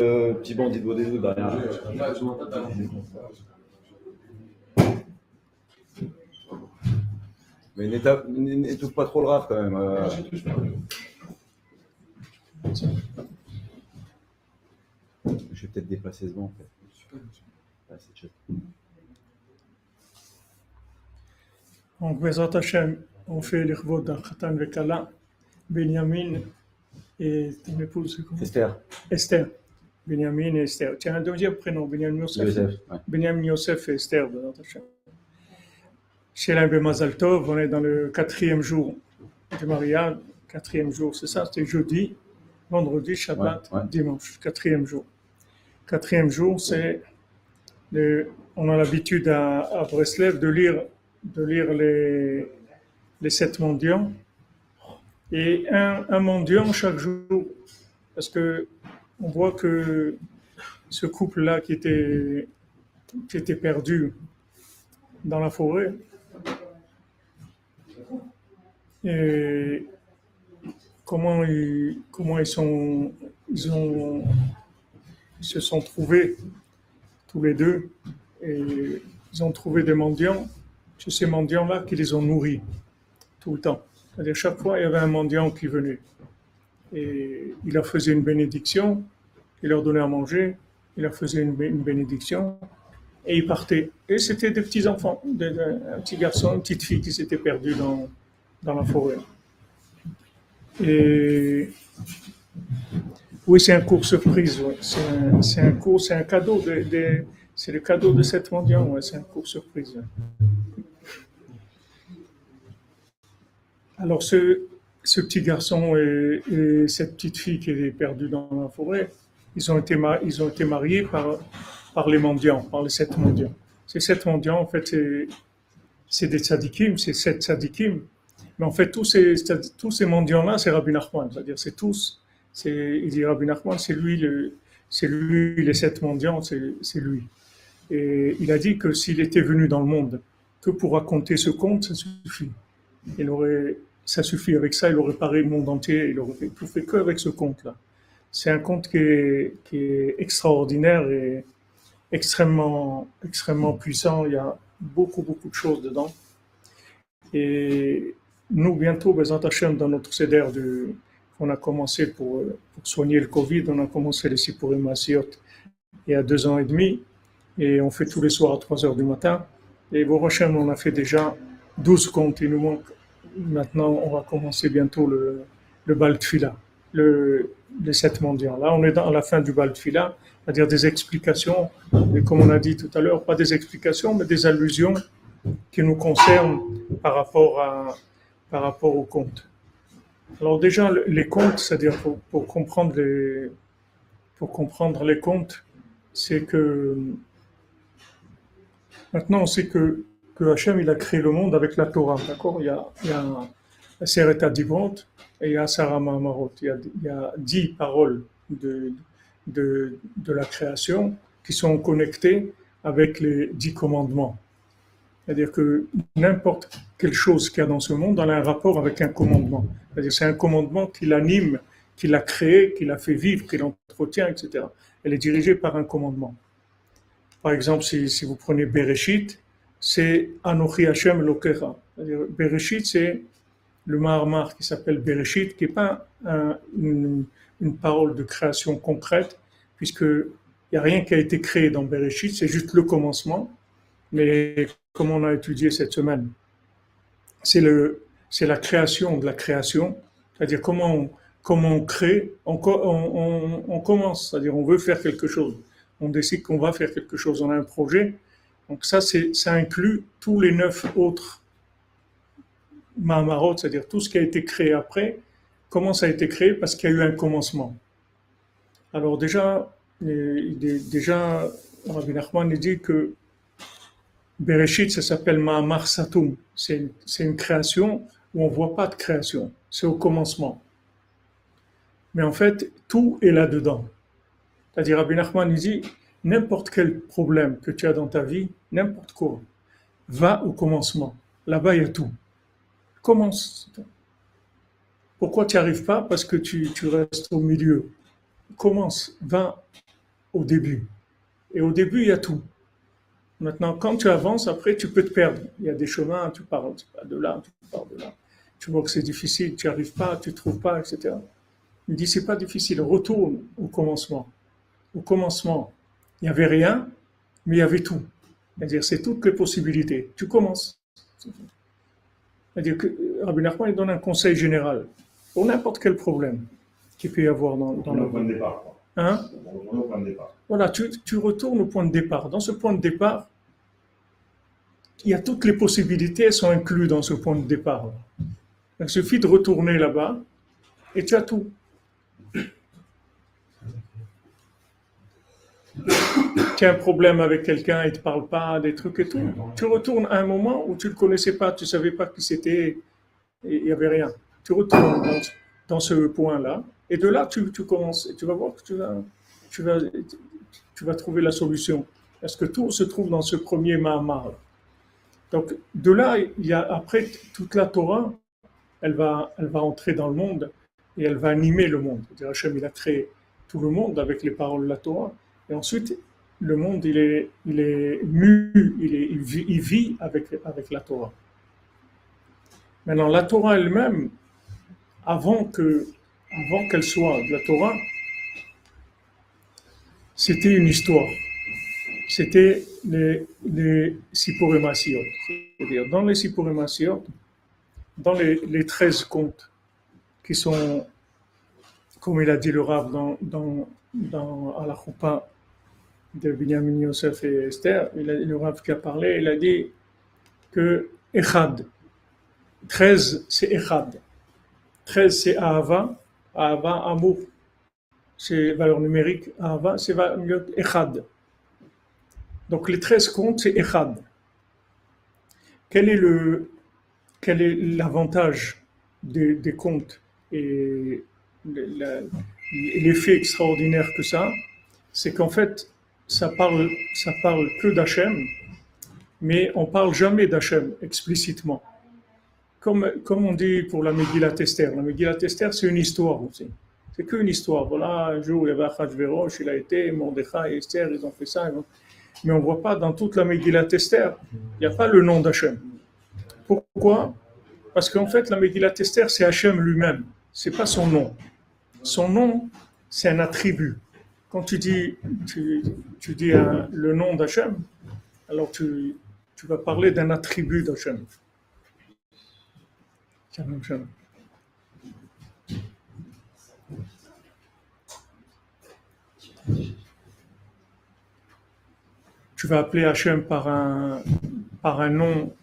Euh, petit bandit de Vodézou derrière. Mais n'étape- n'étouffe pas trop le rap quand même. euh. Je vais peut-être déplacer ce banc en fait. Ah. Donc, Bezrat Hashem, on fait les chevaux d'un Khatan Vekala, Benjamin et ton épouse, Esther, Esther. Benjamin et Esther. Tu as un deuxième prénom, Benjamin Yosef. Joseph. Ouais. Benjamin Yosef et Esther, Bezrat Hashem. Shelem Bemazal Tov, on est dans le quatrième jour du mariage. Quatrième jour, c'est ça, c'était jeudi, vendredi, Shabbat, Ouais, ouais. dimanche, quatrième jour. Quatrième jour, c'est le- on a l'habitude à, à Breslev de lire, de lire les, les sept mendiants et un, un mendiant chaque jour. Parce que on voit que ce couple-là qui était, perdu dans la forêt, et comment ils, ils se sont trouvés tous les deux et ils ont trouvé des mendiants. C'est ces mendiants-là qui les ont nourris tout le temps. C'est-à-dire chaque fois il y avait un mendiant qui venait et il leur faisait une bénédiction, il leur donnait à manger, il leur faisait une, bé- une bénédiction et ils partaient. Et c'était des petits enfants, un petit garçon, une petite fille qui s'était perdue dans, dans la forêt. Et oui, c'est un cours surprise. C'est un, cadeau. De, c'est le cadeau de cette mendiant. Ouais, c'est un cours surprise. Alors, ce, ce petit garçon et, et cette petite fille qui est perdue dans la forêt, ils ont été, mariés par, les mendiants, par les sept mendiants. Ces sept mendiants, en fait, c'est, des tzadikim, c'est sept tzadikim. Mais en fait, tous ces, mendiants-là, c'est Rabbi Nachman. C'est-à-dire, c'est tous, il dit Rabbi Nachman, c'est lui, le, lui, les sept mendiants, c'est, lui. Et il a dit que s'il était venu dans le monde que pour raconter ce conte, ça suffit. Il aurait, ça suffit avec ça, il aurait paré le monde entier, il aurait tout fait que avec ce conte-là. C'est un conte qui est, extraordinaire et extrêmement, puissant. Il y a beaucoup, beaucoup de choses dedans. Et nous, bientôt, Bezant Hashem, dans notre CEDER de, qu'on a commencé pour, soigner le Covid, on a commencé les Sipurim il y a deux ans et demi. Et on fait tous les soirs à 3 heures du matin. Et Baruch Hashem, on a fait déjà 12 comptes. Il nous manque maintenant, on va commencer bientôt le, le Bal Tfila, le, les sept mendiants. Là, on est dans, la fin du Bal Tfila, c'est-à-dire des explications, et comme on a dit tout à l'heure, pas des explications, mais des allusions qui nous concernent par rapport, à, par rapport aux contes. Alors déjà, le- les contes, c'est-à-dire pour, pour comprendre les, pour comprendre les contes, c'est que maintenant on sait que, que Hachem il a créé le monde avec la Torah, d'accord? Il il y a Seret Adivot et il y a Sarah Mahamarot. Il y a, dix paroles de, de, la création qui sont connectées avec les dix commandements. C'est-à-dire que n'importe quelle chose qu'il y a dans ce monde, elle a un rapport avec un commandement. C'est-à-dire c'est un commandement qui l'anime, qui l'a créé, qui l'a fait vivre, qui l'entretient, etc. Elle est dirigée par un commandement. Par exemple, si, vous prenez Bereshit, c'est Anochi Hashem. C'est-à-dire, Bereshit, c'est le Mahamar qui s'appelle Bereshit, qui n'est pas un- une, parole de création concrète, puisqu'il n'y a rien qui a été créé dans Bereshit, c'est juste le commencement. Mais comme on a étudié cette semaine, c'est le, c'est la création de la création, c'est-à-dire comment on, comment on crée, on, on- on commence, c'est-à-dire on veut faire quelque chose, on décide qu'on va faire quelque chose, on a un projet, donc ça, c'est, ça inclut tous les neuf autres Mahamarot, c'est-à-dire tout ce qui a été créé après, comment ça a été créé parce qu'il y a eu un commencement. Alors déjà, déjà Rabbi Nachman dit que Bereshit, ça s'appelle Mahamar Satum. C'est une, une création où on voit pas de création. C'est au commencement. Mais en fait, tout est là-dedans. C'est-à-dire, Rabbi Nachman dit, n'importe quel problème que tu as dans ta vie, n'importe quoi, va au commencement. Là-bas, il y a tout. Commence. Pourquoi tu n'y arrives pas? Parce que tu, tu restes au milieu. commence, va au début. Et au début, il y a tout. Maintenant, quand tu avances, après, tu peux te perdre. Il y a des chemins, tu pars de là, tu pars de là. Tu vois que c'est difficile, tu n'y arrives pas, tu ne trouves pas, etc. Il dit, c'est pas difficile, retourne au commencement. Au commencement, il n'y avait rien, mais il y avait tout. C'est-à-dire, c'est toutes les possibilités. Tu commences. C'est-à-dire que Rabbi Nachman, il donne un conseil général pour n'importe quel problème qu'il peut y avoir dans, dans le point de départ. Hein? Au point de départ. Voilà, tu, tu, retournes au point de départ. Dans ce point de départ, il y a toutes les possibilités, elles sont incluses dans ce point de départ. Il suffit de retourner là-bas et tu as tout. Tu as un problème avec quelqu'un, il ne te parle pas, des trucs et tout. Tu retournes à un moment où tu ne le connaissais pas, tu ne savais pas qui c'était, il n'y avait rien. Tu retournes dans, ce point-là, et de là, tu, commences, et tu vas voir que tu vas, tu, vas, tu vas trouver la solution. Parce que tout se trouve dans ce premier Mahamar. Donc, de là, il y a après toute la Torah, elle va, elle va entrer dans le monde et elle va animer le monde. Hachem, il a créé tout le monde avec les paroles de la Torah. Et ensuite, le monde, il est, il est mu, il, est, il, vit, avec, la Torah. Maintenant, la Torah elle-même, avant que, avant qu'elle soit de la Torah, c'était une histoire. C'était les, les C'est-à-dire, dans les Sipurimasiot, dans les, les 13 contes qui sont, comme il a dit le Rav dans, dans, dans à la de Benjamin Yosef et Esther, il a, le Rav qui a parlé, il a dit que Echad, 13 c'est Echad, 13 c'est Ahava, Ahava, amour, c'est valeur numérique, Ahava, c'est Echad. Donc les 13 comptes, c'est Echad. Quel est quel est l'avantage des, des comptes et l'effet extraordinaire que ça, c'est qu'en fait, ça parle, ça parle que d'Hachem, mais on parle jamais d'Hachem explicitement. Comme, comme on dit pour la Megillat Esther. La Megillat Esther, c'est une histoire aussi. C'est qu'une histoire. Voilà, un jour, il y avait Achashverosh, il a été, Mordechai et Esther, ils ont fait ça. Mais on ne voit pas dans toute la Megillat Esther, il n'y a pas le nom d'Hachem. Pourquoi? Parce qu'en fait, la Megillat Esther, c'est Hachem lui-même. C'est pas son nom. Son nom, c'est un attribut quand tu dis, tu, tu dis le nom d'Hachem, alors tu, tu, vas parler d'un attribut d'Hachem. Tu vas appeler Hachem par un, par un nom,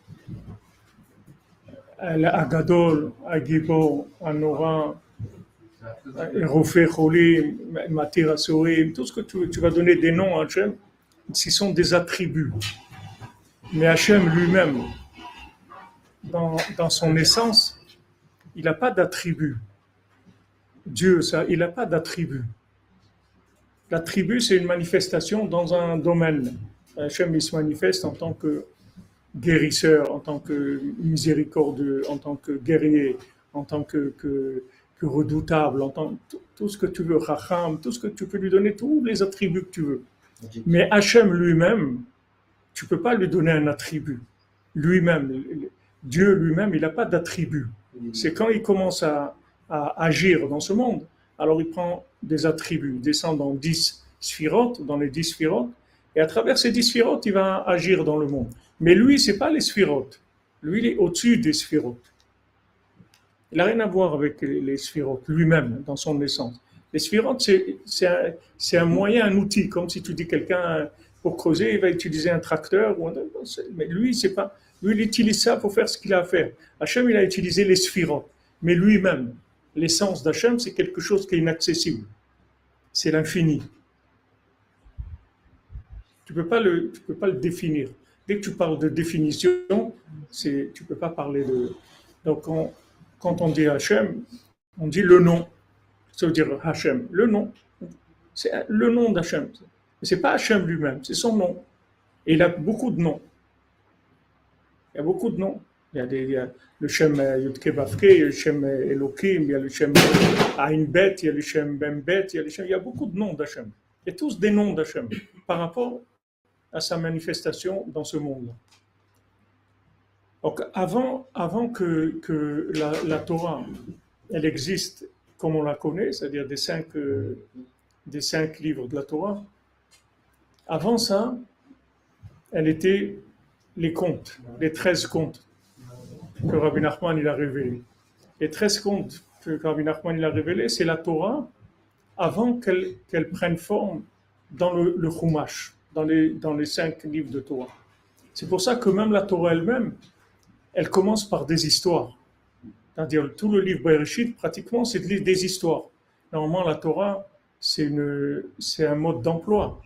Agadol, Agibor, Anora, Rofé, Choli, Matir tout ce que tu, vas donner des noms à Hachem, ce sont des attributs. Mais Hachem lui-même, dans, dans, son essence, il n'a pas d'attribut. Dieu, ça, il n'a pas d'attribut. L'attribut, c'est une manifestation dans un domaine. Hachem, il se manifeste en tant que guérisseur, en tant que miséricordieux, en tant que guerrier, en tant que redoutable, tout ce que tu veux, Racham, tout ce que tu peux lui donner, tous les attributs que tu veux. Mais Hachem lui-même, tu peux pas lui donner un attribut. Lui-même, Dieu lui-même, il n'a pas d'attribut. C'est quand il commence à, agir dans ce monde, alors il prend des attributs, il descend dans dix sphirotes, dans les dix sphirotes, et à travers ces dix sphirotes, il va agir dans le monde. Mais lui, c'est pas les sphirotes. Lui, il est au-dessus des sphirotes. Il n'a rien à voir avec les sphirotes lui-même, dans son essence. Les sphirotes, c'est un, moyen, un outil, comme si tu dis quelqu'un, pour creuser, il va utiliser un tracteur. Ou un, mais lui, c'est pas, lui, il utilise ça pour faire ce qu'il a à faire. Hachem, il a utilisé les sphirotes. Mais lui-même, l'essence d'Hachem, c'est quelque chose qui est inaccessible. C'est l'infini. Tu peux, tu peux pas le définir. Dès que tu parles de définition, tu ne peux pas parler de... Donc, on, quand on dit Hachem, on dit le nom. Ça veut dire Hachem, le nom. C'est le nom d'Hachem. Mais ce n'est pas Hachem lui-même, c'est son nom. Et il a beaucoup de noms. Il y a beaucoup de noms. Il y a, des, le Shem Yudke Bavke, il y a le Shem Elohim, il y a le Shem Ain Bet, il y a le Shem Ben Bet, il y a, il y a beaucoup de noms d'Hachem. Il y a tous des noms d'Hachem par rapport à sa manifestation dans ce monde. Donc avant, que, la, Torah elle existe comme on la connaît, c'est-à-dire des cinq, des cinq livres de la Torah, avant ça, elle était les contes, les treize contes que Rabbi Nachman il a révélés. Les treize contes que Rabbi Nachman il a révélés, c'est la Torah avant qu'elle qu'elle prenne forme dans le, le Chumash, dans les, dans les cinq livres de Torah. C'est pour ça que même la Torah elle-même, elle commence par des histoires. C'est-à-dire tout le livre Bereshit, pratiquement, c'est des histoires. Normalement, la Torah, c'est un mode d'emploi.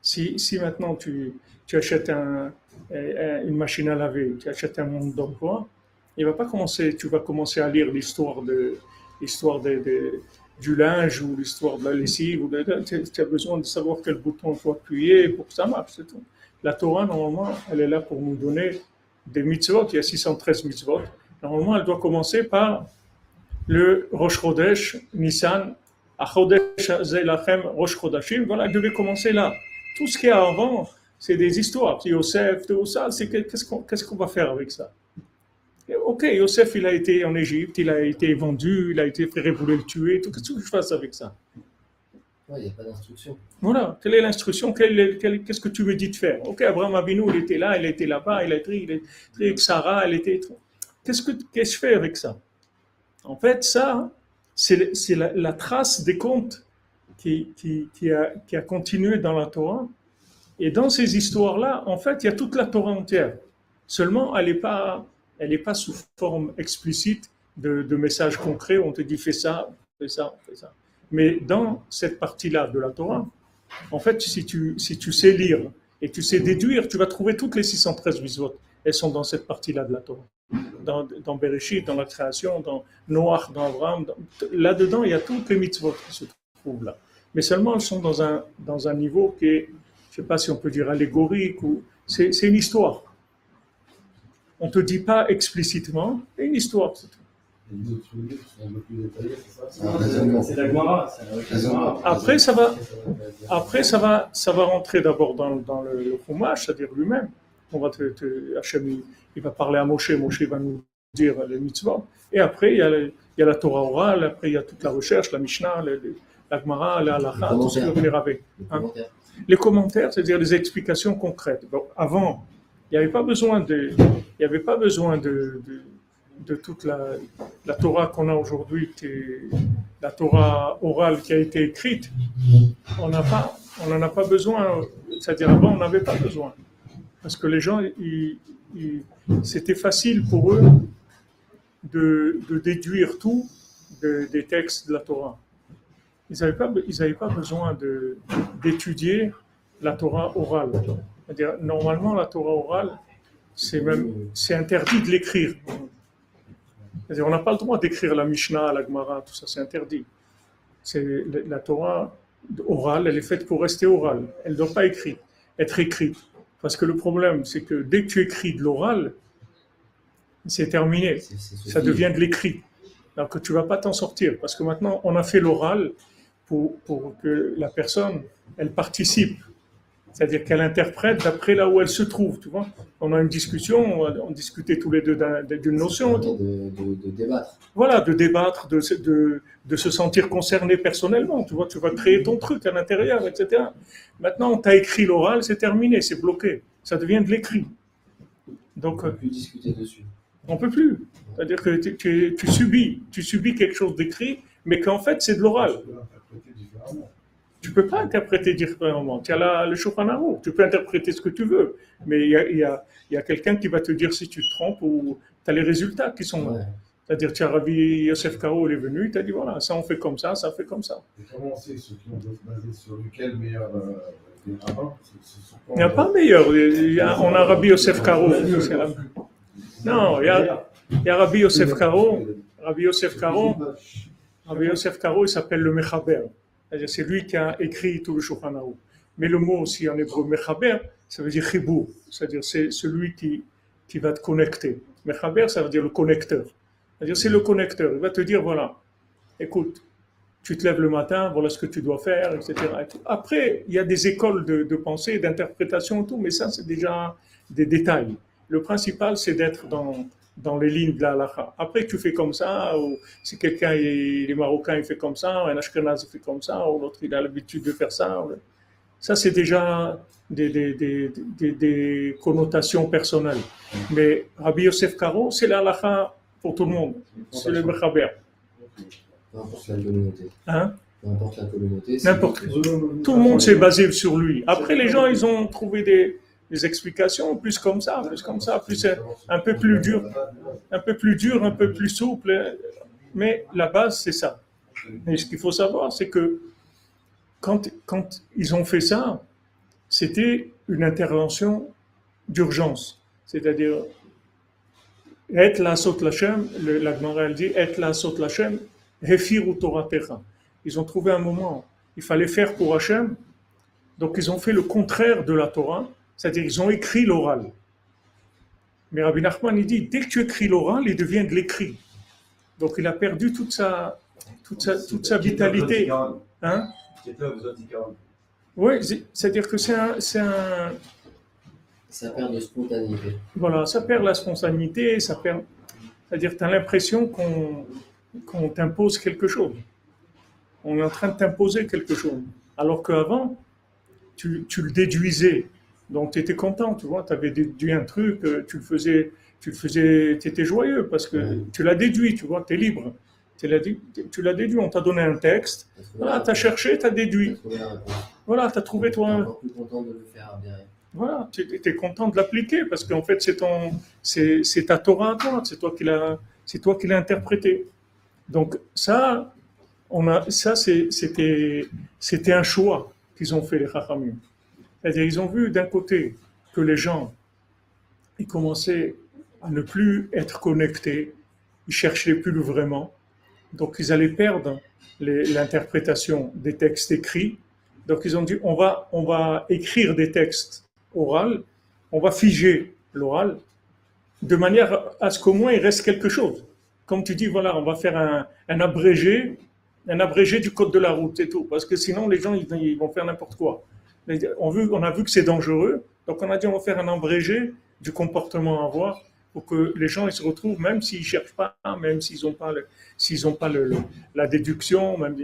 Si, maintenant tu, achètes un, une machine à laver, tu achètes un mode d'emploi, il va pas commencer, tu vas commencer à lire l'histoire de l'histoire de, du linge ou l'histoire de la lessive. Ou tu as besoin de savoir quel bouton il faut appuyer pour que ça marche. Tout. La Torah, normalement, elle est là pour nous donner des mitzvot. Il y a 613 mitzvot. Normalement, elle doit commencer par le Rosh Chodesh, Nissan, Achodesh Zelachem, Rosh Chodashim. Voilà, elle devait commencer là. Tout ce qu'il y a avant, c'est des histoires. Yosef, tout ça, c'est qu'est-ce qu'on va faire avec ça? Ok, Yosef, il a été en Égypte, il a été vendu, il a été fait voulait le tuer. Qu'est-ce que je fasse avec ça? Il n'y a pas d'instruction. Voilà, quelle est l'instruction? Qu'est-ce que tu me dis de faire? Ok, Abraham Abinu, il était là, il était là-bas, il a été, il a été Sarah, elle était. Qu'est-ce que, je fais avec ça? En fait, ça, c'est la, trace des contes qui, a, continué dans la Torah. Et dans ces histoires-là, en fait, il y a toute la Torah entière. Seulement, elle n'est pas sous forme explicite de, de messages concrets. On te dit fais ça, fais ça, fais ça. Mais dans cette partie-là de la Torah, en fait, si tu, si tu sais lire et tu sais déduire, tu vas trouver toutes les 613 mitzvot. Elles sont dans cette partie-là de la Torah. Dans, Bereshit, dans la création, dans Noach, dans Abraham. Là-dedans, il y a toutes les mitzvot qui se trouvent là. Mais seulement elles sont dans un, dans un niveau qui est, je ne sais pas si on peut dire allégorique, ou c'est une histoire. On ne te dit pas explicitement, c'est une histoire. La Après, ça va, après, ça va, ça va rentrer d'abord dans, dans, le, le c'est-à-dire lui-même. On va te, te Hachem, il va parler à Moshe, Moshe va nous dire les mitzvot. Et après, il y, a il y a la Torah orale, après, il y a toute la recherche, la Mishnah, la Gemara, la Halakha, tout ce que vous hein. Les commentaires, c'est-à-dire les explications concrètes. Bon, avant, il n'y avait pas besoin de, il n'y avait pas besoin de, de de toute la, Torah qu'on a aujourd'hui, la Torah orale qui a été écrite, on n'en a, pas besoin. C'est-à-dire avant, on n'avait pas besoin. Parce que les gens, c'était facile pour eux de, déduire tout des textes de la Torah. Ils n'avaient pas, besoin d'étudier la Torah orale. Normalement, la Torah orale, c'est interdit de l'écrire on n'a pas le droit d'écrire la Mishnah, la Gemara, tout ça, c'est interdit. C'est la Torah orale, elle est faite pour rester orale. Elle ne doit pas écrire, être écrite. Parce que le problème, c'est que dès que tu écris de l'oral, c'est terminé. ça devient de l'écrit. Donc tu ne vas pas t'en sortir. Parce que maintenant, on a fait l'oral pour, pour que la personne, elle participe c'est-à-dire qu'elle interprète d'après là où elle se trouve, tu vois. On a une discussion, on, discutait tous les deux d'une notion. De, de, débattre. Voilà, de débattre, de, de, de, se sentir concerné personnellement, tu vois. Tu vas créer ton truc à l'intérieur, etc. Maintenant, on t'a écrit l'oral, c'est terminé, c'est bloqué. Ça devient de l'écrit. Donc, on ne peut plus discuter dessus. On peut plus. C'est-à-dire que tu, tu, subis, tu subis quelque chose d'écrit, mais qu'en fait, c'est de l'oral. Tu ne peux pas interpréter différemment. Tu as la, le Shulchan tu peux interpréter ce que tu veux, mais il y a, y a, y a quelqu'un qui va te dire si tu te trompes ou tu as les résultats qui sont là. C'est-à-dire, tu as Rabbi Yosef Karo, il est venu, il t'a dit voilà, ça on fait comme ça, ça fait comme ça. Et comment c'est ceux qui ont basé sur lequel meilleur euh, des rabbins? Il n'y a pas meilleur. Il y a, on a Rabbi Yosef Karo. Non, il y a, il y a Rabbi Yosef Karo. Rabbi Yosef Karo, Rabbi Yosef Karo, il s'appelle le Mechaber. C'est lui qui a écrit tout le Shulchan Mais le mot aussi en hébreu, mechaber, ça veut dire chibou, c'est-à-dire c'est celui qui, qui va te connecter. Mechaber, ça veut dire le connecteur. C'est-à-dire, c'est le connecteur. Il va te dire, voilà, écoute, tu te lèves le matin, voilà ce que tu dois faire, etc. Après, il y a des écoles de, de pensée, d'interprétation, tout, mais ça, c'est déjà des détails. Le principal, c'est d'être dans, dans les lignes de la halakha. Après, tu fais comme ça, ou si quelqu'un, est marocain, il fait comme ça, ou un ashkenaz, il fait comme ça, ou l'autre, il a l'habitude de faire ça. Ça, c'est déjà des, des, des, des, connotations personnelles. Mais Rabbi Yosef Karo, c'est la halakha pour tout le monde. C'est le Mechaber. N'importe la communauté. Hein? N'importe la communauté. N'importe. Tout le monde s'est basé sur lui. Après, les gens, ils ont trouvé des, des explications plus comme ça, plus comme ça, plus un peu plus dur, un peu plus dur, un peu plus souple. Mais la base, c'est ça. Et ce qu'il faut savoir, c'est que quand, ils ont fait ça, c'était une intervention d'urgence. C'est-à-dire, et la sot lachem, la Gemara elle dit, et la sot lachem, hefiru toratecha. Ils ont trouvé un moment, il fallait faire pour Hachem, donc ils ont fait le contraire de la Torah, c'est-à-dire ils ont écrit l'oral. Mais Rabbi Nachman, il dit, dès que tu écris l'oral, il devient de l'écrit. Donc il a perdu toute sa, toute sa, toute sa vitalité. Hein? Oui, c'est-à-dire que c'est un, c'est un... Ça perd de spontanéité. Voilà, ça perd la spontanéité, ça perd... C'est-à-dire tu as l'impression qu'on, qu'on t'impose quelque chose. On est en train de t'imposer quelque chose. Alors qu'avant, tu, tu le déduisais. Donc tu étais content, tu vois, tu avais déduit un truc, tu le faisais, tu le faisais, tu étais joyeux parce que tu l'as déduit, tu vois, tu es libre. Tu l'as, déduit, on t'a donné un texte, voilà, tu as cherché, tu as déduit. Voilà, tu as trouvé toi. plus content de le faire. Voilà, tu es content de l'appliquer parce qu'en fait, c'est, ton, c'est, ta Torah à toi, c'est toi qui l'as, c'est toi qui l'as interprété. Donc, ça, on a, ça c'était, c'était un choix qu'ils ont fait, les Chachamim. C'est-à-dire, ils ont vu d'un côté que les gens, ils commençaient à ne plus être connectés, ils cherchaient plus vraiment, donc ils allaient perdre l'interprétation des textes écrits. Donc ils ont dit, on va, on va écrire des textes oraux, on va figer l'oral, de manière à ce qu'au moins il reste quelque chose. Comme tu dis, voilà, on va faire un, abrégé, un abrégé du code de la route, c'est tout. Parce que sinon, les gens, ils vont faire n'importe quoi. On, a vu que c'est dangereux, donc on a dit, on va faire un abrégé du comportement à avoir pour que les gens ils se retrouvent, même s'ils ne cherchent pas, même s'ils n'ont pas, s'ils ont pas la déduction. Même,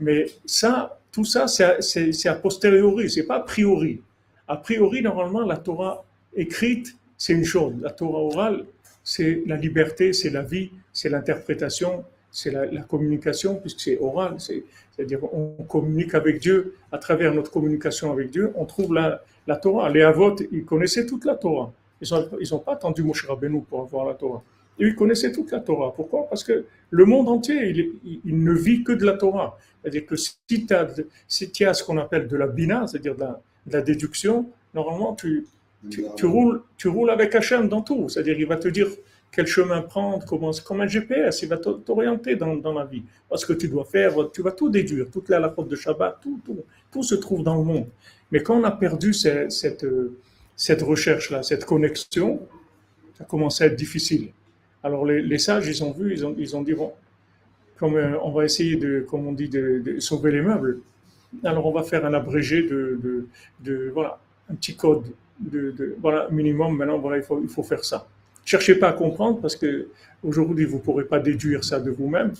mais ça, tout ça, c'est a posteriori, c'est pas a priori. A priori, normalement, la Torah écrite, c'est une chose. La Torah orale, c'est la liberté, c'est la vie, c'est l'interprétation, c'est la, la, communication, puisque c'est oral. C'est-à-dire on communique avec Dieu, à travers notre communication avec Dieu, on trouve la, la Torah. Les Avot, ils connaissaient toute la Torah. Ils n'ont ils ont pas attendu Moshe Rabbeinu pour avoir la Torah. Et ils connaissaient toute la Torah. Pourquoi? Parce que le monde entier, il, il, ne vit que de la Torah. C'est-à-dire que si tu as, si as, ce qu'on appelle de la bina, c'est-à-dire de la, de la, déduction, normalement, tu, tu, tu, roules, tu roules avec Hachem dans tout. C'est-à-dire il va te dire quel chemin prendre, comment, comme un GPS, il va t'orienter dans, dans, la vie. Parce que tu dois faire, tu vas tout déduire, toute la porte de Shabbat, tout, tout, tout, se trouve dans le monde. Mais quand on a perdu cette, cette, cette recherche-là, cette connexion, ça commence à être difficile. Alors les, les, sages, ils ont vu, ils ont, ils ont dit, bon, comme euh, on va essayer de, comme on dit, de, sauver les meubles, alors on va faire un abrégé de, de, voilà, un petit code, de, de, voilà, minimum, maintenant, voilà, il faut, il faut faire ça. Cherchez pas à comprendre parce que aujourd'hui vous pourrez pas déduire ça de vous-même.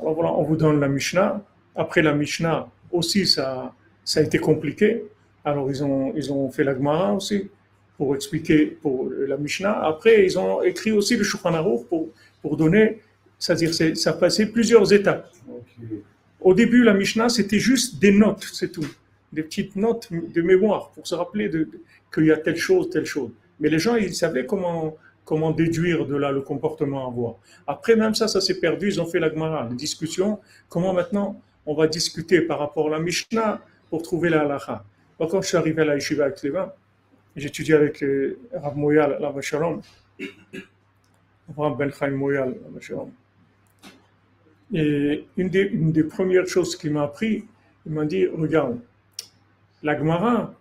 Alors voilà, on vous donne la Mishnah. Après la Mishnah aussi, ça, ça a été compliqué. Alors ils ont, ils ont fait la Gemara aussi pour expliquer pour la Mishnah. Après, ils ont écrit aussi le Shulchan Aruch pour, pour donner, c'est-à-dire ça passait plusieurs étapes. Okay. Au début, la Mishnah, c'était juste des notes, c'est tout. Des petites notes de mémoire pour se rappeler de, de, qu'il y a telle chose, telle chose. Mais les gens, ils savaient comment, comment déduire de là le comportement à avoir. Après, même ça, ça s'est perdu, ils ont fait la Gemara, une discussion, comment maintenant on va discuter par rapport à la Mishnah pour trouver la halacha. Quand je suis arrivé à la Yeshiva avec Clément, j'étudiais avec euh, Rav Moyal, la Shalom, Rav Ben Chaim Moyal, la Shalom. Et une des, une des premières choses qu'il m'a appris, il m'a dit, regarde, la Gemara,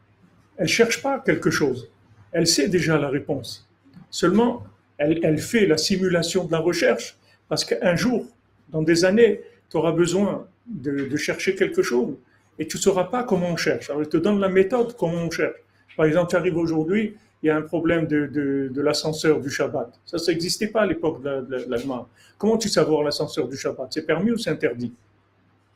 elle cherche pas quelque chose, elle sait déjà la réponse. Seulement, elle, fait la simulation de la recherche parce qu'un jour, dans des années, tu auras besoin de, chercher quelque chose et tu ne sauras pas comment on cherche. Alors, il te donne la méthode comment on cherche. Par exemple, tu arrives aujourd'hui, il y a un problème de, l'ascenseur du Shabbat. Ça, ça n'existait pas à l'époque de, de, de la Gemara. Comment tu savoir l'ascenseur du Shabbat? C'est permis ou c'est interdit?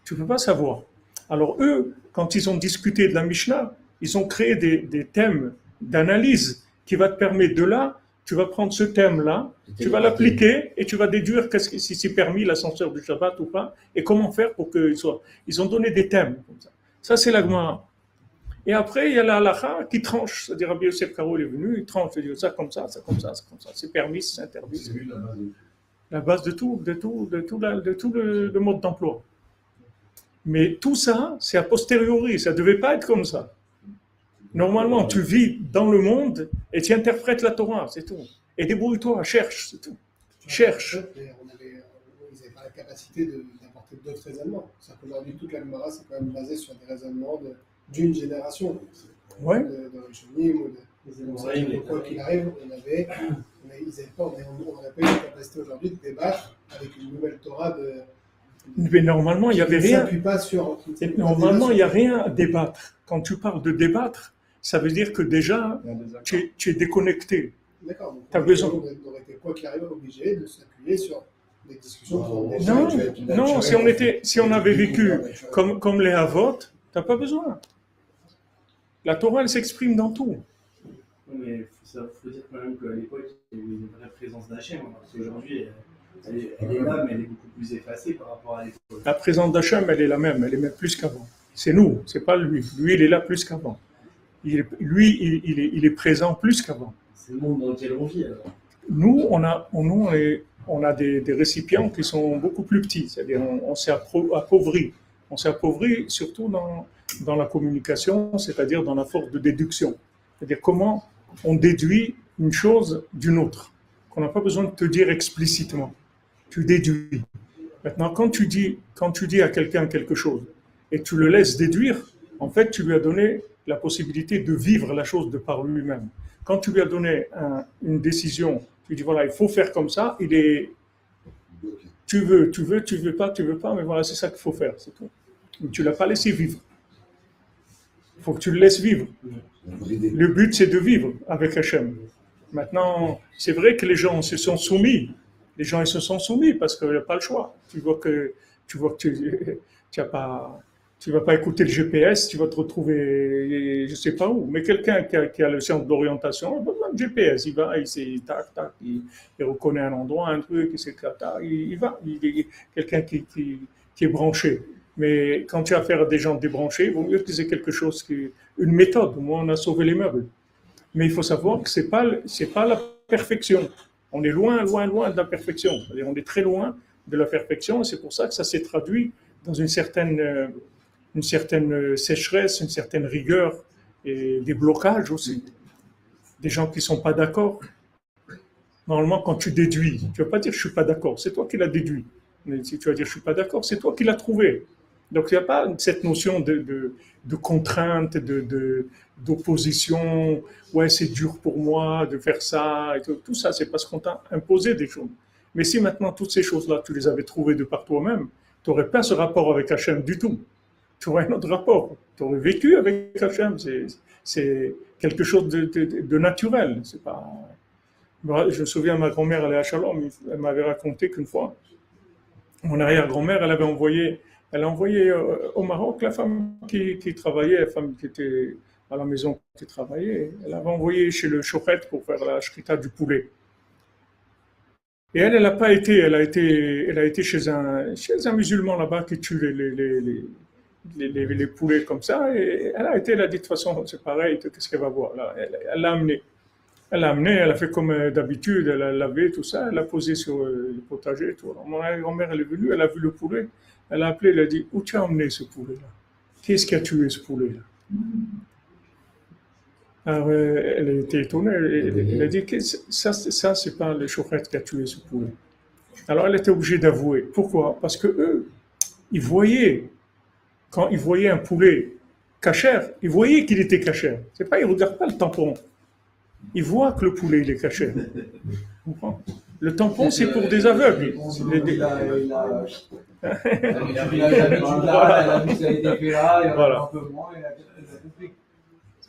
Tu ne peux pas savoir. Alors eux, quand ils ont discuté de la Mishnah, ils ont créé des, des thèmes d'analyse qui va te permettre de là, tu vas prendre ce thème-là, tu vas l'appliquer et tu vas déduire qu'est-ce que- si c'est permis l'ascenseur du Shabbat ou pas et comment faire pour qu'il soit. Ils ont donné des thèmes comme ça. Ça, c'est la Gemara. Et après, il y a la halakha qui tranche. C'est-à-dire, Rabbi Yosef Karo il est venu, il tranche, il dit ça comme ça, ça comme ça, ça comme ça. C'est permis, c'est interdit. C'est lui la base. La base de tout, de tout, de tout, la- de tout le, le mode d'emploi. Mais tout ça, c'est a posteriori, ça ne devait pas être comme ça. Normalement, tu vis dans le monde et tu interprètes la Torah, c'est tout. Et débrouille-toi, cherche, c'est tout. Cherche. On avait, ils n'avaient pas la capacité de- d'apporter d'autres raisonnements. C'est-à-dire qu'aujourd'hui, toute la Gemara, c'est quand même basé sur des raisonnements de- d'une génération. Ouais. De, de Rishonim ou de. Ouais, mais- quoi qu'il arrive, on avait, on avait- ils n'avaient pas, on n'a pas eu la capacité aujourd'hui de débattre avec une nouvelle Torah de. Mais normalement, il n'y avait rien. s'appuie pas sur. Normalement, il n'y a rien à débattre. Quand tu parles de débattre, ça veut dire que déjà, tu es, tu es déconnecté. D'accord. T'as on- besoin. On aurait été, quoi qu'il arrive, obligé de s'appuyer sur des discussions qui ont Non, déjà Non, été- naturel, non, si on, était, si on avait vécu comme, comme les Havot, tu n'as pas besoin. La Torah, elle s'exprime dans tout. Oui, mais il faut, dire quand même qu'à l'époque, il y avait une vraie présence d'Hachem. hein, parce qu'aujourd'hui, elle, elle est- elle est là, mais elle est beaucoup plus effacée par rapport à l'époque. La présence d'Hachem, elle est la même, elle est même plus qu'avant. C'est nous, c'est pas lui. Lui, il est là plus qu'avant. Il lui, il, il est, il est présent plus qu'avant. C'est le monde dans lequel on vit. Alors. Nous, on a, on, nous, on, est- on a des, des récipients qui sont beaucoup plus petits, c'est-à-dire on, on s'est appauvri. On s'est appauvri surtout dans, dans la communication, c'est-à-dire dans la force de déduction. C'est-à-dire comment on déduit une chose d'une autre, qu'on n'a pas besoin de te dire explicitement. Tu déduis. Maintenant, quand tu dis, quand tu dis à quelqu'un quelque chose et tu le laisses déduire, en fait, tu lui as donné la possibilité de vivre la chose de par lui-même. Quand tu lui as donné un- une décision, tu dis voilà, il faut faire comme ça, il est, tu veux, tu veux, tu veux pas, tu veux pas, mais voilà, c'est ça qu'il faut faire, c'est tout. Tu l'as pas laissé vivre. Il faut que tu le laisses vivre. Le but, c'est de vivre avec Hachem. Maintenant, c'est vrai que les gens se sont soumis. Les gens, ils se sont soumis parce qu'il n'y a pas le choix. Tu vois que tu vois que tu, tu as pas, tu vas pas écouter le GPS, tu vas te retrouver, je sais pas où. Mais quelqu'un qui a, le sens d'orientation, de GPS. Il va, il sait, tac, tac, il, reconnaît un endroit, un truc, il tac, il, il va. Quelqu'un qui, est branché. Mais quand tu as affaire à des gens débranchés, il vaut mieux aient quelque chose qui, une méthode. Moi, on a sauvé les meubles. Mais il faut savoir que c'est pas, le- c'est pas la perfection. On est loin, loin, loin de la perfection. On est très loin de la perfection et c'est pour ça que ça s'est traduit dans une certaine, euh, une certaine euh, sécheresse, une certaine rigueur et des blocages aussi. Des gens qui sont pas d'accord. Normalement, quand tu déduis, tu vas pas dire je suis pas d'accord, c'est toi qui l'as déduit. Mais si tu vas dire je suis pas d'accord, c'est toi qui l'as trouvé. Donc il n'y a pas cette notion de, contrainte, de- d'opposition. Ouais, c'est dur pour moi de faire ça. Et tout, tout ça, c'est parce qu'on t'a imposé des choses. Mais si maintenant toutes ces choses-là, tu les avais trouvées de par toi-même, tu n'aurais pas ce rapport avec Hachem du tout. Tu aurais un autre rapport. Tu aurais vécu avec Hachem. C'est, quelque chose de, naturel. C'est pas. Je me souviens, ma grand-mère, elle est à Shalom, elle m'avait raconté qu'une fois, mon arrière-grand-mère, elle avait envoyé, elle a envoyé euh, au Maroc la femme qui, travaillait, la femme qui était à la maison qui travaillait, elle avait envoyé chez le chochet pour faire la shrita du poulet. Et elle, elle n'a pas été, elle a été, elle a été chez un, musulman là-bas qui tue les, les, les, les- les poulets comme ça. Et elle a été, elle a dit de toute façon, c'est pareil, qu'est-ce qu'elle va voir là? Elle l'a amené. Elle l'a amené, elle a fait comme euh, d'habitude, elle a lavé tout ça, elle l'a posé sur euh, le potager tout. Alors, mon grand-mère, elle est venue, elle a vu le poulet, elle a appelé, elle a dit Où tu as emmené ce poulet-là? Qui est-ce qui a tué ce poulet-là? Alors, euh, elle été étonnée, elle, a dit ça, ça c'est pas le chauffeur qui a tué ce poulet. Alors, elle était obligée d'avouer. Pourquoi? Parce que eux, ils voyaient, quand ils voyaient un poulet cachère, ils voyaient qu'il était cachère. C'est pas, ils regardent pas le tampon. Il voit que le poulet, il est comprends? Le tampon, c'est pour des aveugles. Il il il il il il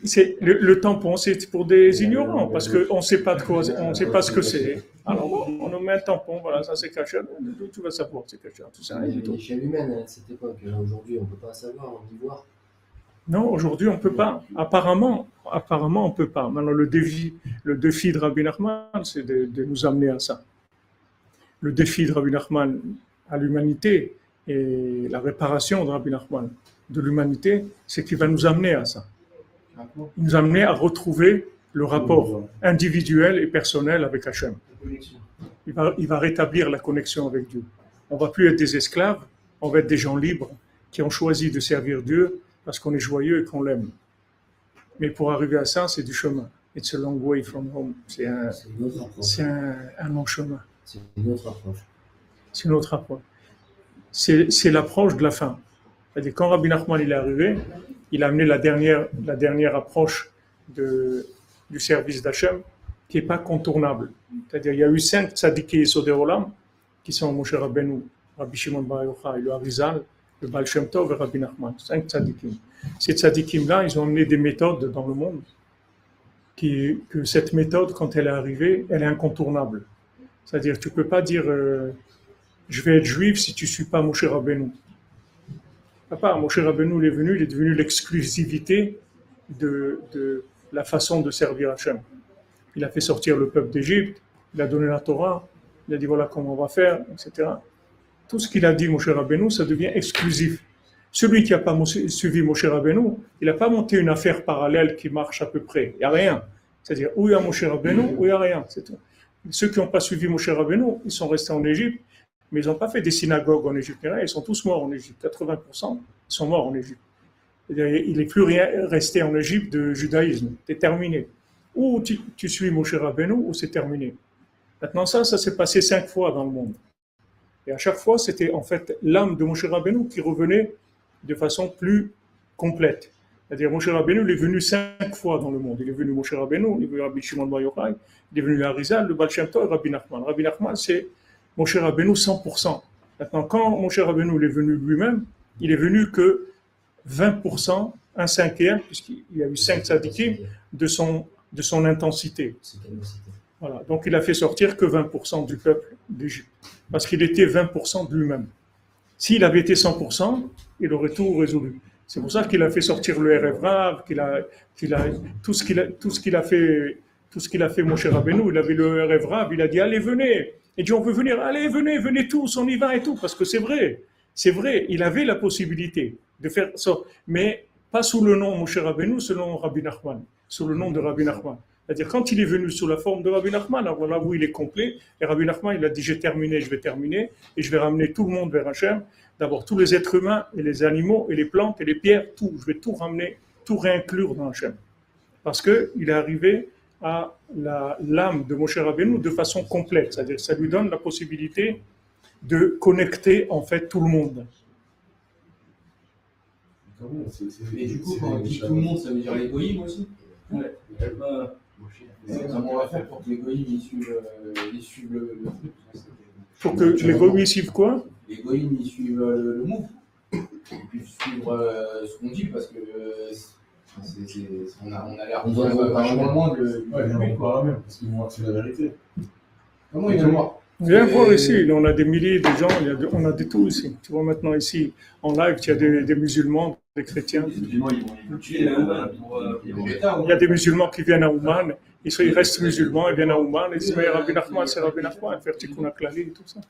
il le, le tampon, c'est pour des ignorants parce qu'on ne sait pas de quoi, on sait pas ce que c'est. Alors bon, on nous met un tampon, voilà, ça c'est caché. D'où tu vas savoir que c'est caché Tout ça, rien du tout. L'échelle humaine à cette époque, hein, aujourd'hui, on ne peut pas savoir, on y voir. Non, aujourd'hui on peut pas. Apparemment, apparemment on peut pas. Maintenant le défi, le défi de Rabbi Nachman, c'est de, de nous amener à ça. Le défi de Rabbi Nachman à l'humanité et la réparation de Rabbi Nachman de l'humanité, c'est qu'il va nous amener à ça. Il nous amener à retrouver le rapport individuel et personnel avec Hachem. Connexion. Il va, il va rétablir la connexion avec Dieu. On va plus être des esclaves, on va être des gens libres qui ont choisi de servir Dieu parce qu'on est joyeux et qu'on l'aime. Mais pour arriver à ça, c'est du chemin. It's a long way from home. C'est un, long chemin. C'est une autre approche. C'est une autre approche. C'est, c'est l'approche de la fin. C'est-à-dire, quand Rabbi Nachman il est arrivé, il a amené la dernière, la dernière approche de, du service d'Hachem qui n'est pas contournable. C'est-à-dire, il y a eu cinq tzadikés et Olam qui sont Moshe Rabbeinu, Rabbi Shimon Bar Yochai, le Harizal, le Baal Shem Tov et Rabbi Nachman. Cinq tzadikim. Ces tzadikim-là, ils ont amené des méthodes dans le monde qui, que cette méthode, quand elle est arrivée, elle est incontournable. C'est-à-dire, tu peux pas dire euh, je vais être juif si tu suis pas Moshe Rabbeinu. Papa, Moshe Rabbeinu, il est venu, il est devenu l'exclusivité de, de la façon de servir Hachem. Il a fait sortir le peuple d'Égypte, il a donné la Torah, il a dit voilà comment on va faire, etc. Tout ce qu'il a dit Moshe Rabbeinu, ça devient exclusif. Celui qui n'a pas suivi Moshe Rabbeinu, il n'a pas monté une affaire parallèle qui marche à peu près. Il n'y a rien. C'est-à-dire, où il y a Moshe Rabbeinu, où il n'y a rien. Ceux qui n'ont pas suivi Moshe Rabbeinu, ils sont restés en Égypte, mais ils n'ont pas fait des synagogues en Égypte. Ils sont tous morts en Égypte. 80% sont morts en Égypte. Il n'est plus rien resté en Égypte de judaïsme. C'est terminé. Ou tu, suis Moshe Rabbeinu, ou c'est terminé? Maintenant, ça, ça s'est passé cinq fois dans le monde. Et à chaque fois, c'était en fait l'âme de Moshe Rabbeinu qui revenait de façon plus complète. C'est-à-dire, Moshe Rabbeinu, il est venu cinq fois dans le monde. Il est venu Moshe Rabbeinu, il est venu Rabbi Shimon Bar il est venu l'Arizal, le Baal Shem Tov Rabbi Nachman. Rabbi Nachman, c'est Moshe Rabbeinu 100%. Maintenant, quand Moshe Rabbeinu il est venu lui-même, il est venu que 20%, un cinquième, puisqu'il y a eu cinq tzadikim, de son, de son intensité. Voilà. Donc il a fait sortir que 20% du peuple d'Égypte, parce qu'il était 20% de lui-même. S'il avait été 100%, il aurait tout résolu. C'est pour ça qu'il a fait sortir le RF Rav, qu'il a, qu'il a, tout ce qu'il a, tout ce qu'il a fait, tout ce qu'il a fait Moshe Rabbeinu, il avait le RF il a dit allez venez, il dit on veut venir, allez venez, venez tous, on y va et tout, parce que c'est vrai, c'est vrai, il avait la possibilité de faire ça, mais pas sous le nom Moshe Rabbeinu, selon Rabbi Nachman, sous le nom de Rabbi Nachman. C'est-à-dire, quand il est venu sous la forme de Rabbi Nachman, alors voilà où il est complet, et Rabbi Nachman, il a dit, j'ai terminé, je vais terminer, et je vais ramener tout le monde vers Hachem, d'abord tous les êtres humains, et les animaux, et les plantes, et les pierres, tout, je vais tout ramener, tout réinclure dans Hachem. Parce qu'il est arrivé à la- l'âme de Moshe Rabbeinu de façon complète, c'est-à-dire, ça lui donne la possibilité de connecter, en fait, tout le monde. Et du coup, quand on dit tout le monde, ça veut dire les goïms aussi? Ouais. Bah, Comment on va faire pour que les goïms ils suivent, euh, ils suivent le, le truc? Pour que les suivent quoi? Les goïms ils suivent euh, le, le move. Ils puissent suivre euh, ce qu'on dit parce que euh, c'est- c'est- c'est- on a, on a l'air On doit vachement loin de. Ouais, ils du- vont par la même, parce qu'ils vont voir que c'est la vérité. Comment ils vont voir? Viens Et- voir ici, on a des milliers de gens, il y a de- on a de tout ici. Tu vois maintenant ici, en live, il y a des, des musulmans, des chrétiens. les musulmans, ils vont les tuer là pour. euh, Les pour- bêtas, Il y a des musulmans qui viennent à Ouman, ils, sont, ils restent musulmans, ils viennent à Ouman, ils disent, mais Rabbi Nachman, c'est Rabbi Nachman, faire Tikkun et tout ça.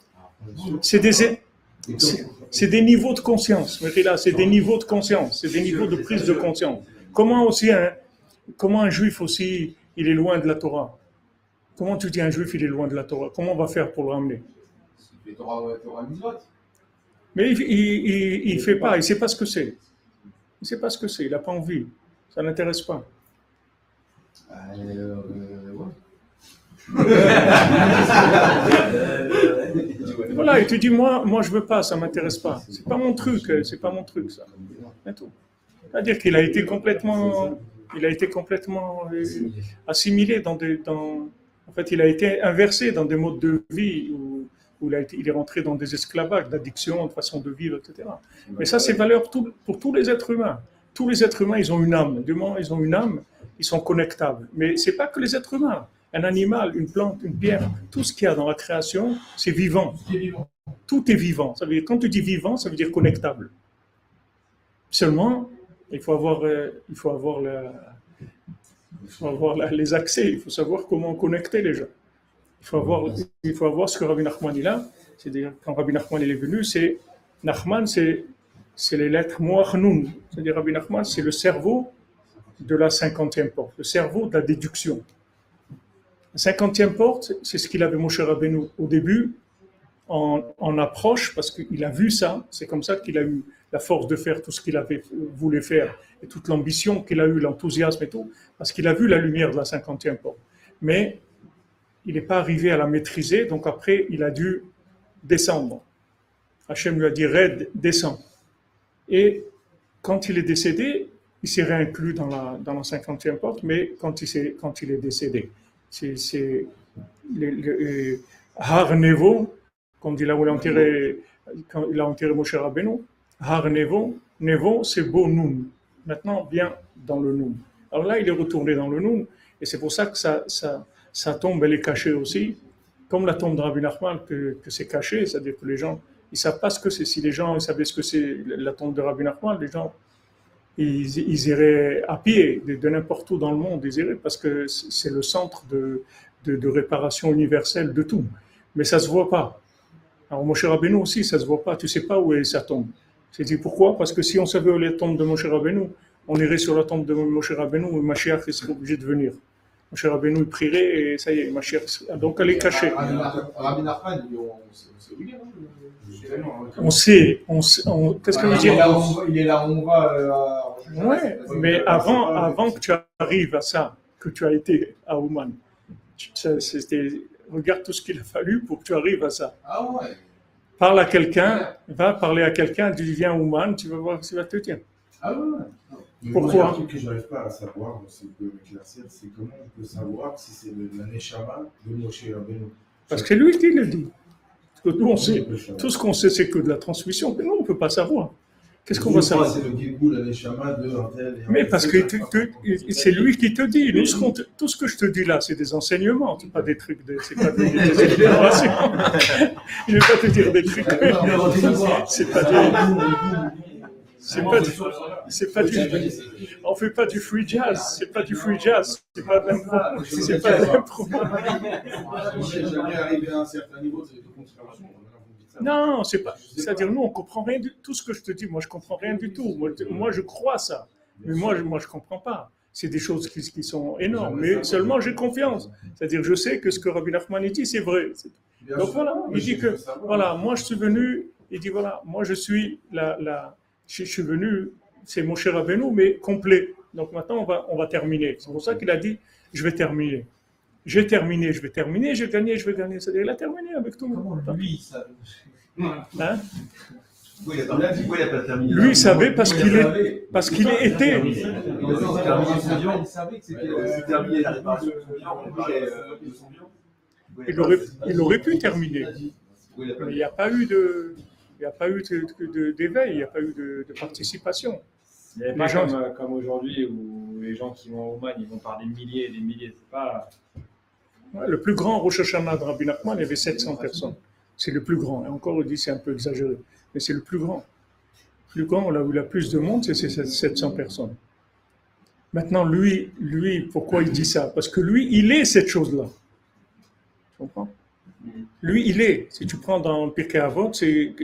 C'est des, c'est- des niveaux de conscience, c'est des niveaux de conscience, c'est des niveaux de prise de conscience. Comment aussi un, comment un juif aussi, il est loin de la Torah? Comment tu dis un juif, il est loin de la Torah? Comment on va faire pour le ramener? Les Torah, Torah. Mais il, il, il, il fait pas, il sait pas ce que c'est. Il sait pas ce que c'est, il n'a pas envie. Ça n'intéresse pas. Euh, ouais. Voilà, et tu dis, moi, moi je veux pas, ça m'intéresse pas. C'est pas mon truc, c'est pas mon truc, ça. C'est-à-dire qu'il a été complètement Il a été complètement euh, Assimilé. assimilé dans des. Dans, en fait, il a été inversé dans des modes de vie où, il, est rentré dans des esclavages, d'addiction, de façon de vivre, etc. Mais ça, c'est valeur pour tous les êtres humains. Tous les êtres humains, ils ont une âme. Du moment ils ont une âme, ils sont connectables. Mais c'est pas que les êtres humains. Un animal, une plante, une pierre, tout ce qu'il y a dans la création, c'est vivant. Tout est vivant. Quand tu dis vivant, ça veut dire connectable. Seulement, il faut avoir, euh, il faut avoir, la- il faut avoir les accès. Il faut savoir comment connecter les gens. Il faut avoir, il faut avoir ce que Rabbi Nachman il a. C'est-à-dire, quand Rabbi Nachman il est venu, c'est Nachman, c'est les lettres Moach Nun. C'est-à-dire, Rabbi Nachman, c'est le cerveau de la cinquantième porte, le cerveau de la déduction. La cinquantième porte, c'est ce qu'il avait Moshe Rabbeinu au début, en, en approche, parce qu'il a vu ça. C'est comme ça qu'il a eu la force de faire tout ce qu'il avait voulu faire et toute l'ambition qu'il a eu, l'enthousiasme et tout, parce qu'il a vu la lumière de la cinquantième porte. Mais il n'est pas arrivé à la maîtriser, donc après, il a dû descendre. Hachem lui a dit, Red, descends. Et quand il est décédé, il s'est réinclus dans la, dans la 50e porte, mais quand il, s'est- quand il est décédé, c'est le, le- euh, Har Nevo, comme dit là où il a enterré, quand il a enterré Moshe Rabbeinu, Har Nevo, Nevo, c'est beau Nun. Maintenant, bien dans le Nun. Alors là, il est retourné dans le Nun, et c'est pour ça que sa, sa, sa tombe, elle est cachée aussi, comme la tombe de Rabbi Nachman, que, que c'est caché, c'est-à-dire que les gens, ils savent pas ce que c'est. Si les gens ils savaient ce que c'est la tombe de Rabbi Nachman, les gens, ils, iraient à pied de, n'importe où dans le monde, ils iraient parce que c'est le centre de, de, réparation universelle de tout. Mais ça se voit pas. Alors Moshe Rabbeinu aussi, ça se voit pas. Tu sais pas où est sa tombe. C'est dit pourquoi? Parce que si on savait où est la tombe de Moshe Rabbeinu, on irait sur la tombe de Moshe Rabbeinu et Mashiach il serait obligé de venir. Moshe Rabbeinu il prierait et ça y est, Mashiach. Donc elle est cachée. On sait on sait On qu'est-ce que dire? va- il est là où on va. euh, Ouais, mais avant, avant que tu arrives à ça, que tu as été à Ouman, c'était, regarde tout ce qu'il a fallu pour que tu arrives à ça. Ah ouais. Parle à quelqu'un, va parler à quelqu'un, dis viens Ouman, tu vas voir ce qu'il va te dire. Ah ouais. Mais Pourquoi? Il y a un truc que je n'arrive pas à savoir, c'est que m'éclaircir, c'est comment on peut savoir si c'est le- Neshama de Moshe Rabbeinu? Parce que c'est lui qui le dit. Parce que nous, on sait, tout ce qu'on sait, c'est que de la transmission, mais nous, on ne peut pas savoir. Qu'est-ce qu'on va savoir C'est le Neshama de Mais parce que c'est lui qui te dit. Nous, ce te- tout ce que je te dis là, c'est des enseignements, c'est pas des trucs, de, c'est pas des, des explorations. Je vais pas te dire des trucs. C'est pas du, c'est pas c'est pas du, on fait pas du free jazz, c'est pas du free jazz, c'est pas de l'impro- c'est pas de l'impro. J'ai jamais arrivé à un certain niveau de considération. Non, c'est pas, c'est-à-dire nous, on comprend rien du tout ce que je te dis. Moi, je comprends rien du tout. Moi, je- moi, je crois ça, mais moi, je, moi, je comprends pas. C'est des choses qui, qui sont énormes, mais seulement j'ai confiance. C'est-à-dire, je sais que ce que Rabbi Nachman dit, c'est vrai. Donc voilà, il dit que, voilà, moi je suis venu, il dit voilà, moi je suis la, la je, je suis venu, c'est mon cher Rabbeinu, mais complet. Donc maintenant on va, on va terminer. C'est pour ça qu'il a dit, je vais terminer. J'ai terminé, je vais terminer, j'ai gagné, je vais gagner. C'est-à-dire, il a terminé avec tout le monde. lui, ça. Hein? Il a pas terminé? Lui, il savait parce qu'il est, parce qu'il était. Il savait que c'était terminé la réparation de son bilan, on parlait euh, de son bilan. Il aurait, il aurait pu terminer. Mais il n'y a pas eu de, il n'y a pas eu d'éveil, il n'y a pas eu de, de participation. Il n'y avait Les pas gens- comme, comme aujourd'hui où les gens qui vont au Man, ils vont par des milliers et des milliers. C'est pas. Le plus grand Rosh Hashanah de Rabbi Nachman, il y avait 700 personnes. C'est le plus grand. Et encore, on dit c'est un peu exagéré. Mais c'est le plus grand. Le plus grand, là où il a plus de monde, c'est ces 700 personnes. Maintenant, lui, lui, pourquoi il dit ça? Parce que lui, il est cette chose-là. Tu comprends? Lui, il est. Si tu prends dans Pirkei Avot, c'est,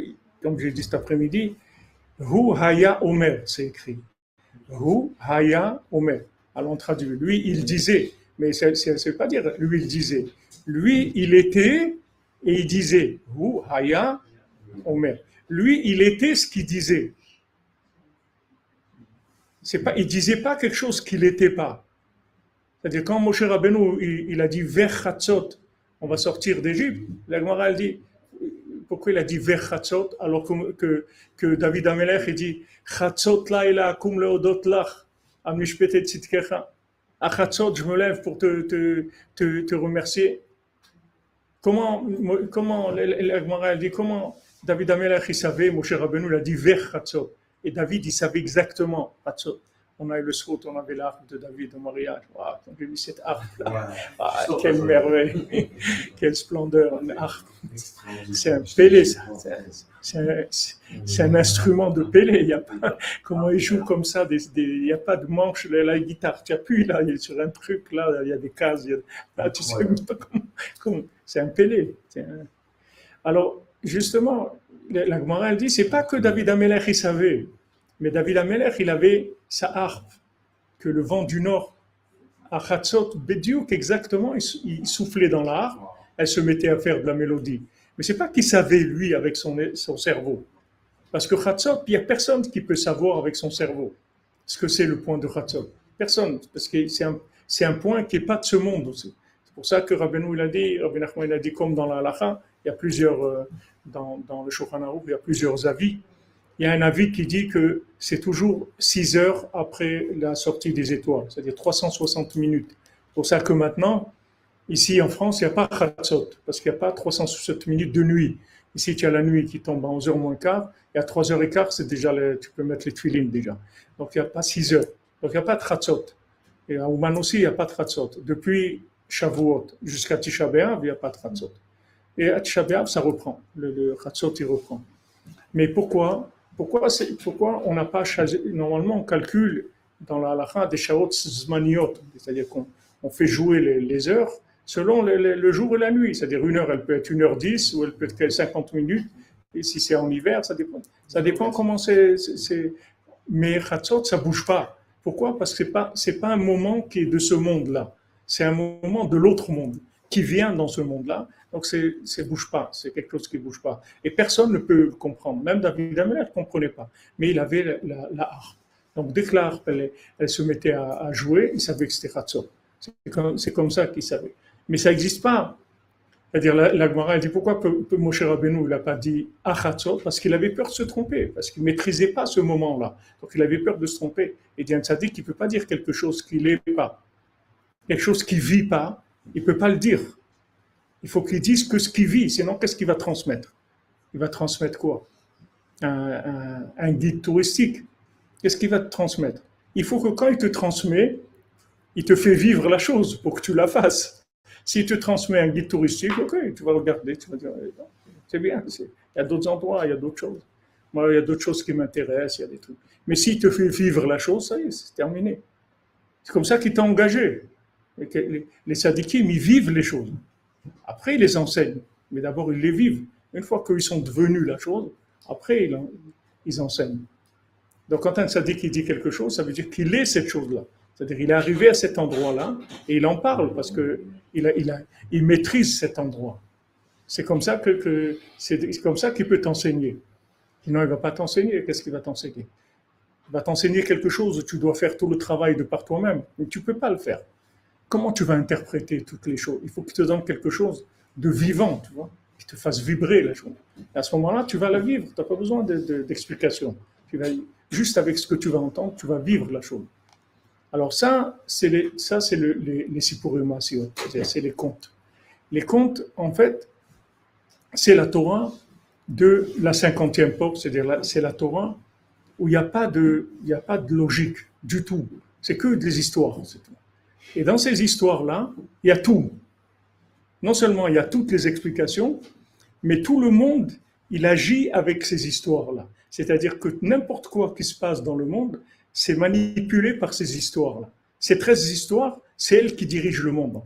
comme j'ai dit cet après-midi, Hu Haya Omer, c'est écrit. Hu Haya Omer. Alors on traduit. Lui, il disait. Mais ça ne veut pas dire lui, il disait. Lui, il était et il disait. Hu Haya Omer. Lui, il était ce qu'il disait. C'est pas, il disait pas quelque chose qu'il n'était pas. C'est-à-dire quand Moshe Rabbeinu, il, il a dit on va sortir d'Égypte, la Gemara elle dit, pourquoi il a dit alors que, que, David Amelech il dit Chatzot laïla kum leodot. À Chatzot, je me lève pour te, te, te, remercier. Comment, comment, la dit, comment David Amelech, il savait, Moshe Rabbeinu, il a dit vers Chatzot. Et David, il savait exactement Chatzot. On a eu le saut, on avait l'arbre de David au mariage. Waouh, quand j'ai vu cette harpe là, ah, quelle merveille, quelle splendeur, une harpe. C'est un pélé, ça. C'est un, instrument de pélé. Il y a pas, comment il joue comme ça, des, des- il n'y a pas de manche, la, la guitare. Tu appuies là, il est sur un truc là, il y a des cases. il y a- là, tu sais pas comment. c'est un pélé. un- Alors, justement, la la Gemara, elle dit, c'est pas que David Amelech, il savait, mais David Amelech, il avait sa harpe, que le vent du nord, à Chatzot, Bediuk, exactement, il, sou- il soufflait dans la harpe, elle se mettait à faire de la mélodie. Mais c'est pas qu'il savait, lui, avec son, son cerveau. Parce que Chatzot, il n'y a personne qui peut savoir avec son cerveau ce que c'est le point de Chatzot. Personne, parce que c'est un, un point qui n'est pas de ce monde aussi. C'est pour ça que Rabbeinu il a dit, Rabbi il a dit, comme dans la halacha, il y a plusieurs, euh, dans, dans le il y a plusieurs avis. Il y a un avis qui dit que c'est toujours 6 heures après la sortie des étoiles, c'est-à-dire 360 minutes. C'est pour ça que maintenant, ici en France, il n'y a pas Chatzot, parce qu'il n'y a pas 360 minutes de nuit. Ici, tu as la nuit qui tombe à 11h moins quart, et à 3h15, c'est déjà tu peux mettre les tuilines déjà. Donc il n'y a pas 6 heures. Donc il n'y a pas de Chatzot. Et à Ouman aussi, il n'y a pas de Chatzot. Depuis Shavuot jusqu'à Tisha B'Av, il n'y a pas de Chatzot. Et à Tisha B'Av, ça reprend. Le, le il reprend. Mais pourquoi pourquoi, on n'a pas Normalement, on calcule dans la halakha des shaot zmaniot, c'est-à-dire qu'on on fait jouer les, heures selon le, jour et la nuit. C'est-à-dire une heure, elle peut être 1h10 ou elle peut être 50 minutes. Et si c'est en hiver, ça dépend. Ça dépend comment c'est. Mais Chatzot, ça bouge pas. Pourquoi? Parce que c'est pas pas un moment qui est de ce monde-là. C'est un moment de l'autre monde qui vient dans ce monde-là. Donc c'est c'est bouge pas. C'est quelque chose qui bouge pas. Et personne ne peut comprendre. Même David Amelech ne comprenait pas. Mais il avait la, harpe. Donc dès que la harpe elle, se mettait à, jouer, il savait que c'était Chatzot. C'est comme, ça qu'il savait. Mais ça n'existe pas. C'est-à-dire, la, la elle dit pourquoi peut, Moshe Rabbeinu il n'a pas dit Achatzot Parce qu'il avait peur de se tromper, parce qu'il ne maîtrisait pas ce moment-là. Donc il avait peur de se tromper. Et dit un tzaddik, il ne peut pas dire quelque chose qu'il n'est pas. Quelque chose qu'il ne vit pas, il ne peut pas le dire. Il faut qu'il dise que ce qu'il vit, sinon qu'est-ce qu'il va transmettre? Il va transmettre quoi? Un, guide touristique. Qu'est-ce qu'il va te transmettre? Il faut que quand il te transmet, il te fait vivre la chose pour que tu la fasses. S'il te transmet un guide touristique, ok, tu vas regarder, tu vas dire, eh c'est bien, il y a d'autres endroits, il y a d'autres choses. Moi, il y a d'autres choses qui m'intéressent, il y a des trucs. Mais s'il te fait vivre la chose, ça y est, c'est terminé. C'est comme ça qu'il t'a engagé. Les, les ils vivent les choses. Après, ils les enseignent. Mais d'abord, ils les vivent. Une fois qu'ils sont devenus la chose, après, ils, en- ils enseignent. Donc, quand un sadique il dit quelque chose, ça veut dire qu'il est cette chose-là. C'est-à-dire qu'il est arrivé à cet endroit-là et il en parle parce que il, il, il maîtrise cet endroit. C'est comme ça qu'il peut t'enseigner. Sinon, il ne va pas t'enseigner. Qu'est-ce qu'il va t'enseigner? Il va t'enseigner quelque chose. Tu dois faire tout le travail de par toi-même, mais tu ne peux pas le faire. Comment tu vas interpréter toutes les choses? Il faut qu'il te donne quelque chose de vivant, tu vois, qui te fasse vibrer la chose. Et à ce moment-là, tu vas la vivre. Tu n'as pas besoin de- de- d'explication. Tu vas juste avec ce que tu vas entendre, tu vas vivre la chose. Alors ça, c'est les, ça c'est le- les, les c'est les contes. Les contes, en fait, c'est la Torah de la cinquantième porte, c'est-à-dire c'est la Torah où il n'y a pas de, a pas de logique du tout. C'est que des histoires, c'est tout. Et dans ces histoires-là, il y a tout. Non seulement il y a toutes les explications, mais tout le monde, il agit avec ces histoires-là. C'est-à-dire que n'importe quoi qui se passe dans le monde, c'est manipulé par ces histoires-là. Ces 13 histoires, c'est elles qui dirigent le monde.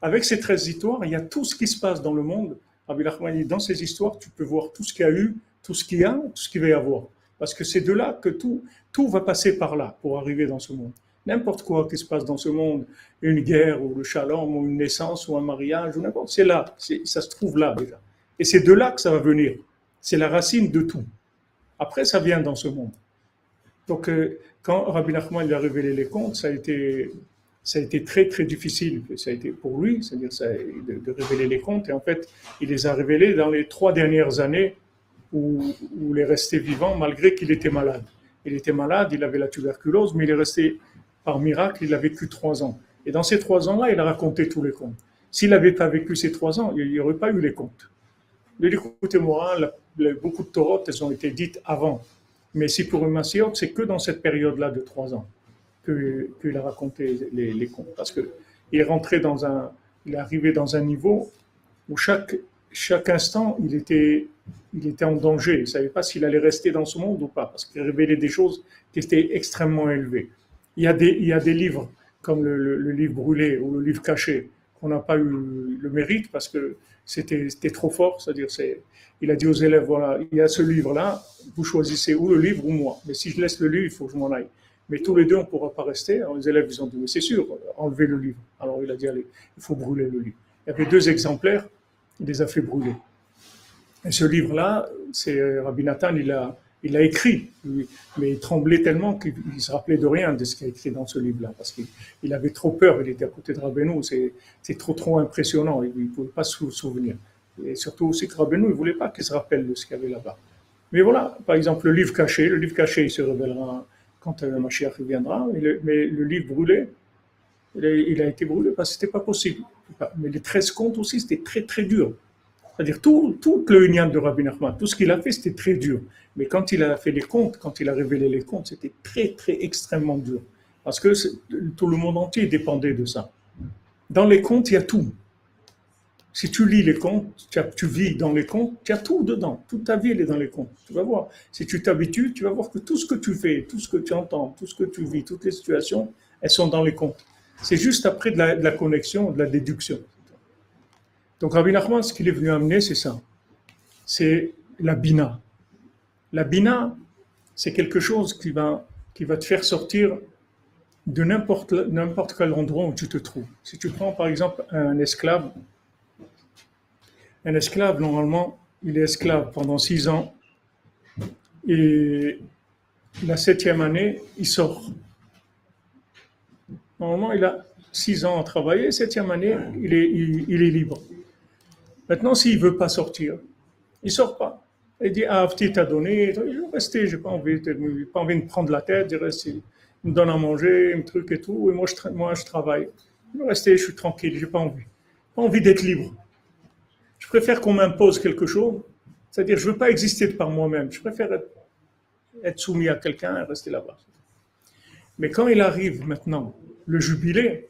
Avec ces 13 histoires, il y a tout ce qui se passe dans le monde. Dans ces histoires, tu peux voir tout ce qu'il y a eu, tout ce qu'il y a, tout ce qu'il va y avoir. Parce que c'est de là que tout va passer par là pour arriver dans ce monde. N'importe quoi qui se passe dans ce monde, une guerre ou le shalom ou une naissance ou un mariage ou n'importe, c'est là, ça se trouve là déjà. Et c'est de là que ça va venir. C'est la racine de tout. Après, ça vient dans ce monde. Donc, euh, quand Rabbi Nachman lui a révélé les contes, ça a été, très très difficile. Ça a été pour lui, c'est-à-dire de, de révéler les contes. Et en fait, il les a révélés dans les trois dernières années où il est resté vivant, malgré qu'il était malade. Il était malade, il avait la tuberculose, mais il est resté par miracle, il a vécu trois ans. Et dans ces trois ans-là, il a raconté tous les contes. S'il n'avait pas vécu ces trois ans, il n'y aurait pas eu les contes. Le écoutez-moi, beaucoup de Torah, elles ont été dites avant. Mais si pour une c'est que dans cette période-là de trois ans qu'il a raconté les, contes. Parce qu'il est rentré dans un, il est arrivé dans un niveau où chaque, chaque instant, il était, il était en danger. Il ne savait pas s'il allait rester dans ce monde ou pas, parce qu'il révélait des choses qui étaient extrêmement élevées. Il y a des, livres, comme le, livre brûlé ou le livre caché, qu'on n'a pas eu le mérite parce que c'était trop fort. C'est-à-dire, c'est, il a dit aux élèves, voilà, il y a ce livre-là, vous choisissez ou le livre ou moi. Mais si je laisse le livre, il faut que je m'en aille. Mais tous les deux, on ne pourra pas rester. Les élèves, ils ont dit, c'est sûr, enlevez le livre. Alors il a dit, allez, il faut brûler le livre. Il y avait deux exemplaires, il les a fait brûler. Et ce livre-là, c'est Rabbi Nathan, il a, il a écrit, mais il tremblait tellement qu'il se rappelait de rien de ce qu'il a écrit dans ce livre-là, parce qu'il avait trop peur, il était à côté de Rabbeinu, c'est trop trop impressionnant, il ne pouvait pas se souvenir. Et surtout aussi que Rabbeinu, il ne voulait pas qu'il se rappelle de ce qu'il y avait là-bas. Mais voilà, par exemple, le livre caché, le livre caché, il se révélera quand le Mashiach viendra, mais le, livre brûlé, il a, été brûlé parce que ce n'était pas possible. Mais les 13 comptes aussi, c'était très très dur. C'est-à-dire tout, le union de Rabbi Nachman, tout ce qu'il a fait, c'était très dur. Mais quand il a fait les comptes, quand il a révélé les comptes, c'était très très extrêmement dur. Parce que tout le monde entier dépendait de ça. Dans les comptes, il y a tout. Si tu lis les contes, tu, vis dans les contes, tu as tout dedans. Toute ta vie, elle est dans les contes. Tu vas voir. Si tu t'habitues, tu vas voir que tout ce que tu fais, tout ce que tu entends, tout ce que tu vis, toutes les situations, elles sont dans les contes. C'est juste après de la, connexion, de la déduction. Donc Rabbi Nachman, ce qu'il est venu amener, c'est ça. C'est la bina. La bina, c'est quelque chose qui va, qui va te faire sortir de n'importe quel endroit où tu te trouves. Si tu prends par exemple un esclave, un esclave, normalement, il est esclave pendant six ans. Et la septième année, il sort. Normalement, il a six ans à travailler. Septième année, il est, il, est libre. Maintenant, s'il ne veut pas sortir, il ne sort pas. Il dit, ah, petit t'a donné, je vais rester, je n'ai pas envie, de, pas envie de prendre la tête. Il me donne à manger, un truc et tout, et moi je, moi, je travaille. Je vais rester, je suis tranquille, je n'ai pas envie. Pas envie d'être libre. Je préfère qu'on m'impose quelque chose. C'est-à-dire, je ne veux pas exister par moi-même. Je préfère être, soumis à quelqu'un et rester là-bas. Mais quand il arrive maintenant, le jubilé,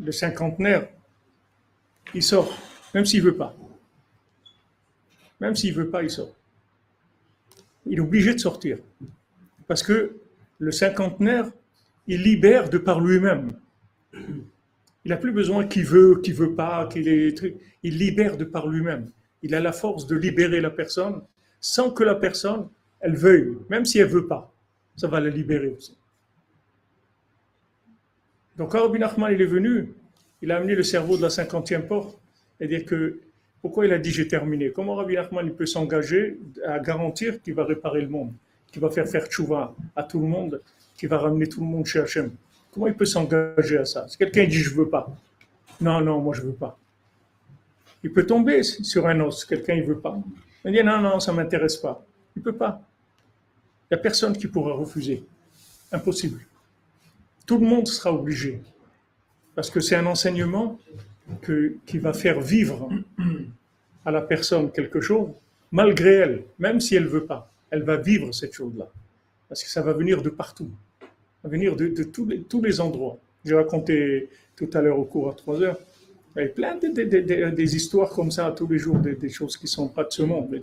le cinquantenaire, il sort, même s'il ne veut pas. Même s'il ne veut pas, il sort. Il est obligé de sortir. Parce que le cinquantenaire, il libère de par lui-même. Il n'a plus besoin qu'il veut, qu'il veut pas, qu'il est. Il libère de par lui-même. Il a la force de libérer la personne sans que la personne, elle veuille, même si elle veut pas. Ça va la libérer aussi. Donc quand Rabbi il est venu, il a amené le cerveau de la cinquantième porte, et dire que pourquoi il a dit j'ai terminé? Comment Rabbi Nachman il peut s'engager à garantir qu'il va réparer le monde, qu'il va faire faire tchouva à tout le monde, qu'il va ramener tout le monde chez Hachem? Comment il peut s'engager à ça? Si quelqu'un dit je veux pas, non, non, moi je veux pas. Il peut tomber sur un os, quelqu'un ne veut pas. Il dit non, non, ça m'intéresse pas. Il peut pas. Il n'y a personne qui pourra refuser. Impossible. Tout le monde sera obligé. Parce que c'est un enseignement qui va faire vivre à la personne quelque chose, malgré elle, même si elle ne veut pas. Elle va vivre cette chose-là. Parce que ça va venir de partout venir de, tous, les, tous, les, endroits. J'ai raconté tout à l'heure au cours à 3 heures, il y a plein de, des histoires comme ça tous les jours, des, choses qui ne sont pas de ce monde.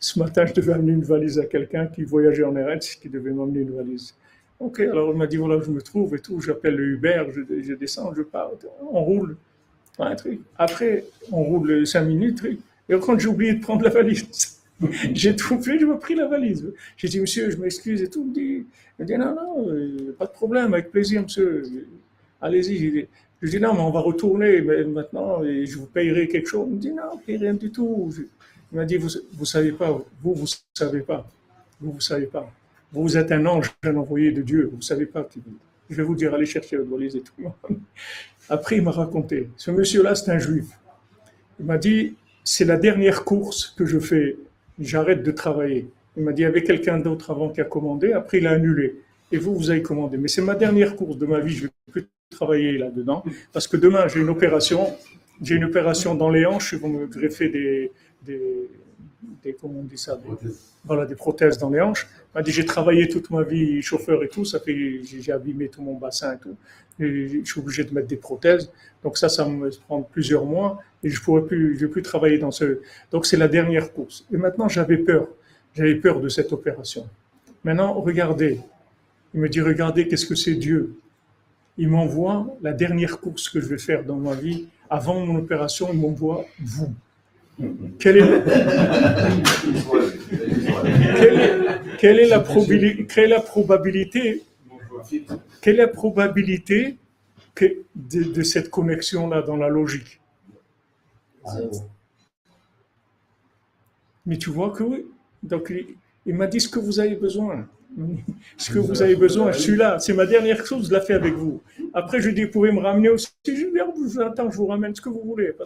ce matin, je devais amener une valise à quelqu'un qui voyageait en RS, qui devait m'amener une valise. Ok, alors il m'a dit voilà je me trouve et tout, j'appelle le Uber, je, descends, je pars, on roule. Après, on roule 5 minutes, et quand j'ai oublié de prendre la valise, j'ai tout fait, je me pris la valise. J'ai dit, monsieur, je m'excuse et tout. Il me dit, non, non, euh, pas de problème, avec plaisir, monsieur. Allez-y. Je dis, non, mais on va retourner maintenant et je vous payerai quelque chose. Il me dit, non, paye rien du tout. Il m'a dit, vous ne savez pas, vous, vous savez pas. Vous, vous savez pas. Vous êtes un ange, un envoyé de Dieu. Vous ne savez pas. Je vais vous dire, allez chercher valise et tout. Après, il m'a raconté. Ce monsieur-là, c'est un juif. Il m'a dit, c'est la dernière course que je fais j'arrête de travailler. Il m'a dit, il y avait quelqu'un d'autre avant qui a commandé, après il a annulé. et vous, vous avez commandé. Mais c'est ma dernière course de ma vie, je ne vais plus travailler là-dedans, parce que demain, j'ai une opération, j'ai une opération dans les hanches, ils vont me greffer des, des comment on dit ça, des, voilà, des prothèses dans les hanches. Il m'a dit, j'ai travaillé toute ma vie chauffeur et tout, ça fait, j'ai j'ai abîmé tout mon bassin et tout, et je suis obligé de mettre des prothèses. Donc ça, ça me prend plusieurs mois, et je pourrais plus, je vais plus travailler dans ce, donc c'est la dernière course. Et maintenant, j'avais peur, j'avais peur de cette opération. Maintenant, regardez, il me dit, regardez, qu'est-ce que c'est Dieu Il m'envoie la dernière course que je vais faire dans ma vie. Avant mon opération, il m'envoie vous. Quelle est, la probabilité Quelle est la probabilité de, cette connexion-là dans la logique? Mais tu vois que oui. Donc, il, il m'a dit ce que vous avez besoin. Ce que vous avez besoin, je suis là. C'est ma dernière chose, je la fais avec vous. Après, je dis, vous pouvez me ramener aussi. Je dis, je vous je vous ramène ce que vous voulez. Pas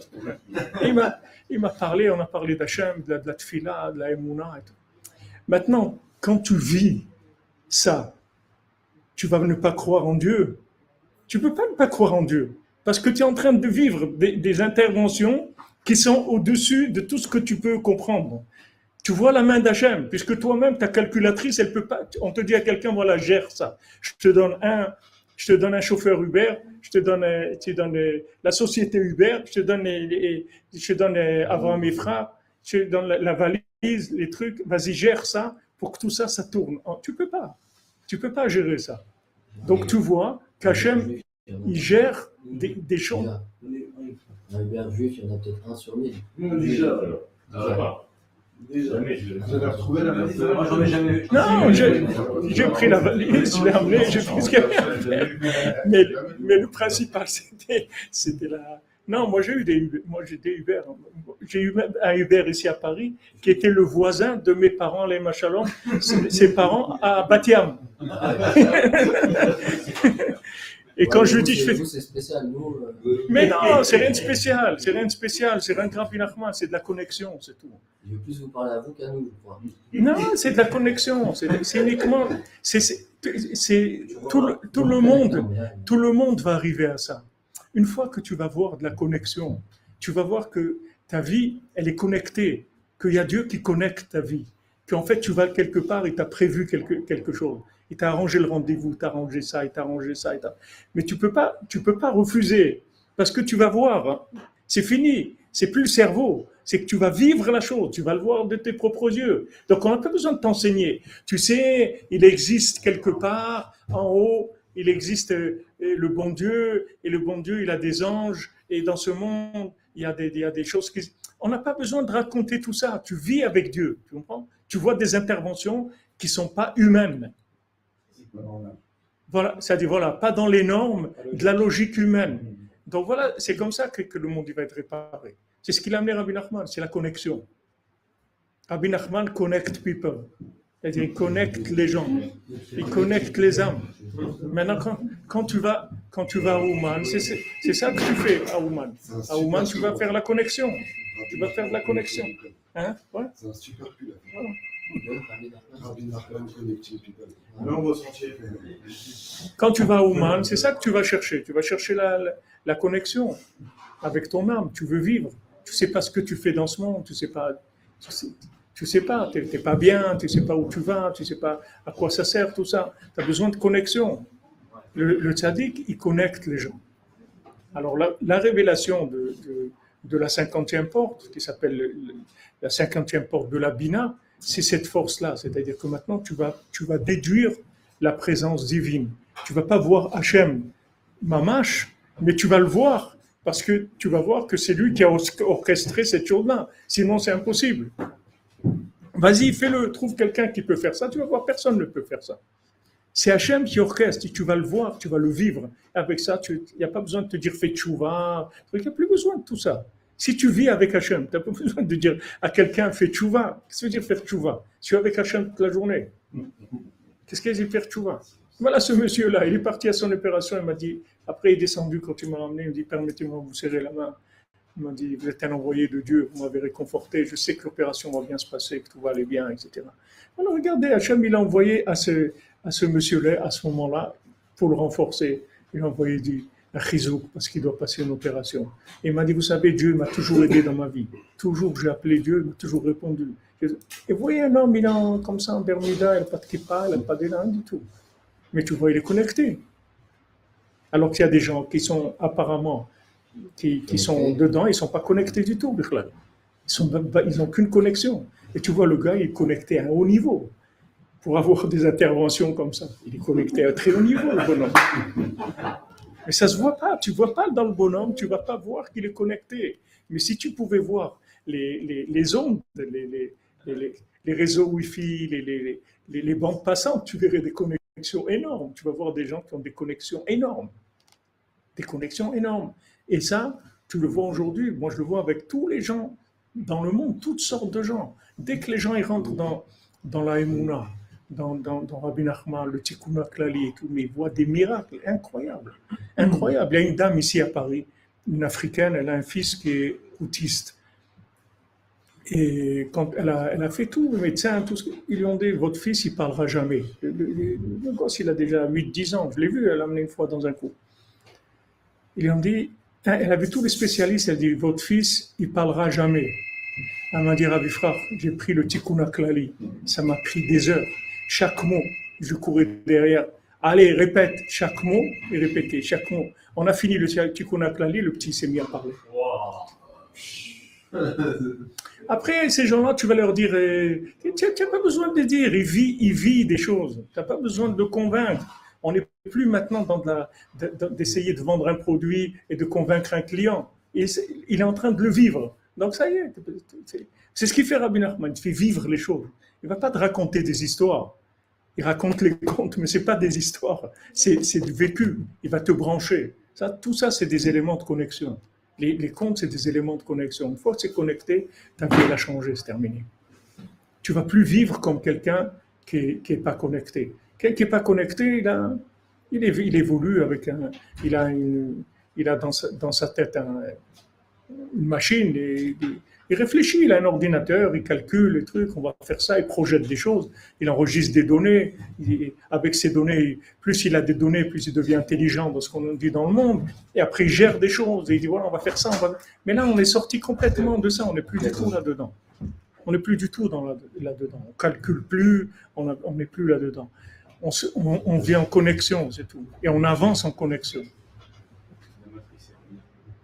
il m'a, parlé, on a parlé d'Hachem, de la, de la Tfila, de la Emouna. Maintenant, quand tu vis ça, tu vas ne pas croire en Dieu. Tu peux pas ne pas croire en Dieu. Parce que tu es en train de vivre des interventions qui sont au-dessus de tout ce que tu peux comprendre. Tu vois la main d'Hachem, puisque toi-même, ta calculatrice, elle peut pas. On te dit à quelqu'un, voilà, gère ça. Je te donne un, je te donne un chauffeur Uber, je te donne, euh, tu donnes euh, la société Uber, je te donne, les- je te donne euh, Abraham et Fra, je te donne la, la valise, les trucs. Vas-y, gère ça pour que tout ça, ça tourne. Oh, Tu peux pas. Tu peux pas gérer ça. Donc tu vois qu'Hachem, il gère des, des choses. Un Uber juif, il y en a peut-être un sur mille. Déjà, alors. Avez retrouvé la valise Moi, j'en ai jamais vu. Non, j'ai j'ai pris la valise, je l'ai amenée, j'ai pris ce qu'il y avait. Mais, mais le principal, c'était, c'était la. Non, moi j'ai eu des Uber. Moi j'ai des Uber. J'ai eu même un Uber ici à Paris qui était le voisin de mes parents, les Machalom, ses ses parents à Batiam. Et quand Ouais, je dis, je fais. nous, c'est spécial. Nous, euh, Mais non, c'est rien de spécial, c'est rien de spécial, c'est rien de grand Pinachman, c'est de la connexion, c'est tout. je veux plus vous parler à vous qu'à nous, je crois. Non, c'est de la connexion, c'est uniquement. c'est- tout, le, tout le monde, tout le monde va arriver à ça. Une fois que tu vas voir de la connexion, tu vas voir que ta vie, elle est connectée, qu'il y a Dieu qui connecte ta vie, qu'en fait tu vas quelque part, il t'a prévu quelque, quelque chose, il t'a arrangé le rendez-vous, il t'a arrangé ça, il t'a arrangé ça, il mais tu peux peux pas refuser, parce que tu vas voir, hein, c'est fini, c'est plus le cerveau, c'est que tu vas vivre la chose, tu vas le voir de tes propres yeux. Donc on n'a pas besoin de t'enseigner. Tu sais, il existe quelque part en haut, il existe euh, le bon Dieu, et le bon Dieu, il a des anges, et dans ce monde, il y a des, il y a des choses qui... On n'a pas besoin de raconter tout ça. Tu vis avec Dieu, tu comprends? Tu vois des interventions qui sont pas humaines. Voilà, c'est-à-dire, voilà, pas dans les normes de la logique humaine. Donc voilà, c'est comme ça que, que le monde va être réparé. C'est ce qu'il a amené Rabbi Nachman, c'est la connexion. Rabbi Nachman connecte people. C'est-à-dire, il connecte les gens, il connecte les âmes. Maintenant, quand, quand tu vas, quand tu vas à Ouman, c'est ça que tu fais à Ouman. À Ouman, tu vas faire la connexion. Tu vas faire de la connexion. Hein? Ouais. C'est un super pull. Voilà. Quand tu vas à Ouman, c'est ça que tu vas chercher. Tu vas chercher la, la, connexion avec ton âme. Tu veux vivre. Tu sais pas ce que tu fais dans ce monde. Tu sais pas. Tu sais, tu sais pas. Tu n'es pas bien. Tu sais pas où tu vas. Tu sais pas à quoi ça sert tout ça. Tu as besoin de connexion. Le, le tzaddik, il connecte les gens. Alors la, la révélation de, de, de la cinquantième porte, qui s'appelle le- le- la cinquantième porte de la Bina, c'est cette force-là. C'est-à-dire que maintenant, tu vas, tu vas déduire la présence divine. Tu vas pas voir Hachem Mamash, mais tu vas le voir parce que tu vas voir que c'est lui qui a or- orchestré cette chose-là. Sinon, c'est impossible. Vas-y, fais-le. Trouve quelqu'un qui peut faire ça. Tu vas voir, personne ne peut faire ça. C'est Hachem qui orchestre. Tu vas le voir, tu vas le vivre. Avec ça, il n'y a pas besoin de te dire fais tchouva. Il n'y a plus besoin de tout ça. Si tu vis avec Hachem, tu n'as pas besoin de dire à quelqu'un fais tchouva. Qu'est-ce que veut dire faire tchouva? Tu es avec Hachem toute la journée. Qu'est-ce qu'il dit faire tchouva? Voilà ce monsieur-là, il est parti à son opération, il m'a dit, après il est descendu quand il m'a emmené, il me dit, permettez-moi de vous serrer la main. Il m'a dit, vous êtes un envoyé de Dieu, vous m'avez réconforté, je sais que l'opération va bien se passer, que tout va aller bien, etc. Alors regardez, Hachem, il a envoyé à ce, monsieur-là, à ce moment-là, pour le renforcer. Il a envoyé du un chizouk parce qu'il doit passer une opération. Et il m'a dit, vous savez, Dieu m'a toujours aidé dans ma vie. Toujours, j'ai appelé Dieu, il m'a toujours répondu. Et vous voyez un homme, il est comme ça en Bermuda, il n'a pas de kippa, il n'a pas d'élan du tout. Mais tu vois, il est connecté. Alors qu'il y a des gens qui sont apparemment, qui, qui sont dedans, ils ne sont pas connectés du tout. Ils n'ont qu'une connexion. Et tu vois, le gars, il est connecté à un haut niveau. Pour avoir des interventions comme ça, il est connecté à un très haut niveau, le bonhomme. Mais ça ne se voit pas. Tu ne vois pas dans le bonhomme, tu ne vas pas voir qu'il est connecté. Mais si tu pouvais voir les, les, les ondes, les, les, réseaux Wi-Fi, les, les, bandes passantes, tu verrais des connexions énormes. Tu vas voir des gens qui ont des connexions énormes. Des connexions énormes. Et ça, tu le vois aujourd'hui. Moi, je le vois avec tous les gens dans le monde, toutes sortes de gens. Dès que les gens ils rentrent dans, dans la Emouna, dans, dans, dans Rabbi Nachman, le Tikkun et tout, mais ils voient des miracles incroyables. Incroyables. Il y a une dame ici à Paris, une africaine, elle a un fils qui est autiste. Et quand elle a, elle a fait tout, le médecin, tout ce, ils lui ont dit Votre fils, il parlera jamais. Le, le, gosse, il a déjà 8-10 ans. Je l'ai vu, elle l'a amené une fois dans un coup. Ils lui ont dit hein, Elle a vu tous les spécialistes, elle dit Votre fils, il parlera jamais. Elle m'a dit Rabbi j'ai pris le Tikkun Klali. Ça m'a pris des heures. Chaque mot, je courais derrière. Allez, répète chaque mot et répétez chaque mot. On a fini le Tikkun le petit s'est mis à parler. Après, ces gens-là, tu vas leur dire, euh, tu n'as pas besoin de dire, il vit, il vit des choses. Tu n'as pas besoin de convaincre. On n'est plus maintenant dans d'essayer de, vendre un produit et de convaincre un client. il est en train de le vivre. Donc ça y est, c'est ce qui fait Rabbi Nachman, il fait vivre les choses. Il ne va pas te raconter des histoires. Il raconte les contes, mais ce n'est pas des histoires, c'est du vécu. Il va te brancher. Ça, tout ça, c'est des éléments de connexion. Les, les contes, c'est des éléments de connexion. Une fois que c'est connecté, ta vie, elle a changé, c'est terminé. Tu vas plus vivre comme quelqu'un qui n'est pas connecté. Quelqu'un qui n'est pas connecté, il, a, il, il, évolue avec un. Il a, une, il a dans, sa, dans sa tête un, une machine, et, il réfléchit, il a un ordinateur, il calcule les trucs, on va faire ça, il projette des choses, il enregistre des données, avec ces données, plus il a des données, plus il devient intelligent dans ce qu'on dit dans le monde, et après il gère des choses, et il dit voilà, on va faire ça, mais là on est sorti complètement de ça, on n'est plus du tout là-dedans. On n'est plus du tout là-dedans, on calcule plus, on n'est plus là-dedans. On, on vient en connexion, c'est tout, et on avance en connexion.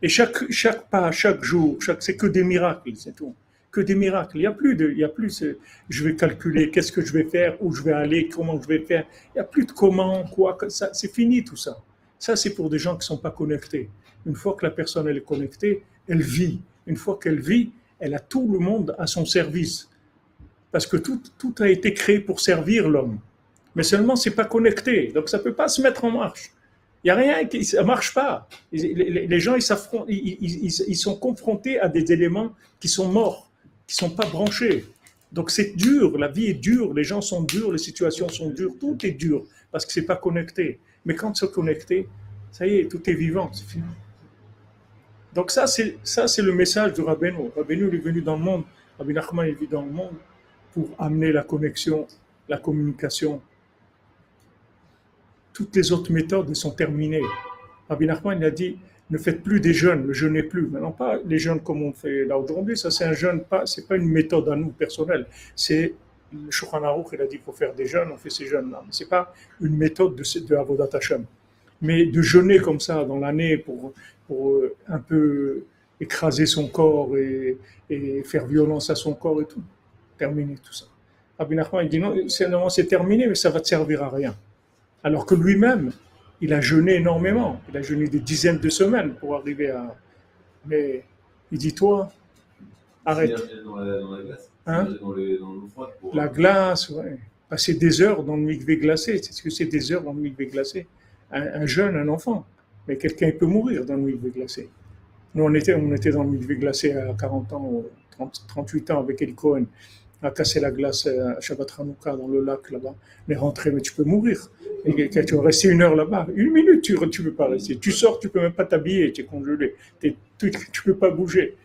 Et chaque, pas, chaque jour, chaque, c'est que des miracles, c'est tout. Que des miracles. Il n'y a plus de, il y a plus, je vais calculer qu'est-ce que je vais faire, où je vais aller, comment je vais faire. Il n'y a plus de comment, quoi, ça, c'est fini tout ça. Ça, c'est pour des gens qui ne sont pas connectés. Une fois que la personne elle est connectée, elle vit. Une fois qu'elle vit, elle a tout le monde à son service. Parce que tout, tout a été créé pour servir l'homme. Mais seulement, c'est pas connecté. Donc, ça peut pas se mettre en marche. Il n'y a rien qui ça marche pas. Les, gens, ils, ils, sont confrontés à des éléments qui sont morts, qui sont pas branchés. Donc c'est dur, la vie est dure, les gens sont durs, les situations sont dures, tout est dur parce que c'est pas connecté. Mais quand c'est connecté, ça y est, tout est vivant. Donc ça, c'est ça, c'est le message de Rabbeinu. Rabbeinu est venu dans le monde, Rabbi Nachman est venu dans le monde pour amener la connexion, la communication, toutes les autres méthodes sont terminées. Rabbi Nachman a dit ne faites plus des jeûnes, ne jeûnez plus. Maintenant, pas les jeûnes comme on fait là aujourd'hui, ça c'est un jeûne, pas, c'est pas une méthode à nous personnelle. C'est le Shulchan Aruch, il a dit qu'il faut faire des jeûnes, on fait ces jeûnes-là. Mais c'est pas une méthode de, Avodat Hashem. Mais de jeûner comme ça dans l'année pour, pour euh, un peu écraser son corps et, faire violence à son corps et tout, terminer tout ça. Rabbi Nachman il dit non, c'est terminé, mais ça va te servir à rien. Alors que lui-même, il a jeûné énormément. Il a jeûné des dizaines de semaines pour arriver à. Mais il dit Toi, arrête. Dans la, dans la glace hein? Dans, l'eau froide La glace, ouais. Passer des heures dans le mikvé glacé. C'est ce que c'est des heures dans le mikvé glacé un, jeune, un enfant. Mais quelqu'un peut mourir dans le mikvé glacé. Nous, on était, on était dans le mikvé glacé à 40 ans, 38 ans avec Eli Cohen à casser la glace à Shabbat dans le lac là-bas. Mais rentrer, mais tu peux mourir. Et tu vas rester une heure là-bas. Une minute, tu ne peux pas rester. Tu sors, tu peux même pas t'habiller, tu es congelé. tu ne peux pas bouger.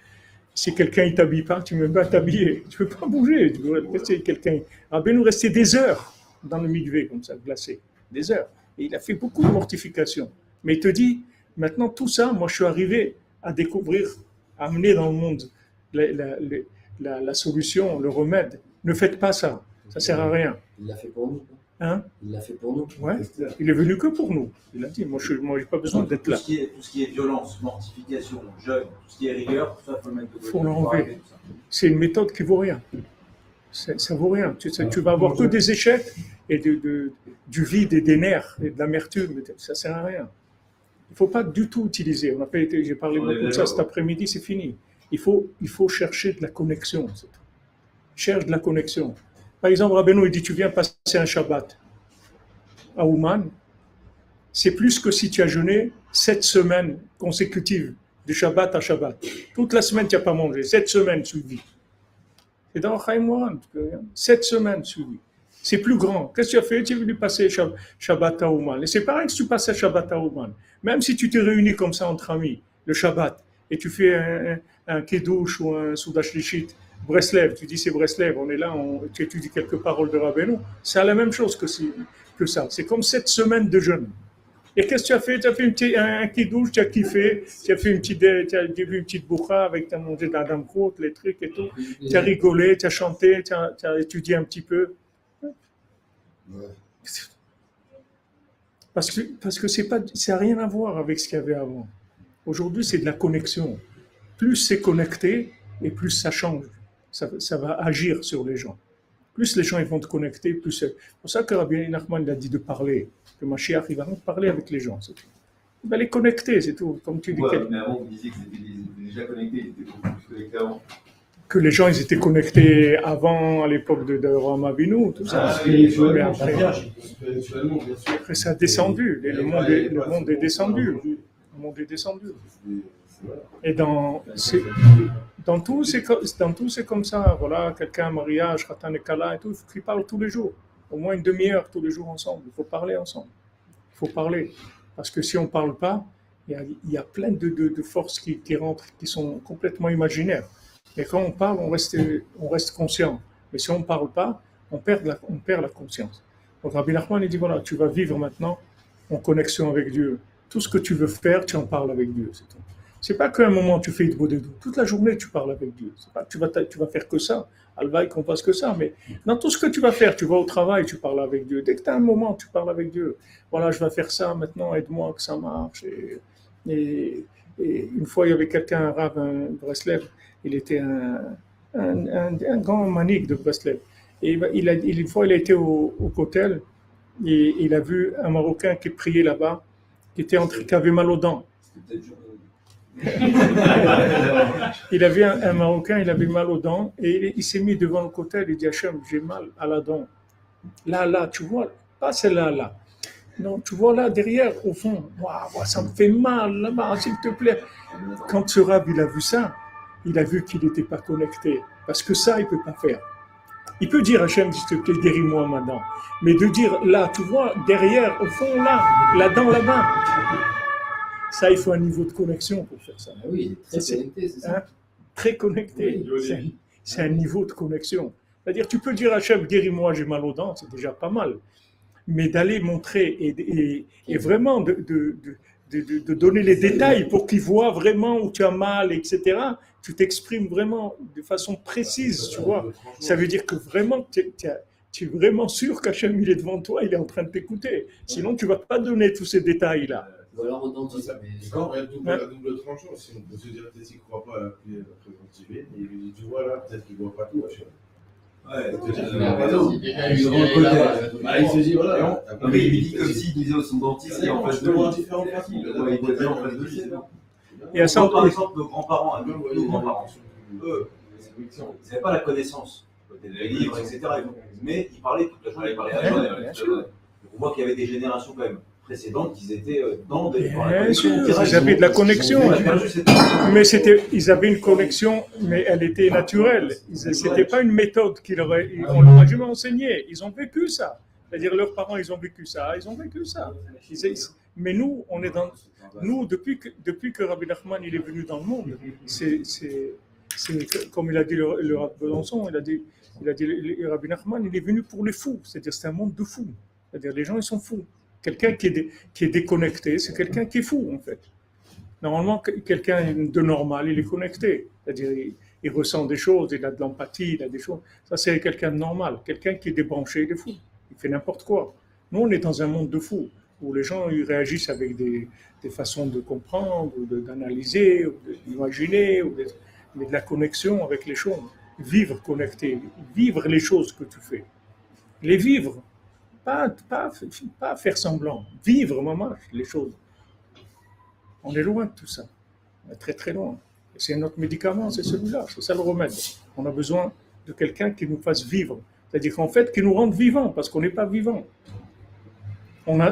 Si quelqu'un ne t'habille pas, tu ne peux pas t'habiller. Tu ne peux pas bouger. Tu peux rester quelqu'un. Ah ben nous rester des heures. dans le mikvé, comme ça, glacé, des heures. Et il a fait beaucoup de mortifications. Mais il te dit, maintenant tout ça, moi je suis arrivé à découvrir, à amener dans le monde la solution, le remède. Ne faites pas ça, ça sert à rien. Il l'a fait pour nous. Hein Il l'a fait pour nous. Ouais. Il est venu que pour nous. Il a dit, moi je n'ai pas besoin d'être là. ce, qui est, tout ce qui est violence, mortification, jeûne, tout ce qui est rigueur, tout ça, il faut le mettre de côté. Faut l'enlever. ça. C'est une méthode qui vaut rien. C'est- Ça vaut rien. Tu, tu vas avoir que des échecs et de- de- du vide et des nerfs et de l'amertume. Ça sert à rien. Il ne faut pas du tout utiliser. On a j'ai parlé beaucoup de ça cet après-midi, c'est fini. Il faut, il faut chercher de la connexion. Cherche de la connexion. Par exemple, Rabbeinu, il dit, tu viens passer un Shabbat à Ouman. C'est plus que si tu as jeûné sept semaines consécutives, de Shabbat à Shabbat. Toute la semaine, tu n'as pas mangé. Sept semaines suivies. C'est dans Chaim Moran. Sept semaines suivies. C'est plus grand. Qu'est-ce que tu as fait? Tu es venu passer Shab- Shabbat à Ouman. Et c'est pareil que si tu passes à Shabbat à Ouman. Même si tu t'es réuni comme ça entre amis, le Shabbat, et tu fais un, un, un ou un Soudash Breslev, tu dis c'est Breslev, on est là, on, tu étudies quelques paroles de Rabbeinu, c'est la même chose que, ça. C'est comme sept semaines de jeûne. Et qu'est-ce que tu as fait? Tu as fait une petite- un, un kidouche, tu as kiffé, tu as fait une petite, tu as vu une petite boucha avec, tu as mangé de Croûte, les trucs et tout. Tu as rigolé, tu as chanté, tu as, tu as étudié un petit peu. Parce que, parce que c'est pas, ça n'a rien à voir avec ce qu'il y avait avant. Aujourd'hui, c'est de la connexion. Plus c'est connecté et plus ça change. Ça, ça va agir sur les gens. Plus les gens ils vont te connecter, plus c'est c'est pour ça que Rabbi Nachman a dit de parler. Que Mashiach, il va parler avec les gens. c'est tout. Il va les connecter, c'est tout. Comme tu dis, Ouais, mais avant, vous disiez qu'ils étaient, déjà connectés, ils étaient beaucoup plus connectés avant. que les gens ils étaient connectés avant, à l'époque de, de Rama Avinu, tout ça. Ah, Mais après, ça a descendu. Le, le monde est, le monde est descendu. Est descendu. Et dans, dans tout, c'est dans tout, c'est comme ça. Voilà, quelqu'un, un mariage, Khatan et Kala tout, il faut qu'ils parlent tous les jours. Au moins une demi-heure tous les jours ensemble. Il faut parler ensemble. Il faut parler. Parce que si on ne parle pas, il y a, plein de, de- de forces qui, qui rentrent, qui sont complètement imaginaires. Et quand on parle, on reste, on reste conscient. Mais si on ne parle pas, on perd, la, on perd la conscience. Donc Rabbi Nachman, il dit voilà, tu vas vivre maintenant en connexion avec Dieu. Tout ce que tu veux faire, tu en parles avec Dieu. C'est tout. C'est pas qu'à un moment tu fais de doux. Toute la journée tu parles avec Dieu. C'est pas que tu vas, faire que ça. Alvaï qu'on fasse que ça. Mais dans tout ce que tu vas faire, tu vas au travail, tu parles avec Dieu. Dès que tu as un moment, tu parles avec Dieu. Voilà, je vais faire ça maintenant, aide-moi que ça marche. Et, une fois, il y avait quelqu'un, un rave, un Breslev, il était un, grand manique de Breslev. Et il une fois, il a été au, au Kotel et il a vu un Marocain qui priait là-bas, qui, était entre, qui avait mal aux dents. Il avait un, un Marocain, il avait mal aux dents et il, il s'est mis devant le côté, il dit Hachem, j'ai mal à la dent. Là, là, tu vois, pas celle-là, là. Non, tu vois là, derrière, au fond, Waouh, ça me fait mal là-bas, s'il te plaît. Quand ce rab, il a vu ça, il a vu qu'il n'était pas connecté. Parce que ça, il ne peut pas faire. Il peut dire Hachem, s'il te plaît, guéris-moi ma dent. Mais de dire là, tu vois, derrière, au fond, là, la dent là-bas, ça, il faut un niveau de connexion pour faire ça Ah oui, très C'est- connecté, c'est ça. hein, très connecté. C'est- C'est un niveau de connexion. C'est-à-dire, tu peux dire à Hachem, guéris-moi, j'ai mal aux dents, c'est déjà pas mal. Mais d'aller montrer et, et- et vraiment de, de- de- de- de- de donner les détails pour qu'il voit vraiment où tu as mal, etc., tu t'exprimes vraiment de façon précise, tu vois. Ça veut dire que vraiment, tu es, vraiment sûr qu'Hachem, il est devant toi, il est en train de t'écouter. Sinon, tu vas pas donner tous ces détails-là. Ou alors au dentiste. Ça, mais- c'est quand même double, la double tranchant. Si on peut se dire, peut-être qu'il ne croit pas à la préventive, et il lui dit, tu vois là, peut-être qu'il ne voit pas tout, Hachem. Ouais, euh, Il il se Bah, il se dit, voilà. Il dit comme s'il disait au son dentiste, il en face de lui. il était en face de lui. Et à ça, par exemple, nos grands-parents, à nous, nos grands-parents, eux, ils n'avaient pas la connaissance des livres, etc. Mais ils parlaient toute la journée, ils parlaient la journée. bien euh, On voit qu'il y avait des générations quand même précédentes qui étaient euh, dans des. Bien sûr, ils avaient de la connexion. Mais c'était, ils avaient une connexion, mais elle était naturelle. C'était pas une méthode qu'ils leur, a- jamais enseigné. Ils ont vécu ça. C'est-à-dire leurs parents, ils ont vécu ça, ils ont vécu ça. Ils- mais nous, on est dans, nous depuis que depuis que Rabbi Nachman il est venu dans le monde, c'est, c'est, c'est comme il a dit le, le Rav Besançon, il a dit, Il a dit, le- Rabbi Nachman, il est venu pour les fous. C'est-à-dire, c'est un monde de fous. C'est-à-dire, les gens, ils sont fous. Quelqu'un qui est, dé- qui est déconnecté, c'est quelqu'un qui est fou, en fait. Normalement, que- quelqu'un de normal, il est connecté. C'est-à-dire, il, il ressent des choses, il a de l'empathie, il a des choses. Ça, c'est quelqu'un de normal. Quelqu'un qui est débranché, il est fou. Il fait n'importe quoi. Nous, on est dans un monde de fous, où les gens, ils réagissent avec des, des façons de comprendre, ou d'analyser, d'imaginer, mais de la connexion avec les choses. Vivre connecté, vivre les choses que tu fais. Les vivre, pas, pas, pas faire semblant. Vivre, maman, les choses. On est loin de tout ça. On est très très loin. C'est notre médicament, c'est celui-là, c'est ça le remède. On a besoin de quelqu'un qui nous fasse vivre. C'est-à-dire qu'en fait, qui nous rende vivants, parce qu'on n'est pas vivant. On a,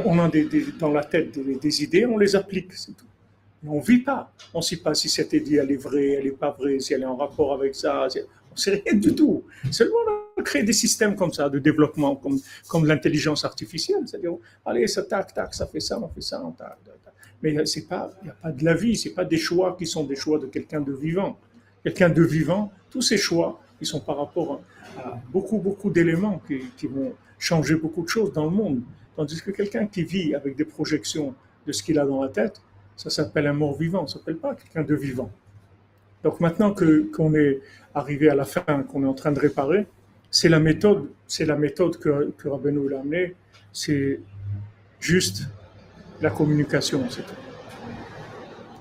dans la tête des, idées, on les applique, c'est tout. Mais on ne vit pas. On ne sait pas si cette idée, elle est vraie, elle n'est pas vraie, si elle est en rapport avec ça. On ne sait rien du tout. Seulement, on a créé des systèmes comme ça, de développement, comme, comme l'intelligence artificielle. C'est-à-dire, allez, ça tac, tac, ça fait ça, on fait ça, on tac, tac, tac. Mais il n'y a pas de la vie, c'est pas des choix qui sont des choix de quelqu'un de vivant. Quelqu'un de vivant, tous ces choix, ils sont par rapport à, à beaucoup, beaucoup d'éléments qui, qui vont changer beaucoup de choses dans le monde. Tandis que quelqu'un qui vit avec des projections de ce qu'il a dans la tête, ça s'appelle un mort-vivant, ça s'appelle pas quelqu'un de vivant. Donc maintenant que qu'on est arrivé à la fin, qu'on est en train de réparer, c'est la méthode, c'est la méthode que, que Rabbeinu a amenée, c'est juste la communication, c'est.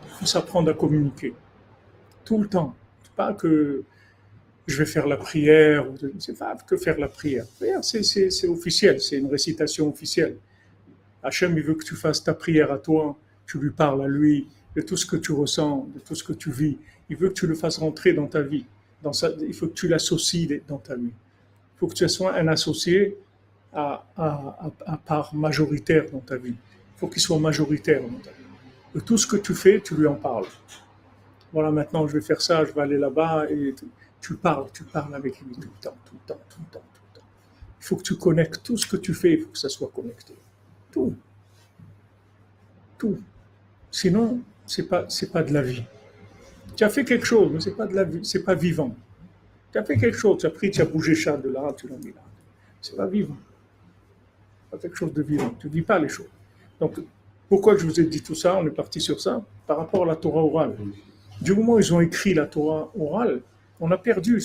Il faut s'apprendre à communiquer tout le temps. Pas que je vais faire la prière, c'est pas que faire la prière. C'est, officiel, c'est une récitation officielle. Hachem, il veut que tu fasses ta prière à toi, tu lui parles à lui de tout ce que tu ressens, de tout ce que tu vis. Il veut que tu le fasses rentrer dans ta vie. Il faut que tu l'associes dans ta vie. Il faut que tu sois un associé à, part majoritaire dans ta vie. Il faut qu'il soit majoritaire dans ta vie. De tout ce que tu fais, tu lui en parles. Voilà, maintenant je vais faire ça, je vais aller là-bas, et tu, tu parles, tu parles avec lui tout le temps, tout le temps, tout le temps, tout le temps. Il faut que tu connectes tout ce que tu fais, il faut que ça soit connecté. Tout. Tout. Sinon, c'est pas, c'est pas de la vie. Tu as fait quelque chose, mais c'est pas de la vie, c'est pas vivant. Tu as fait quelque chose, tu as pris, tu as bougé ça de là, tu l'as mis là. C'est pas vivant. Pas quelque chose de vivant. Tu ne vis pas les choses. Donc, pourquoi je vous ai dit tout ça? On est parti sur ça par rapport à la Torah orale. Du moment où ils ont écrit la Torah orale, on a perdu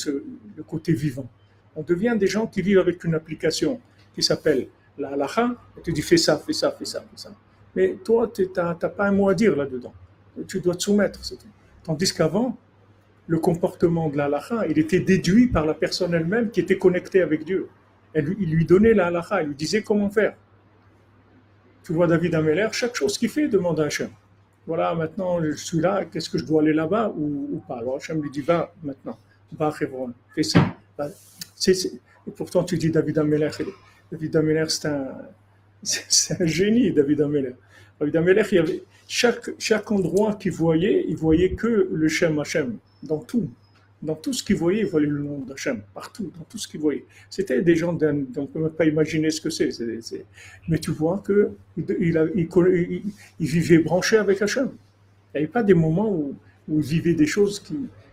le côté vivant. On devient des gens qui vivent avec une application qui s'appelle la halacha, et tu dis fais ça, fais ça, fais ça, fais ça. Mais toi, tu n'as pas un mot à dire là-dedans. Tu dois te soumettre. Tandis qu'avant, le comportement de la halacha, il était déduit par la personne elle-même qui était connectée avec Dieu. Il lui donnait la halacha, il lui disait comment faire. Tu vois David Ameller, chaque chose qu'il fait, demande à Hachem. Voilà, maintenant je suis là, qu'est-ce que je dois aller là-bas ou, pas? Alors Hachem lui dit, va maintenant, va Hebron, fais ça. C'est- Et pourtant tu dis David Ameller, David Ameller c'est un, un génie, David Ameller. David Ameller, il avait chaque, chaque endroit qu'il voyait, il voyait que le Shem Hachem, dans tout. Dans tout ce qu'il voyait, il voyait le nom d'Hachem, partout, dans tout ce qu'il voyait. C'était des gens d'un- on ne peut même pas imaginer ce que c'est. Mais tu vois que il, il, il avec Hachem. Il n'y avait pas des moments où, où il vivait des choses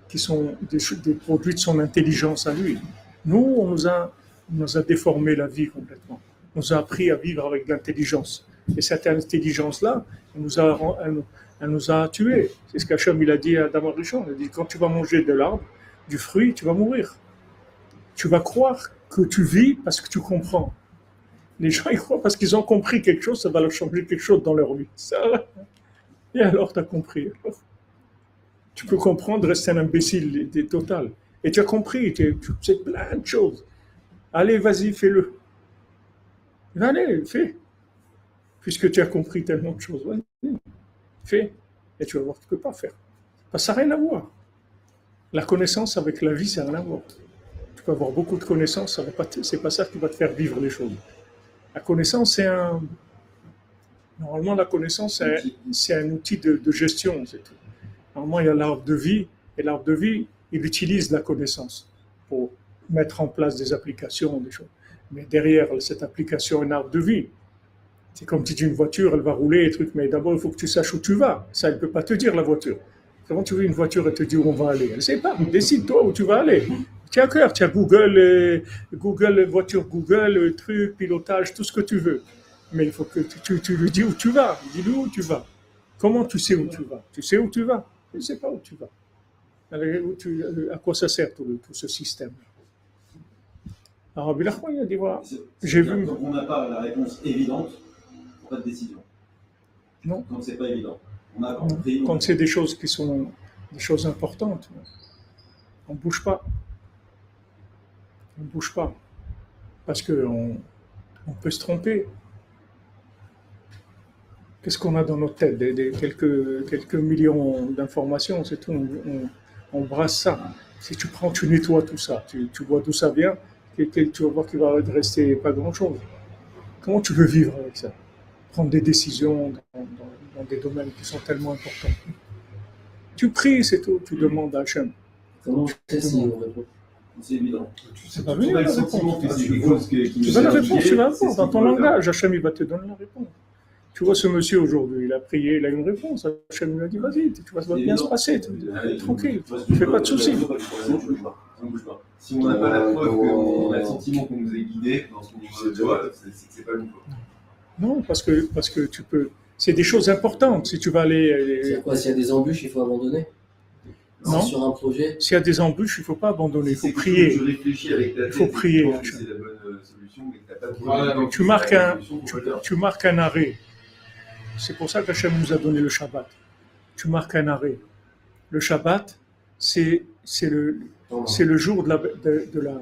qui, sont des, produits de son intelligence à lui. Nous, on nous a, on déformé la vie complètement. On nous a appris à vivre avec de l'intelligence. Et cette intelligence-là, elle nous a, elle, tués. C'est ce qu'Hachem il a dit à Adam Arishon. Il a dit quand tu vas manger de l'arbre, du fruit, tu vas mourir. Tu vas croire que tu vis parce que tu comprends. Les gens, ils croient parce qu'ils ont compris quelque chose, ça va leur changer quelque chose dans leur vie. Ça, et alors, tu as compris. Tu peux comprendre, rester un imbécile total. Et tu as compris, tu, sais plein de choses. Allez, vas-y, fais-le. Allez, fais. Puisque tu as compris tellement de choses, vas-y, fais. Et tu vas voir que tu ne peux pas faire. Ça n'a rien à voir. La connaissance avec la vie, ça n'a rien. Tu peux avoir beaucoup de connaissances, ça va pas c'est ça qui va te faire vivre les choses. La connaissance, c'est un. Normalement, la connaissance, c'est un, c'est outil de, gestion, c'est tout. Normalement, il y a l'arbre de vie, et l'arbre de vie, il utilise la connaissance pour mettre en place des applications, des choses. Mais derrière cette application, un arbre de vie, c'est comme tu dis une voiture, elle va rouler, et trucs, mais d'abord, il faut que tu saches où tu vas. Ça, elle ne peut pas te dire, la voiture. Comment tu veux une voiture et te dire où on va aller? Elle ne sait pas. Décide-toi où tu vas aller. Tu as cœur, tu as Google, euh, Google, voiture Google, euh, truc, pilotage, tout ce que tu veux. Mais il faut que tu, tu, tu lui dis où tu vas. Dis-lui où tu vas? Comment tu sais où tu vas? Tu sais où tu vas? Je ne sais pas où tu vas. Alors, où tu- euh, à quoi ça sert tout, le- tout ce système? Alors, il a dit voilà. J'ai vu. Quand on n'a pas la réponse évidente, pas de décision. Non. Quand c'est pas évident. Quand c'est des choses qui sont des choses importantes, on ne bouge pas. On ne bouge pas. Parce qu'on on peut se tromper. Qu'est-ce qu'on a dans notre tête? Des, quelques, millions d'informations, c'est tout. On, brasse ça. Si tu prends, tu nettoies tout ça, tu, vois d'où ça vient, tu vas voir qu'il va te rester pas grand-chose. Comment tu veux vivre avec ça? Prendre des décisions dans, dans- dans des domaines qui sont tellement importants. Tu pries, c'est tout. Tu demandes à Hachem. Comment sais si on répond? C'est évident. Pas Tu venu as la le sentiment réponse. que c'est quelque chose qui qui Tu nous vas la réponse, tu répondre ce dans ton langage. Hachem, il va te donner la réponse. Tu vois ce monsieur aujourd'hui, il a prié, il a une réponse. Hachem lui a dit, vas-y, tu vas ça va bien se passer. tu- Tranquille, Tu fais pas de soucis. Pas. Si on n'a pas la preuve qu'on a le sentiment qu'on nous est guidé dans ce qu'on nous tu vois, c'est que c'est pas quoi. Non, parce que, parce que tu peux. C'est des choses importantes. Si tu vas aller. C'est quoi S'il y a des embûches, il faut abandonner Non. Sur un projet S'il y a des embûches, il ne faut pas abandonner, il faut prier. que réfléchis avec ta Il faut prier, tu penses que Hachem. c'est la bonne solution, mais que t'as pas Voilà, trouvé. donc Tu marques un, tu, marques un arrêt. C'est pour ça qu'Hachem nous a donné le Shabbat. Tu marques un arrêt. Le Shabbat, c'est c'est le, c'est le jour de la, de, de la,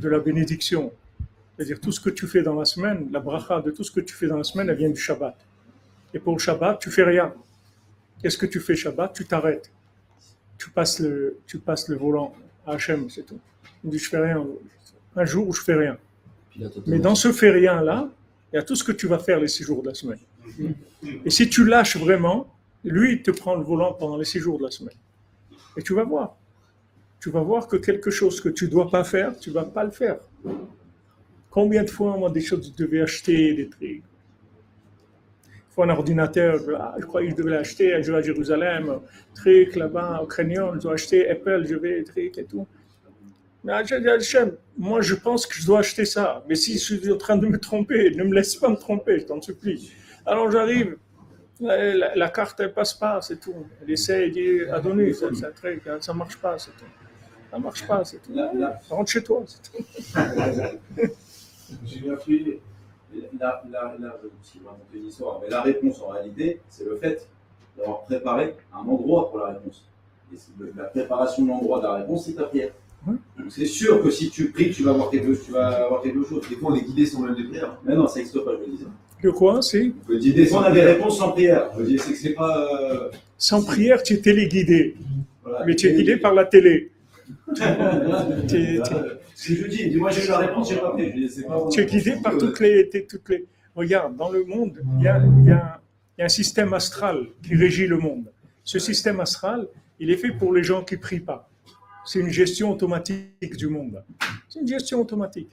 de la bénédiction. C'est-à-dire tout ce que tu fais dans la semaine, la bracha de tout ce que tu fais dans la semaine, elle vient du Shabbat. Et pour le Shabbat, tu fais rien. Qu'est-ce que tu fais Shabbat Tu t'arrêtes. Tu passes le, tu passes le volant à Hachem, c'est tout. Il dit, je fais rien. Un jour où je fais rien. Mais dans ce fait rien là, il y a tout ce que tu vas faire les six jours de la semaine. Et si tu lâches vraiment, lui, il te prend le volant pendant les six jours de la semaine. Et tu vas voir. Tu vas voir que quelque chose que tu ne dois pas faire, tu ne vas pas le faire. Combien de fois, moi, des choses, je devais acheter des trucs? Fois, un ordinateur, ah, je croyais que je devais l'acheter, je vais à Jérusalem, truc là-bas, au Craignon, je dois acheter Apple, je vais, truc et tout. Hachem, moi, je pense que je dois acheter ça. Mais si je suis en train de me tromper, ne me laisse pas me tromper, je t'en supplie. Alors j'arrive, la, la- la carte, elle passe pas, c'est tout. Elle essaie, elle dit, à donner, ça, ça, truc, hein, ça marche pas, c'est tout. Ça marche pas, c'est tout. Rentre chez toi, c'est tout. J'ai bien pris. la, la, la, une histoire, mais la réponse en réalité, c'est le fait d'avoir préparé un endroit pour la réponse. Et la préparation de l'endroit de la réponse, c'est ta prière. Donc c'est sûr que si tu pries, tu vas avoir quelque, tu vas avoir quelque chose. Des fois, on est guidé sans même des prières. Mais non, ça n'existe pas, je le disais. De quoi, c'est? On peut guider sans on a des réponses sans prière. Je veux dire, c'est que c'est pas. euh, Sans prière, tu es téléguidé. voilà. Mais tu es guidé par la télé. Si je dis, dis-moi j'ai eu la réponse, j'ai pas pris. Dis, Tu es guidé par toutes les, t'es- toutes les. Regarde, dans le monde, il y a, il y a- il y a un système astral qui régit le monde. Ce système astral, il est fait pour les gens qui prient pas. C'est une gestion automatique du monde. C'est une gestion automatique.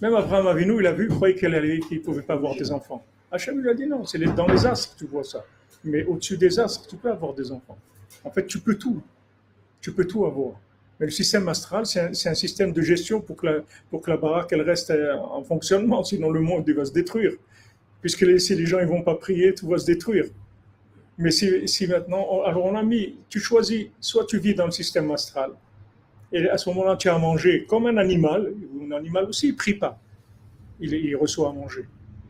Même Abraham Avinu, il a vu, il croyait qu'il ne pouvait pas avoir des enfants. Hachem lui a dit non, c'est dans les astres que tu vois ça. Mais au-dessus des astres, tu peux avoir des enfants. En fait, tu peux tout. Tu peux tout avoir. Le système astral, c'est un, système de gestion pour que la, baraque elle reste euh, en fonctionnement, sinon le monde il va se détruire. Puisque les- si les gens ne vont pas prier, tout va se détruire. Mais si, maintenant, alors on a mis, tu choisis, soit tu vis dans le système astral, et à ce moment-là tu as à manger comme un animal, un animal aussi il ne prie pas, il, reçoit à manger.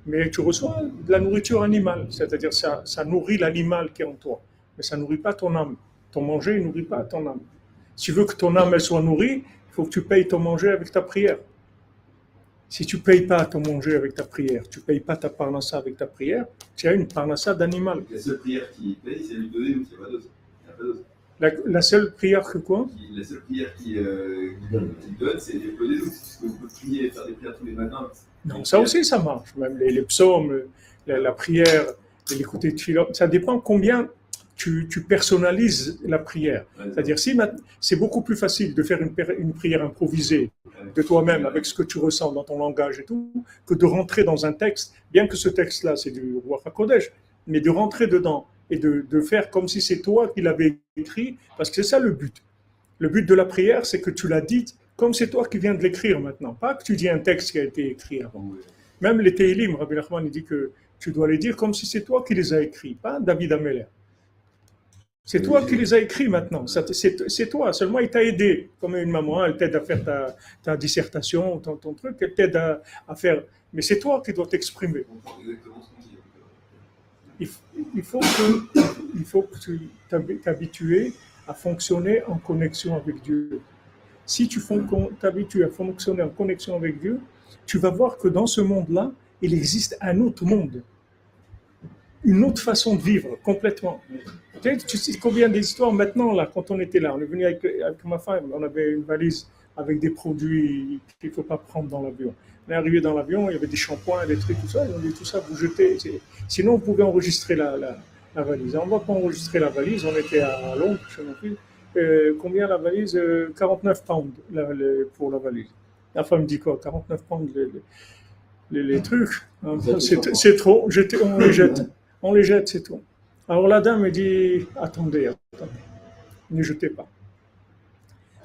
Mais tu reçois de la nourriture animale, c'est-à-dire ça, ça nourrit l'animal qui est en toi, mais ça nourrit pas ton âme. Ton manger ne nourrit pas ton âme. Si tu veux que ton âme elle soit nourrie, il faut que tu payes ton manger avec ta prière. Si tu ne payes pas ton manger avec ta prière, tu ne payes pas ta parnassa avec ta prière, tu as une parnassa d'animal. La seule prière qui paye, c'est lui donner, n'y a pas d'autre. La, la seule prière que quoi? Qui- La seule prière qui, euh, qui, donne, c'est les peu des autres. Parce que vous pouvez prier et faire des prières tous les matins? Non, ça aussi ça marche. Même les, les psaumes, la, la prière, l'écouter de philo, ça dépend combien tu, tu personnalises la prière. C'est-à-dire, si c'est beaucoup plus facile de faire une, prière improvisée de toi-même avec ce que tu ressens dans ton langage et tout, que de rentrer dans un texte, bien que ce texte-là, c'est du roi HaKodesh, mais de rentrer dedans et de, de faire comme si c'est toi qui l'avais écrit, parce que c'est ça le but. Le but de la prière, c'est que tu l'as dite comme c'est toi qui viens de l'écrire maintenant. Pas que tu dis un texte qui a été écrit avant. Même les Teilim, Rabbi Nachman il dit que tu dois les dire comme si c'est toi qui les as écrits, pas David Ameller. C'est toi qui les as écrits maintenant. C'est toi. Seulement, il t'a aidé. Comme une maman, elle t'aide à faire ta, ta dissertation, ton, ton truc, elle t'aide à, à faire. Mais c'est toi qui dois t'exprimer. Il, faut que, il faut que tu t'hab- t'habitues à fonctionner en connexion avec Dieu. Si tu t'habitues à fonctionner en connexion avec Dieu, tu vas voir que dans ce monde-là, il existe un autre monde, une autre façon de vivre complètement. Tu sais, tu sais combien d'histoires maintenant, là, quand on était là, on est venu avec, avec ma femme, on avait une valise avec des produits qu'il ne faut pas prendre dans l'avion. On est arrivé dans l'avion, il y avait des shampoings, des trucs, tout ça, ils ont dit tout ça, vous jetez. Sinon, vous pouvez enregistrer la, la, la valise. On ne va pas enregistrer la valise, on était à Londres, chez mon fils. Euh, combien la valise Euh, 49 pounds la- le- pour la valise. La femme me dit quoi 49 pounds les, les- trucs. hein, C'est trop, on les jette. On les jette, c'est tout. Alors la dame me dit attendez, attendez, ne jetez pas.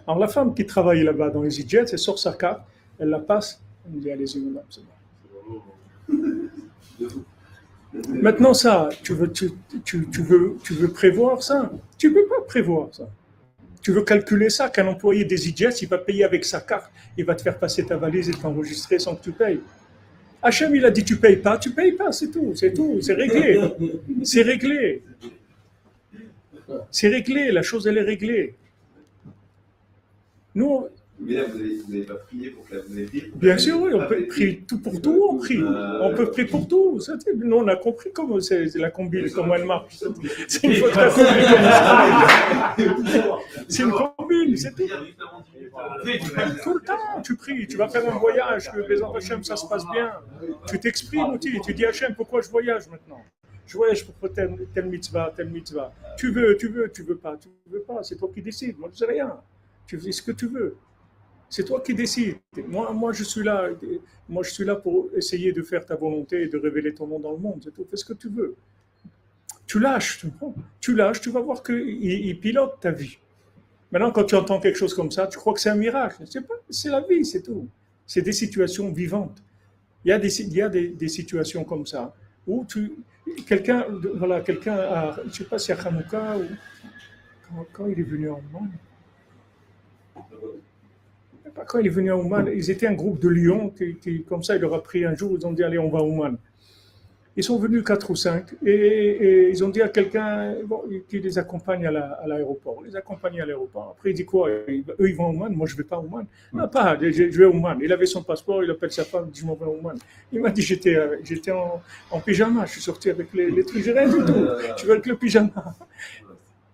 Alors la femme qui travaille là-bas dans les EasyJet, elle sort sa carte, elle la passe, elle dit allez-y, madame, c'est bon. Maintenant, ça, tu veux, tu, tu, tu veux, tu veux prévoir ça? Tu ne peux pas prévoir ça. Tu veux calculer ça qu'un employé des EasyJet, il va payer avec sa carte, il va te faire passer ta valise et t'enregistrer sans que tu payes. Hachem, il a dit tu payes pas, tu payes pas, c'est tout, c'est tout, c'est réglé. C'est réglé. C'est réglé, la chose elle est réglée. Nous, Mais là, vous n'avez pas prié pour que la vous ayez pris bien sûr, oui, on peut prier tout pour tout, on prie. On peut prier pour tout. Nous, on a compris comment c'est la combine, comment elle marche. C'est une fois que marche. C'est une combine, c'est tout. Tout le temps, tu pries, tu vas faire un voyage, que les Hachem, ça se passe bien. Tu t'exprimes aussi, tu dis Hachem, pourquoi je voyage maintenant? Je voyage pour tel, tel mitzvah, tel mitzvah. Tu veux, tu veux, tu veux pas, tu veux pas, c'est toi qui décides, moi je sais rien. Tu fais ce que tu veux. C'est toi qui décides. Moi, moi, je suis là. Moi, je suis là pour essayer de faire ta volonté et de révéler ton nom dans le monde. C'est tout. Fais ce que tu veux. Tu lâches, tu Tu lâches, tu vas voir qu'il il pilote ta vie. Maintenant, quand tu entends quelque chose comme ça, tu crois que c'est un miracle. C'est la vie, c'est tout. C'est des situations vivantes. Il y a des, il y a des, situations comme ça où quelqu'un, voilà, quelqu'un, je sais pas si à Hanouka ou quand, il est venu en Oman? Quand il est venu à Oman, ils étaient un groupe de Lyon qui, comme ça, il leur a pris un jour, ils ont dit allez, on va à Oman. Ils sont venus quatre ou cinq et, et ils ont dit à quelqu'un bon, qui les accompagne à la- à l'aéroport. les accompagne à l'aéroport. Après, il dit quoi? Eux, ils vont à Oman, moi je vais pas à Oman. Non, pas, je, je vais à Oman. Il avait son passeport, il appelle sa femme, il dit je m'en vais à Oman. Il m'a dit j'étais euh, j'étais en, en pyjama, je suis sorti avec les, les trucs, j'ai rien du tout. Je vais avec le pyjama?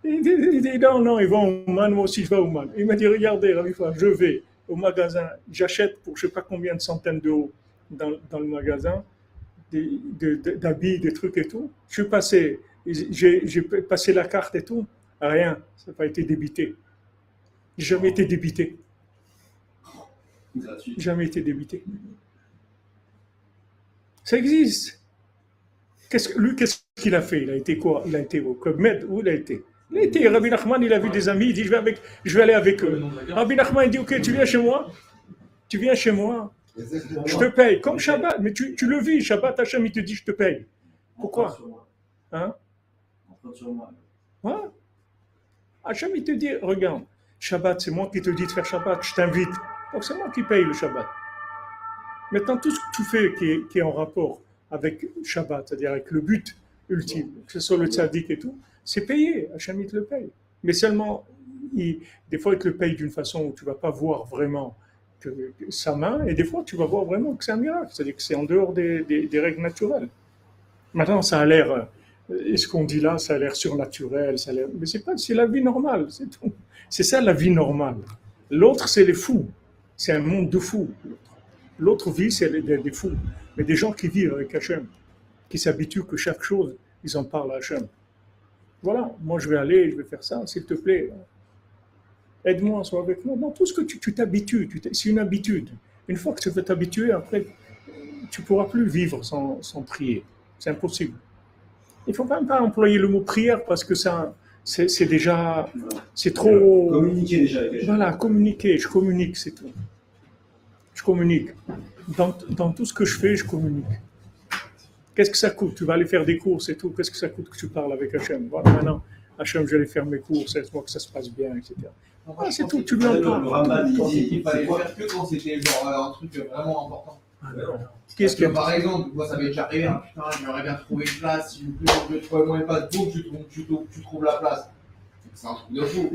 Il dit, il dit, non, non, ils vont à Oman, moi aussi je vais à Oman. Il m'a dit regardez, je vais au magasin, j'achète pour je sais pas combien de centaines d'euros dans, dans le magasin de- de- d'habits, des trucs et tout. Je suis passé, j'ai passé la carte et tout, rien, ça n'a pas été débité. Jamais été débité, jamais été débité. Ça existe. Qu'est-ce que, lui, qu'est-ce qu'il a fait? Il a été quoi? Il a été au Club Med, où il a été? Il a été, Rabbi Nachman, il a vu des amis, il dit je vais, avec, je vais aller avec eux. Rabbi Nachman, il dit ok, tu viens chez moi Tu viens chez moi je te paye, comme Shabbat, mais tu, tu le vis, Shabbat, Hachem, il te dit, je te paye. Pourquoi Hein. Ouais. Hachem, il te dit, regarde, Shabbat, c'est moi qui te dis de faire Shabbat, je t'invite. Donc c'est moi qui paye le Shabbat. Maintenant, tout ce que tu fais qui est, qui est en rapport avec Shabbat, c'est-à-dire avec le but ultime, que ce soit le tzaddik et tout, c'est payé, Hachem, il te le paye. Mais seulement, il- des fois, il te le paye d'une façon où tu ne vas pas voir vraiment que, que sa main, et des fois, tu vas voir vraiment que c'est un miracle, c'est-à-dire que c'est en dehors des, règles naturelles. Maintenant, ça a l'air, euh, et ce qu'on dit là, ça a l'air surnaturel, ça a l'air- mais c'est pas, c'est la vie normale, c'est tout. C'est ça la vie normale. L'autre, c'est les fous. C'est un monde de fous. L'autre vie, c'est des fous. Mais des gens qui vivent avec Hachem, qui s'habituent que chaque chose, ils en parlent à Hachem. Voilà, moi je vais aller, je vais faire ça, s'il te plaît. Aide-moi, sois avec moi. Tout ce que tu tu t'habitues, c'est une habitude. Une fois que tu vas t'habituer, après, tu ne pourras plus vivre sans, sans prier. C'est impossible. Il ne faut même pas employer le mot prière parce que ça, c'est c'est déjà, c'est trop. Communiquer déjà. Voilà, communiquer, je communique, c'est tout. Je communique. Dans, dans tout ce que je fais, je communique. Qu'est-ce que ça coûte? Tu vas aller faire des courses et tout. Qu'est-ce que ça coûte que tu parles avec Hachem? Voilà, maintenant, Hachem, je vais aller faire mes courses, aide-moi que ça se passe bien, etc. Ah, c'est tout, tu lui en Le parles. Il Il dit, il fallait c'est le quoi faire que quand c'était genre euh, un truc vraiment important. Qu'est-ce Parce que par exemple, moi ça m'est déjà arrivé, hein, putain, j'aimerais bien trouver une place, s'il vous plaît, je veux trouver moins pas de tu trouves, tu, trouves, tu trouves la place. C'est un truc de fou.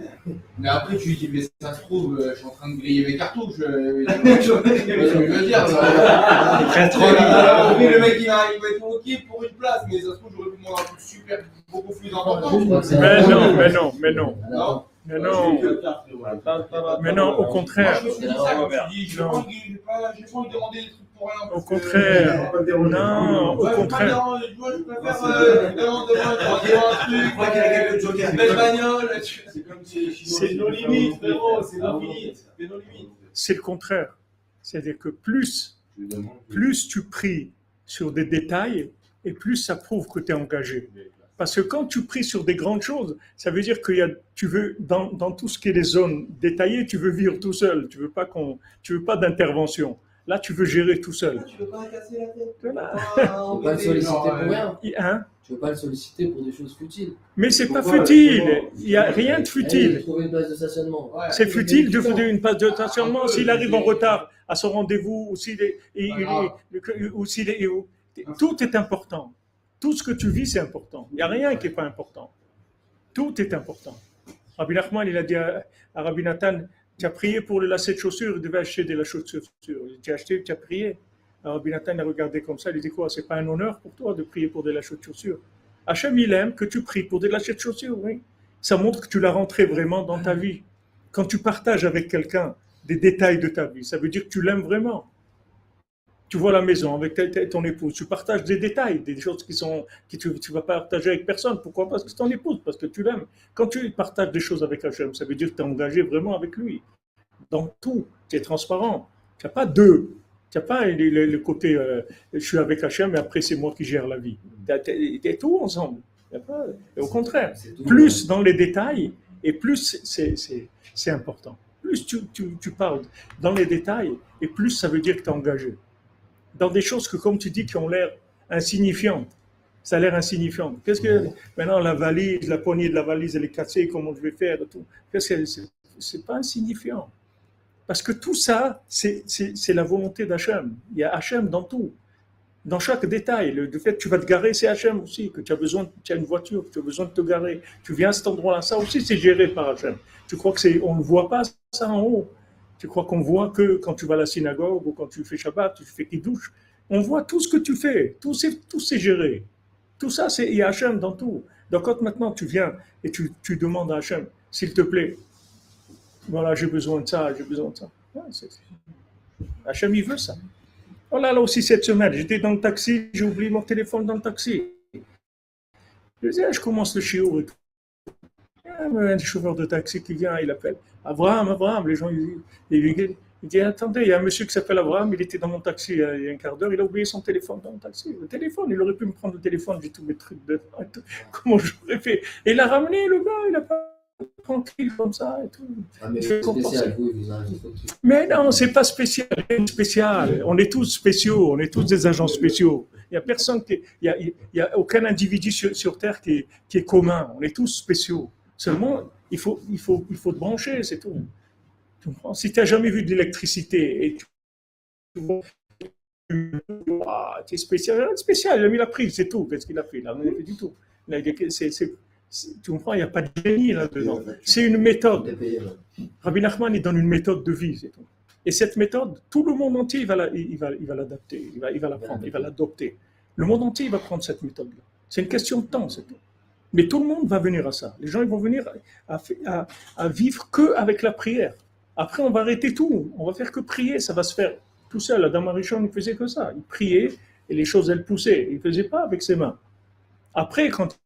Mais après, tu dis, mais ça se trouve, euh, je suis en train de griller mes cartouches. euh, je veux dire là. Très trop oui, le mec il va, être ok pour une place, mais ça se trouve, j'aurais pu demander un truc super, beaucoup plus important. Mais non, mais non, mais non, Non. Mais non, mais non, au contraire, Non. au contraire, non, au contraire. C'est nos limites, frérot, c'est nos limites. C'est nos limites. C'est le contraire. C'est-à-dire que plus, plus tu pries sur des détails, et plus ça prouve que tu es engagé. Parce que quand tu pries sur des grandes choses, ça veut dire que y a, tu veux, dans, dans tout ce qui est les zones détaillées, tu veux vivre tout seul. Tu veux pas qu'on, tu veux pas d'intervention. Là, tu veux gérer tout seul. Tu veux pas casser la tête? Voilà. Tu veux pas le solliciter pour rien. Hein? Tu veux pas le solliciter pour des choses futiles. Mais c'est pas futile. Comment Il n'y a rien de futile. Trouver une place de stationnement. Ouais. C'est futile de faire une passe de stationnement Un peu, s'il arrive en retard à son rendez-vous ou s'il est, ou s'il ou- tout est important. Tout ce que tu vis, c'est important. Il n'y a rien qui n'est pas important. Tout est important. Rabbi Nachman, il a dit à, à Rabbi Nathan, tu as prié pour le lacet de chaussures, il devait acheter de chaussures. Il dit, Tu as acheté, tu as prié. Alors Rabbi Nathan a regardé comme ça, il dit quoi C'est pas un honneur pour toi de prier pour de chaussures? Hachem, il aime que tu pries pour de chaussures, oui. Ça montre que tu l'as rentré vraiment dans ta vie. Quand tu partages avec quelqu'un des détails de ta vie, ça veut dire que tu l'aimes vraiment. Tu vois la maison avec ton épouse, tu partages des détails, des choses qui sont que tu ne vas pas partager avec personne. Pourquoi? Parce que c'est ton épouse, parce que tu l'aimes. Quand tu partages des choses avec Hachem, ça veut dire que tu es engagé vraiment avec lui. Dans tout, tu es transparent. Tu n'as pas deux. Tu n'as pas le, le- le côté euh, je suis avec Hachem et après c'est moi qui gère la vie. Tu es tout ensemble. Pas- et au contraire, plus dans les détails et plus c'est- important. Plus tu, tu, tu parles dans les détails et plus ça veut dire que tu es engagé. Dans des choses que, comme tu dis, qui ont l'air insignifiantes. Ça a l'air insignifiant. Qu'est-ce que maintenant la valise, la poignée de la valise, elle est cassée, comment je vais faire et tout. Qu'est-ce que c'est pas insignifiant. Parce que tout ça, c'est la volonté d'Hachem. Il y a Hachem dans tout. Dans chaque détail, le, le fait que tu vas te garer, c'est Hachem aussi, que tu as besoin, tu as une voiture, que tu as besoin de te garer. Tu viens à cet endroit-là, ça aussi c'est géré par Hachem. Tu crois que c'est, on ne voit pas ça en haut? Tu crois qu'on voit que quand tu vas à la synagogue ou quand tu fais Shabbat, tu fais douche. On voit tout ce que tu fais, tout c'est, tout c'est géré. Tout ça, c'est, il y a Hachem dans tout. Donc quand maintenant tu viens et tu, tu demandes à Hachem, s'il te plaît, voilà, j'ai besoin de ça, j'ai besoin de ça. Ouais, Hachem, il veut ça. Oh là aussi cette semaine, j'étais dans le taxi, j'ai oublié mon téléphone dans le taxi. Je disais, ah, je commence le chiot et tout. Ah, mais un chauffeur de taxi qui vient, il appelle Abraham, Abraham. Les gens, ils, ils il dit, attendez, il y a un monsieur qui s'appelle Abraham, il était dans mon taxi il y a un quart d'heure, il a oublié son téléphone dans le taxi. Le téléphone, il aurait pu me prendre le téléphone, j'ai tous mes trucs dedans. Comment j'aurais fait? Et il l'a ramené, le gars, il a pas tranquille comme ça et tout. Ah, mais spécial, vous, vous. Mais non, c'est pas spécial, rien de spécial. On est tous spéciaux, on est tous des agents spéciaux. Il y a personne qui, il y a, il y a aucun individu sur, sur terre qui est, qui est commun. On est tous spéciaux. Seulement, il faut, il faut, il faut te brancher, c'est tout. Tu comprends? Si tu n'as jamais vu de l'électricité et tu, tu vois, tu es spécial, spécial. Il a mis la prise, c'est tout. Qu'est-ce qu'il a fait? Il n'a rien fait du tout. C'est- c'est- tu comprends? Il n'y a pas de génie là-dedans. C'est une méthode. Rabbi Nachman, il donne une méthode de vie, c'est tout. Et cette méthode, tout le monde entier, il va la- il va, il va l'adapter, il va, il va la prendre, il va l'adopter. Le monde entier, il va prendre cette méthode-là. C'est une question de temps, c'est tout. Mais tout le monde va venir à ça. Les gens, ils vont venir à, à- à vivre que avec la prière. Après, on va arrêter tout. On va faire que prier, ça va se faire tout seul. Adam Arishon, il faisait que ça. Il priait et les choses, elles poussaient. Il ne faisait pas avec ses mains. Après, quand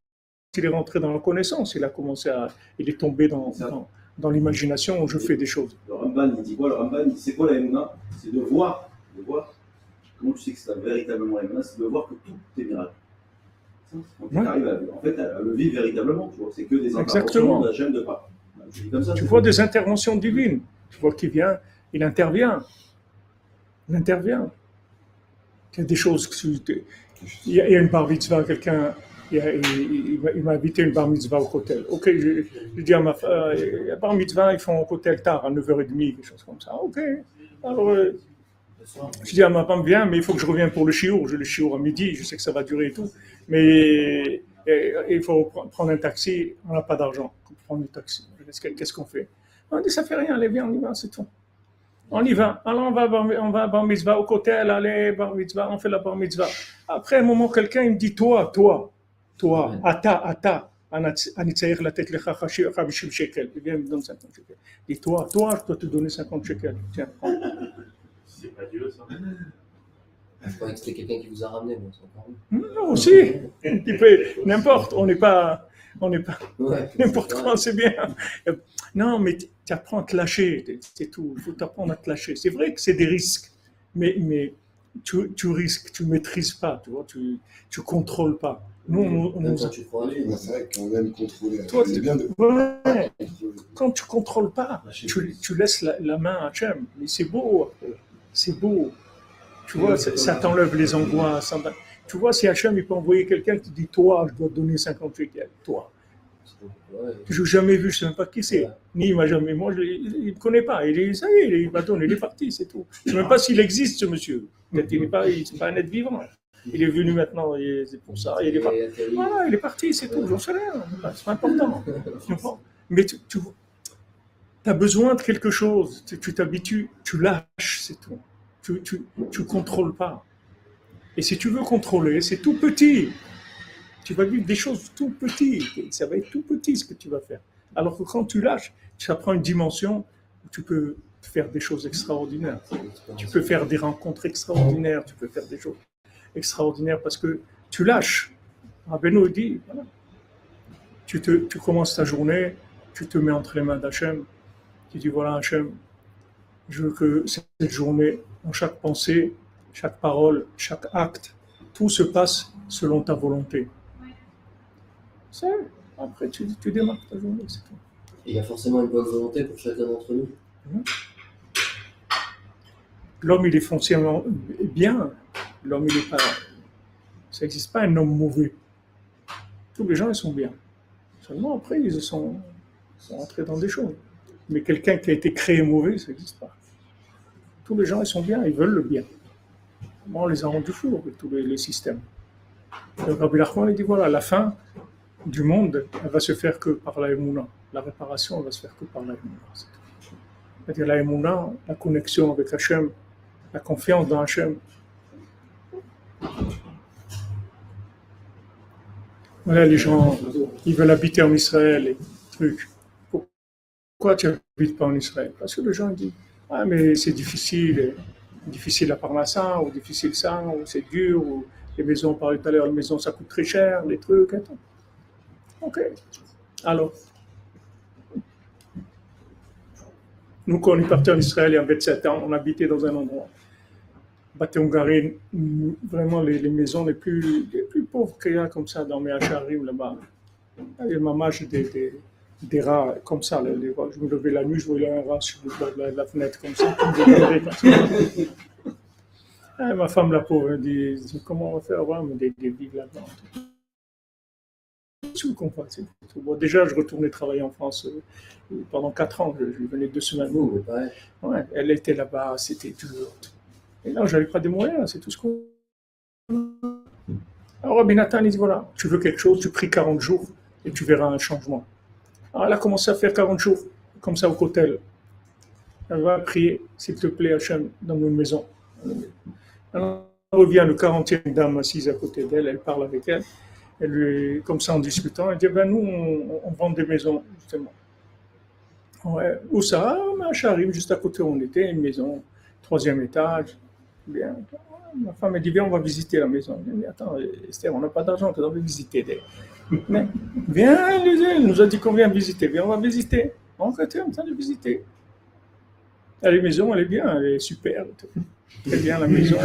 il est rentré dans la connaissance, il a commencé à, il est tombé dans, dans, dans l'imagination où je fais des choses. Le Ramban, il dit quoi Le Ramban, c'est quoi la Emouna C'est de voir, de voir. Comment tu sais que c'est véritablement la Emouna C'est de voir que tout est miracle. Quand tu Ouais. arrives à, en fait, à le vivre véritablement, tu vois. C'est que des interventions Exactement. d'Hachem de pas. Comme ça. Tu vois des interventions divines. Tu vois qu'il vient, il intervient. Il intervient. Il y a des choses que tu- Il y a, une bar mitzvah, quelqu'un, il, m'a- invité une bar mitzvah au hôtel. Ok, je, je dis à ma femme, euh, il y a bar mitzvah, ils font au hôtel tard, à 9h30, quelque chose comme ça. Ok. Alors, euh, je dis à ma femme, viens, mais il faut que je revienne pour le chiour. J'ai le chiour à midi, je sais que ça va durer et tout. Mais euh, il faut pre- prendre un taxi, on n'a pas d'argent pour prendre le taxi. Qu'est-ce que- Qu'est-ce qu'on fait On dit, ça fait rien, allez, viens, on y va, c'est tout. On y va. Alors on va, à bar- on va à bar mitzvah au hôtel, allez, bar mitzvah, on fait la bar mitzvah. Après un moment, quelqu'un il me dit, toi, toi, toi, ata, ata, אני צריך לתת לך 50 שקל, il vient me donner 50 shekels. Et toi, toi, je dois te donner 50 shekels. Tiens, prends. c'est pas Dieu, ça. Je croyais que c'était quelqu'un qui vous a ramené, mieux. Non, aussi, n'importe, on n'est pas, on n'est pas, Ouais, n'importe quoi, c'est bien. Non, mais tu apprends à te lâcher, c'est tout. Il faut t'apprendre à te lâcher. C'est vrai que c'est des risques, mais, mais tu, tu risques, tu maîtrises pas, tu vois, tu, tu contrôles pas. Nous, on, Même quand tu C'est vrai qu'on aime contrôler. Toi, tu- bien de Ouais. quand tu contrôles pas, tu, tu laisses la, la main à Hachem. Mais c'est beau, c'est beau. Tu vois, ça, ça t'enlève les angoisses. ça Tu vois, si Hachem il peut envoyer quelqu'un qui dit Toi, je dois te donner 50 shekels. Toi. Ouais, Je l'ai jamais vu, je ne sais même pas qui c'est. Ni il m'a jamais. Moi, je- il ne me connaît pas. Il est, ça y est, il m'a donné, il est parti, c'est tout. Je ne sais même pas s'il existe, ce monsieur. Peut-être qu'il n'est pas, il- pas un être vivant. Il est venu maintenant, c'est pour ça. Il est parti. Voilà, il est parti, c'est tout. J'en sais rien. C'est pas important. Tu comprends Mais tu, as besoin de quelque chose. Tu tu t'habitues, tu lâches, c'est tout. Tu tu, tu contrôles pas. Et si tu veux contrôler, c'est tout petit. Tu vas vivre des choses tout petites. Et Ça va être tout petit ce que tu vas faire. Alors que quand tu lâches, ça prend une dimension où tu peux faire des choses extraordinaires. Tu peux faire des rencontres extraordinaires, tu peux faire des choses extraordinaires parce que tu lâches. Rabbeinu dit, voilà. tu, te, tu commences ta journée, tu te mets entre les mains d'Hachem, tu dis voilà Hachem, je veux que cette journée, dans chaque pensée, chaque parole, chaque acte, tout se passe selon ta volonté. C'est, après tu, tu démarres ta journée, c'est tout. Et il y a forcément une bonne volonté pour chacun d'entre nous. L'homme, il est foncièrement bien. L'homme, il est pas. Ça n'existe pas un homme mauvais. Tous les gens, ils sont bien. Seulement, après, ils sont, sont entrés dans des choses. Mais quelqu'un qui a été créé mauvais, ça n'existe pas. Tous les gens, ils sont bien, ils veulent le bien. Moi, on les a rendus fous avec tous les, systèmes. Donc, Rabbi Nachman, il dit voilà, la fin du monde, elle va se faire que par la Emouna. La réparation, elle va se faire que par la tout. C'est-à-dire la Emouna, la connexion avec Hachem, la confiance dans Hachem. Voilà, les gens, ils veulent habiter en Israël et trucs. Pourquoi tu n'habites pas en Israël? Parce que les gens disent Ah, mais c'est difficile, difficile à Parnassa, ou difficile ça, ou c'est dur, ou les maisons, on parlait tout à l'heure, les maisons ça coûte très cher, les trucs, et. Ok. Alors, nous, quand on est parti en Israël il y a 27 ans, on habitait dans un endroit. Baté-Hongarine, vraiment les, maisons les plus, les plus pauvres qu'il y a comme ça dans mes Hacharim là-bas. Il y a mamage des, des, des rats comme ça. les- les rats. je me levais la nuit, je voyais un rat sur le bord de la, de la fenêtre comme ça. comme des carrés, comme ça. Ah, ma femme, la pauvre, elle dit, dit, comment on va faire avoir des, des là-dedans. Bon, déjà, je retournais travailler en France euh, pendant 4 ans. Je, je venais deux semaines. Ouais, elle était là-bas, c'était dur. Et là, j'avais pas des moyens, c'est tout ce qu'on. Alors, Rabbi Nathan, il dit voilà, tu veux quelque chose, tu pries 40 jours et tu verras un changement. Alors, elle a commencé à faire 40 jours, comme ça, au hôtel. Elle va prier, s'il te plaît, Hachem, dans une maison. Alors, revient le 40e dame assise à côté d'elle, elle parle avec elle. Elle lui, comme ça, en discutant, elle dit ben, Nous, on, vend des maisons, justement. Où ça? Ah, Charim, juste à côté où on était, une maison, troisième étage. Bien. Ma femme elle dit Viens, on va visiter la maison. Je dis Attends, Esther, on n'a pas d'argent, tu dois visiter. Des... Mais, viens, elle, elle nous a dit qu'on vient visiter. Viens, on va visiter. On va en train de visiter. La maison, elle est bien, elle est super. Très bien, la maison.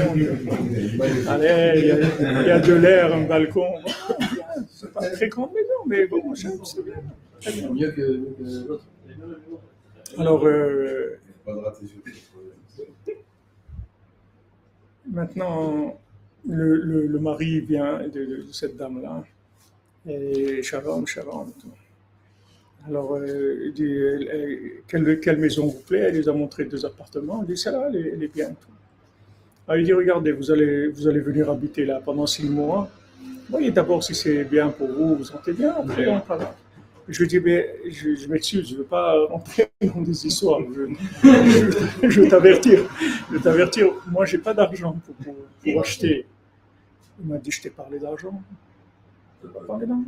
Allez, il y, a, il y a de l'air, un balcon. pas une très grande maison, mais bon, c'est bien. Très bien. Mieux que, mieux que l'autre. Alors, euh, Pas de rater sur le Maintenant, le, le, le mari vient de, de- de cette dame-là, et Sharon, Sharon. tout. Alors, euh, il dit euh, quelle, quelle maison vous plaît? Elle les a montré deux appartements. Il dit celle-là, elle, est- elle est bien. Tout. Alors, il dit regardez, vous allez, vous allez venir habiter là pendant six mois. Voyez d'abord si c'est bien pour vous, vous vous sentez bien, après on parlera. Je dis, mais je, je m'excuse, je ne veux pas rentrer dans des histoires. Je, je, je veux t'avertir. Je veux t'avertir, moi, j'ai pas d'argent pour, pour, acheter. Il m'a dit, je t'ai parlé d'argent. Je t'ai pas parlé d'argent.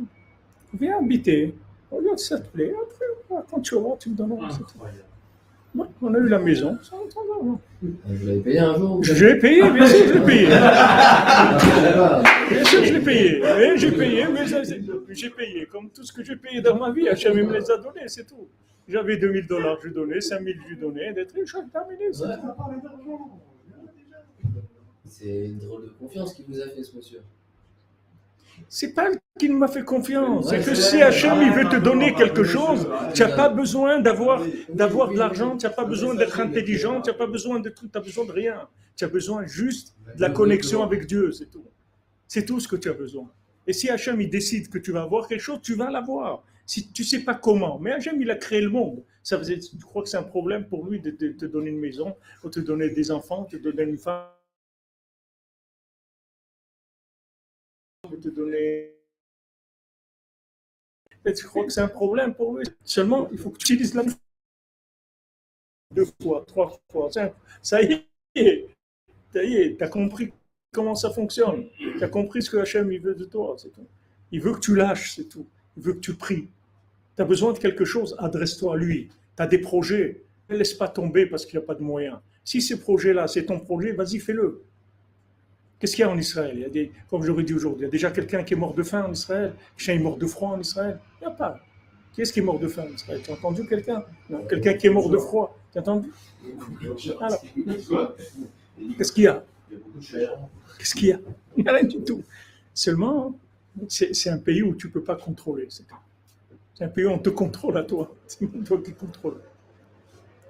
Viens habiter. Regarde ça te plaît. Après, quand tu auras, tu me donneras. On a eu la maison. Vous l'avez payé un jour ou- Je l'ai payé, bien sûr, je l'ai payé. Ah, je. Bien sûr, je l'ai payé. J'ai payé, mais j'ai payé. Comme tout ce que j'ai payé dans ma vie, Hachem me les a donnés, c'est tout. J'avais 2000 dollars, je donnais, 5000, je lui donnais, des trucs, j'ai terminé. c'est une drôle de confiance qu'il vous a fait, ce monsieur. C'est pas qu'il m'a fait confiance, c'est que si. Hachem il veut te donner quelque chose, tu n'as pas besoin d'avoir d'avoir de l'argent, tu n'as pas besoin d'être intelligent, tu n'as pas besoin de tout, tu as besoin de rien. Tu as besoin juste de la connexion avec Dieu, c'est tout. C'est tout ce que tu as besoin. Et si Hachem il décide que tu vas avoir quelque chose, tu vas l'avoir. Si tu sais pas comment, mais Hachem il a créé le monde. Ça faisait, tu crois que c'est un problème pour lui de de te donner une maison, ou te donner des enfants, te donner une femme, te donner tu crois que c'est un problème pour lui? Seulement, il faut que tu utilises la deux fois, trois fois, cinq. Ça y est, ça y est, tu as compris comment ça fonctionne. Tu as compris ce que Hachem il veut de toi, c'est tout. Il veut que tu lâches, c'est tout. Il veut que tu pries. Tu as besoin de quelque chose, adresse-toi à lui. Tu as des projets, ne laisse pas tomber parce qu'il n'y a pas de moyens. Si ces projets-là, c'est ton projet, vas-y, fais-le. Qu'est-ce qu'il y a en Israël? Comme j'aurais dit aujourd'hui, il y a déjà quelqu'un qui est mort de faim en Israël, quelqu'un est mort de froid en Israël. Il n'y a pas. Qui est-ce qui est mort de faim en Israël? Tu as entendu quelqu'un? Quelqu'un qui est mort de froid. Tu as entendu qu'est-ce qu'il y a? Qu'est-ce qu'il y a? Il n'y a rien du tout. Seulement, c'est un pays où tu ne peux pas contrôler. C'est un pays où on te contrôle à toi. C'est toi qui contrôle.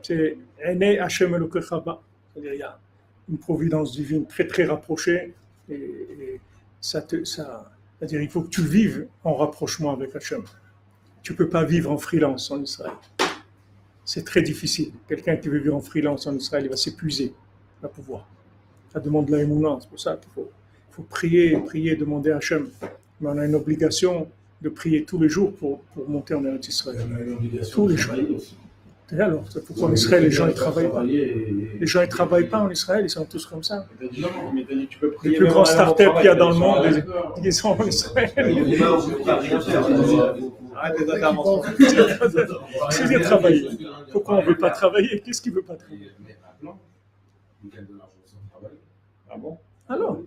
C'est. C'est-à-dire, il y a une providence divine très très rapprochée. Et, et ça te, ça, c'est-à-dire, il faut que tu vives en rapprochement avec Hachem. Tu ne peux pas vivre en freelance en Israël. C'est très difficile. Quelqu'un qui veut vivre en freelance en Israël, il va s'épuiser. Il va pouvoir. Ça demande de la émouna. C'est pour ça qu'il faut, prier, prier, demander à Hachem. Mais on a une obligation de prier tous les jours pour, pour monter en Eretz Israël. Tous les jours. Et alors, pourquoi en Israël, les gens ne travaillent pas. Les gens ne travaillent pas en Israël, ils sont tous comme ça. Les plus grands startups qu'il y a dans le monde, ils- sont en Israël. C'est bien travailler. Pourquoi on ne veut pas travailler? Qu'est-ce qui ne veut pas travailler? De. Ah bon? Alors,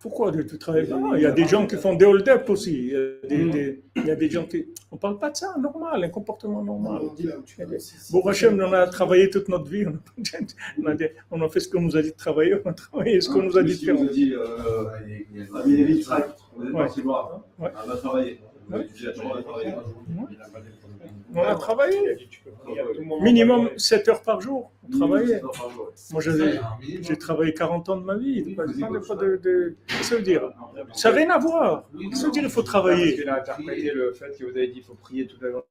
pourquoi tu ne travailles pas Il y a des gens qui font des hold-up aussi. Il y a des, des- il y a des gens qui. On ne parle pas de ça, normal, un comportement normal. Bon, Hachem, on a travaillé toute notre vie. On a, on a des- on a fait ce qu'on nous a dit de travailler. On a travaillé ce qu'on nous a dit de faire. on nous dit, euh, Il y a- a mis les vitrailles, on est parti voir. On va travailler. On va étudier la Torah, on a travaillé. Tout moment. Minimum 7 heures par jour. On travaillait. Moi, il j'ai travaillé 40 ans de ma vie. Pas- de- de- de- Qu'est-ce que ça veut dire Ça n'a rien à voir. Qu'est-ce que ça veut dire il faut travailler qu'il a interprété le fait que vous avez dit qu'il faut prier toute la journée.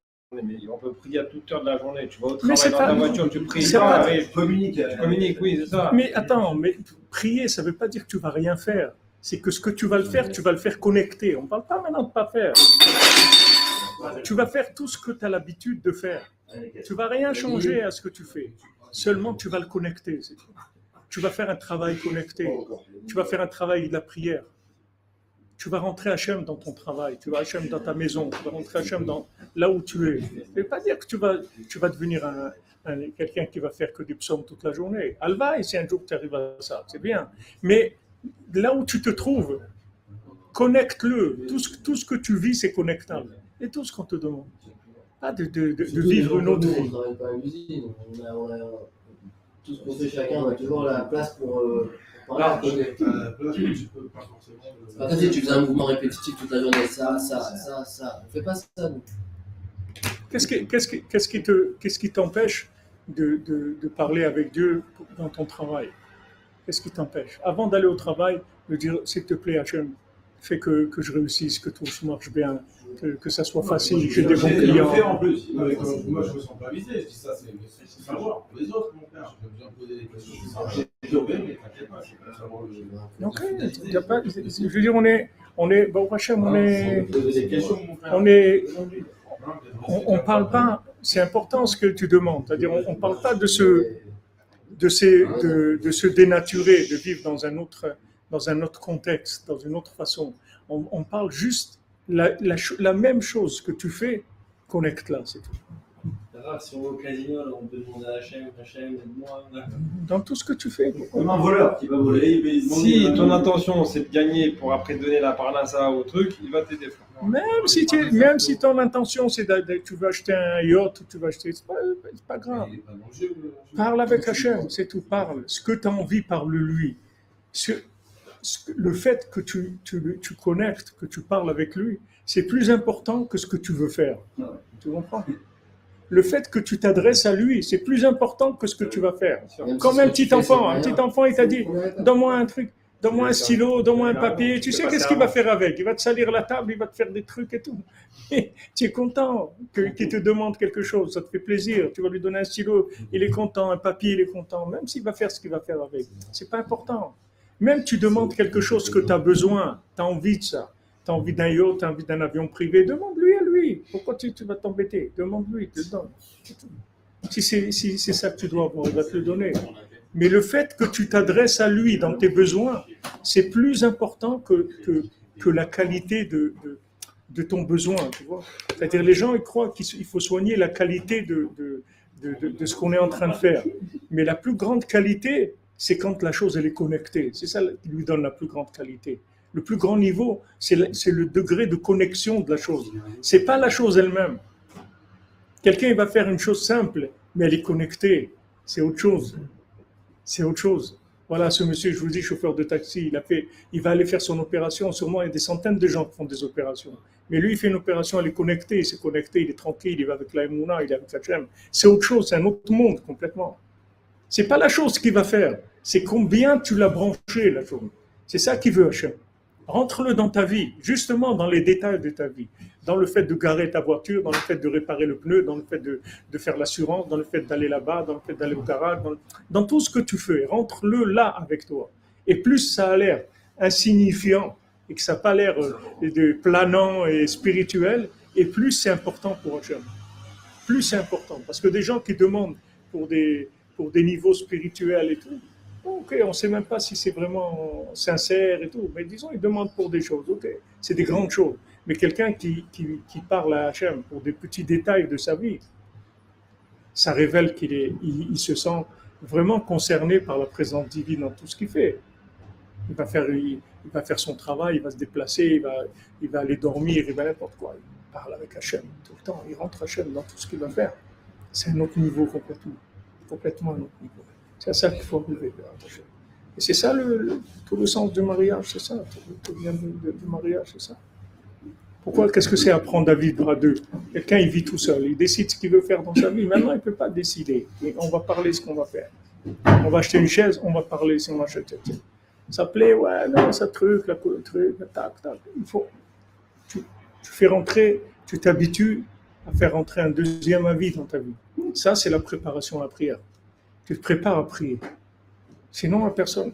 Mais on peut prier à toute heure de la journée. Tu vas au travail dans pas- ta voiture, tu pries. pas- Communique. Tu communiques, oui, c'est ça. Mais attends, mais prier, ça ne veut pas dire que tu vas rien faire. C'est que ce que tu vas le faire, tu vas le faire connecté. On ne parle pas maintenant de pas faire. Tu vas faire tout ce que tu as l'habitude de faire. Tu vas rien changer à ce que tu fais. Seulement, tu vas le connecter. c'est. Tu vas faire un travail connecté. Tu vas faire un travail de la prière. Tu vas rentrer Hachem dans ton travail. Tu vas Hachem dans ta maison. Tu vas rentrer Hachem dans là où tu es. Ça ne pas dire que tu vas, tu vas devenir un, un- quelqu'un qui va faire que des psaumes toute la journée. Alva, et si un jour tu arrives à ça, c'est bien. Mais là où tu te trouves, connecte-le. Tout ce que tu vis, c'est connectable. Et tout ce qu'on te demande. Pas de, de- de- de Surtout, vivre une autre vie. On travaille pas à l'usine. On a, on a- tout ce qu'on fait chacun, on a toujours la place pour, euh, pour Voilà, côté. Euh, tu peux pas forcément. le- Par contre, si tu faisais un mouvement répétitif toute la journée, ça, ça, ça, ça, on fait pas ça, nous. Qu'est-ce qui, qu'est-ce qui, qu'est-ce qui te, qu'est-ce qui t'empêche de, de, de parler avec Dieu dans ton travail? Qu'est-ce qui t'empêche? Avant d'aller au travail, de dire s'il te plaît, Hachem, fais que, que je réussisse, que tout marche bien, que, que ça soit facile, que des bons clients. en plus. Moi, je me sens pas visé. Je dis ça, c'est savoir pour les autres, mon frère. J'ai besoin de poser des questions. Je. J'ai mais t'inquiète pas, c'est pas savoir le. Ok, y a pas- je veux dire, on est, on est, bon, Hachem, on est, on est, on, parle pas, c'est important ce que tu demandes, c'est-à-dire on, on parle pas de se, de, ces, de, de se dénaturer, de vivre dans un autre, dans un autre contexte, dans une autre façon. On, on parle juste la, la, même chose que tu fais, connecte là, c'est tout. Si on va au casino, on peut demander à Hachem, Hachem, aide-moi. Dans tout ce que tu fais. Comme un voleur qui va voler, il va Si ton intention c'est de gagner pour après donner la parnassa au truc, il va t'aider. Même si, tu, même si ton intention c'est de, de- tu veux acheter un yacht, ou tu veux acheter, c'est pas, c'est pas grave. Pas Parle avec Hachem, c'est tout, parle. Ce que tu as envie, parle-lui. Le fait que tu, tu, tu connectes, que tu parles avec lui, c'est plus important que ce que tu veux faire. Ouais. Tu comprends Le fait que tu t'adresses à lui, c'est plus important que ce que tu vas faire. Même Comme si un petit enfant, un petit enfant, il t'a dit, donne-moi un truc, donne-moi un stylo, donne-moi un papier. Tu sais qu'est-ce qu'il va faire avec? Il va te salir la table, il va te faire des trucs et tout. Et tu es content qu'il te demande quelque chose, ça te fait plaisir. Tu vas lui donner un stylo, il est content, un papier, il est content, même s'il va faire ce qu'il va faire avec. C'est pas important. Même tu demandes quelque chose que tu as besoin, tu as envie de ça. Tu as envie d'un yacht, tu as envie d'un avion privé, demande-lui à lui. Pourquoi tu, tu vas t'embêter? Demande-lui, te donne. Si c'est si ça que tu dois avoir, il va te le donner. Mais le fait que tu t'adresses à lui dans tes besoins, c'est plus important que, que, que la qualité de, de, de ton besoin, tu vois. C'est-à-dire les gens, ils croient qu'il faut soigner la qualité de, de- de ce qu'on est en train de faire. Mais la plus grande qualité, c'est quand la chose, elle est connectée. C'est ça qui lui donne la plus grande qualité. Le plus grand niveau, c'est le, degré de connexion de la chose. C'est pas la chose elle-même. Quelqu'un va faire une chose simple, mais elle est connectée. C'est autre chose. C'est autre chose. Voilà, ce monsieur, je vous dis, chauffeur de taxi, il a fait, il va aller faire son opération. Sûrement, il y a des centaines de gens qui font des opérations. Mais lui, il fait une opération, elle est connectée, il s'est connecté, il est tranquille, il va avec la Emouna, il est avec Hachem. C'est autre chose, c'est un autre monde complètement. C'est pas la chose qu'il va faire, c'est combien tu l'as branché, la chose. C'est ça qu'il veut, Hachem. Rentre-le dans ta vie, justement dans les détails de ta vie. Dans le fait de garer ta voiture, dans le fait de réparer le pneu, dans le fait de, de faire l'assurance, dans le fait d'aller là-bas, dans le fait d'aller au garage, dans, dans tout ce que tu fais. Rentre-le là avec toi. Et plus ça a l'air insignifiant et que ça n'a pas l'air euh, de planant et spirituel, et plus c'est important pour Hachem. Plus c'est important. Parce que des gens qui demandent pour des, pour des niveaux spirituels et tout, ok, on ne sait même pas si c'est vraiment sincère et tout, mais disons, ils demandent pour des choses, ok, c'est des grandes choses. Mais quelqu'un qui, qui, parle à Hachem pour des petits détails de sa vie, ça révèle qu'il est, il, il se sent vraiment concerné par la présence divine dans tout ce qu'il fait. Il va faire, il, il va faire son travail, il va se déplacer, il va, il va aller dormir, il va n'importe quoi. Il parle avec Hachem tout le temps, il rentre Hachem dans tout ce qu'il va faire. C'est un autre niveau complètement, complètement un autre niveau. C'est à ça qu'il faut Hachem. Et c'est ça le, tout le sens du mariage, c'est ça, tout, vient du, mariage, c'est ça. Pourquoi Qu'est-ce que c'est apprendre à vivre à deux? Quelqu'un, il vit tout seul, il décide ce qu'il veut faire dans sa vie. Maintenant, il ne peut pas décider. Et on va parler ce qu'on va faire. On va acheter une chaise, on va parler si on achète chaise. Ça plaît, ouais, non, ça truc, la couleur, truc, tac, tac. Il faut. Tu, tu fais rentrer, tu t'habitues à faire rentrer un deuxième avis dans ta vie. Ça, c'est la préparation à la prière. Tu te prépares à prier. Sinon, la personne,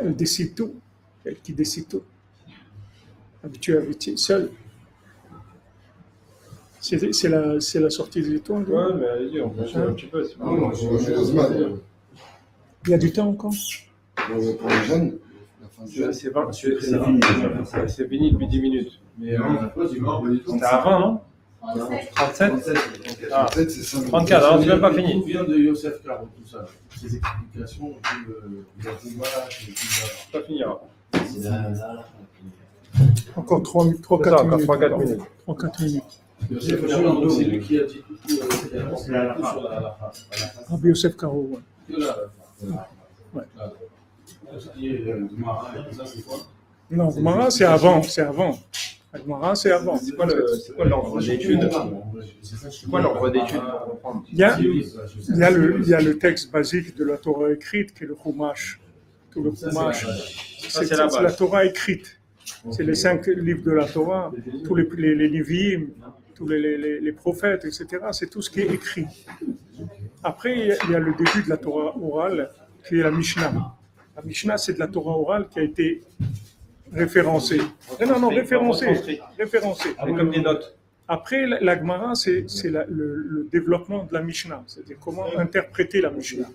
elle décide tout. Elle qui décide tout. Habitué, habitué, seul. C'est c'est la, c'est la sortie des étoiles. Ouais, mais allez-y, on peut jouer un petit peu. Non, je. Il y a du temps encore? Pour les jeunes, C'est- fini. c'est- c'est fini depuis 10 minutes. Mais euh, C'était à 20, non 37 Ah, Peut-être c'est ça. 34, alors c'est même pas fini. vient de Yosef Karo, tout ça. Ses explications, tout le la Touma, et tout ça. Ça finira. C'est là, là, là. Encore 3, 3 C'est ça, 4 encore minutes. 3-4 minutes. 3, 4 minutes. Yosef Karo, donc, c'est lui qui a dit tout, tout, euh, c'est la- c'est la- sur la- la fin. Rabbi Yosef Karo, ouais. Ouais. Euh, Non, c'est avant, c'est avant. Gemara, c'est avant. C'est quoi le- c'est quoi l'ordre d'études C'est quoi l'ordre pour comprendre Il y a, il y a le, il y a le texte basique de la Torah écrite qui est le Chumash. Tout le Chumash, Ça, c'est la. Torah écrite. C'est les cinq livres de la Torah, tous les, les, les Lévi'im, tous les, les, les- les prophètes, etc. C'est tout ce qui est écrit. Après, il y a- il y a le début de la Torah orale, qui est la Mishnah. La Mishnah, c'est de la Torah orale qui a été référencée. Non, non, non, référencée. référencée. C'est comme des notes. Après, la, Gemara, c'est le, le développement de la Mishnah, c'est-à-dire comment interpréter la Mishnah.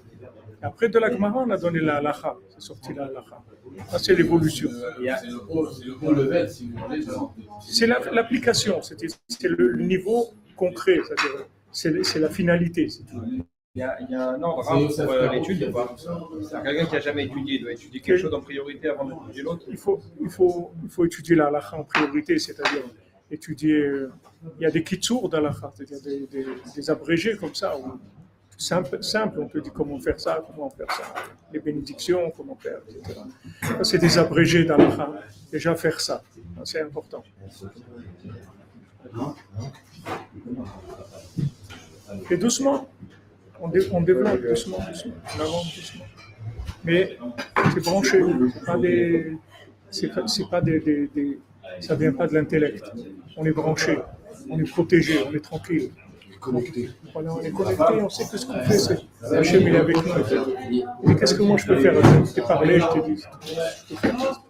Après, de la Gemara, on a donné la halacha, c'est sorti la halacha. Ça, c'est l'évolution. C'est l'application, c'est le, niveau concret, c'est-à-dire c'est c'est la finalité. Il y a, il y a un ordre hein, pour euh, l'étude ou pas Quelqu'un qui a jamais étudié doit étudier quelque chose en priorité avant d'étudier l'autre. Il faut, il faut, il faut étudier la halacha en priorité, c'est-à-dire étudier. euh, il y a des kitsour d'halacha, c'est-à-dire des, des, des abrégés comme ça, simple, simple, on peut dire comment faire ça, comment faire ça, les bénédictions, comment faire, etc. Ça, C'est des abrégés d'halacha. Déjà faire Ça, c'est important. Et doucement, on, dé- on développe doucement, doucement, on avance doucement. Mais c'est branché, c'est pas des, c'est pas, des, des- des- ça vient pas de l'intellect. On est branché, on est protégé, on est tranquille. Connecté. Voilà, on est connecté, on sait que ce qu'on fait, c'est Hachem il est avec nous. Et qu'est-ce que moi je peux faire? Je t'ai parlé, je t'ai dit. je peux faire ça.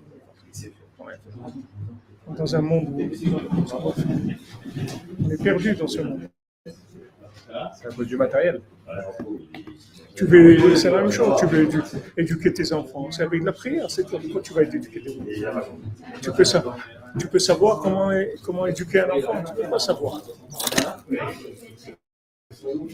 Dans un monde où on est perdu dans ce monde. C'est à cause du matériel. Tu veux, c'est la même chose, tu veux édu- éduquer tes enfants, c'est avec la prière, c'est toi, pourquoi tu vas éduquer tes enfants? Tu peux, savoir, tu peux savoir comment, comment éduquer un enfant, tu ne peux pas savoir.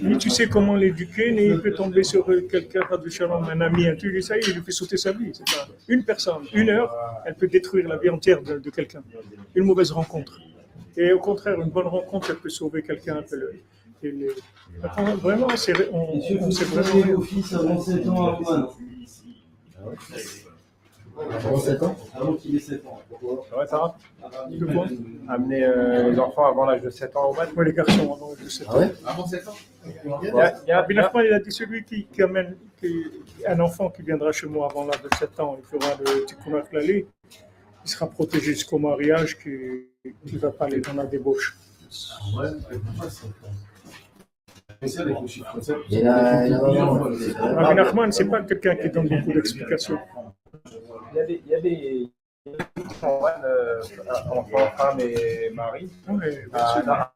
Ni tu sais comment l'éduquer, ni il peut tomber sur quelqu'un, un ami, un truc, ça y est, il lui fait sauter sa vie. Pas- Une personne, une heure, elle peut détruire la vie entière de, de quelqu'un. Une mauvaise rencontre. Et au contraire, une bonne rencontre, elle peut sauver quelqu'un, elle peut le- et le- Attends, Vraiment, c'est, on, on, sait vraiment. Fils avant 7 ans à Rouen. Avant 7 ans Avant qu'il ait 7 ans. Vrai, Sarah? De quoi Amener euh, les enfants avant l'âge de 7 ans au mat. Moi, les garçons, avant, je sais Ah ouais? Avant 7 ans? Il y a, il y a- il y Rabbi a- Nachman, il a dit celui qui, qui amène qui- un enfant qui viendra chez moi avant l'âge de 7 ans, il fera le tikkun akhlali, il sera protégé jusqu'au mariage, qui ne va pas aller dans la débauche. C'est Rabbi Nachman, c'est pas quelqu'un qui donne beaucoup d'explications. il y a des. Il y a des il y a des enfants, euh, enfants, femmes et mari. Ouais, bien sûr. là.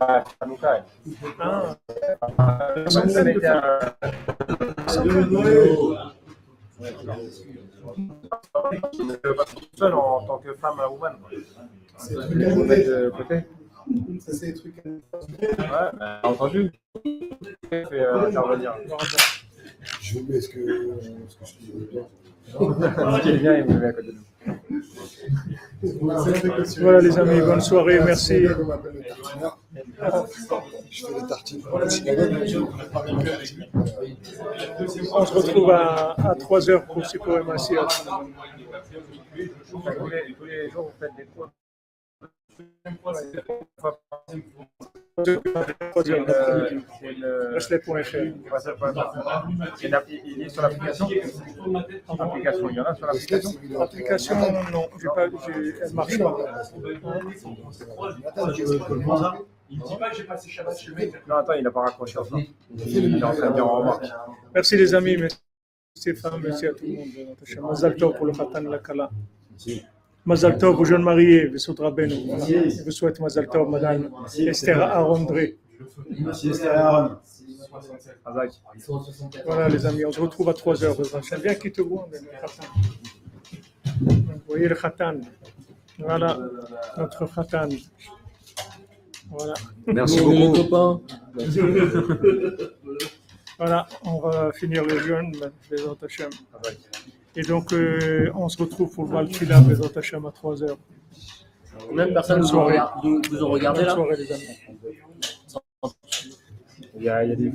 Ah, Hanouka. Ça ça a été un- seul en tant que femme à woman. C'est des Il trucs à noter. de côté. Ça, c'est des trucs à noter. Ouais, bah, entendu. Fait euh, intervenir. Je vous mets ce que, ce que je dis bien. Ce qui est bien, il me met à côté de nous. Voilà les amis, bonne soirée, merci. Le. Je fais des tartines. On se retrouve à, à 3h pour Sipoem Assia. Tous les, tous les jours, vous faites des cours. Il est sur l'application Application, il y en a sur l'application L'application, non, elle marche pas. Il me dit pas. Non, attends, il n'a pas raccroché. Merci les amis, merci Stéphane, merci à tout le monde. Pour le. Mazal Tov aux jeunes mariés, Besot Rabbeinu. Je vous souhaite Mazal Tov, madame Esther Arondré. Merci Esther Aaron. Azak. Ils sont en 64. Voilà les amis, on se retrouve à 3h. J'aime bien qui te voit, le Khatan. Vous voyez le Khatan. Voilà, notre Khatan. Voilà. Merci les beaucoup. Voilà, on va finir le jeûne, Bezat Hashem. Et donc, euh, on se retrouve pour le Valfila, Bezat Hashem, à 3h. Combien de personnes vous vous ont regardé là? Soirée, les amis. Il y a, il y a des,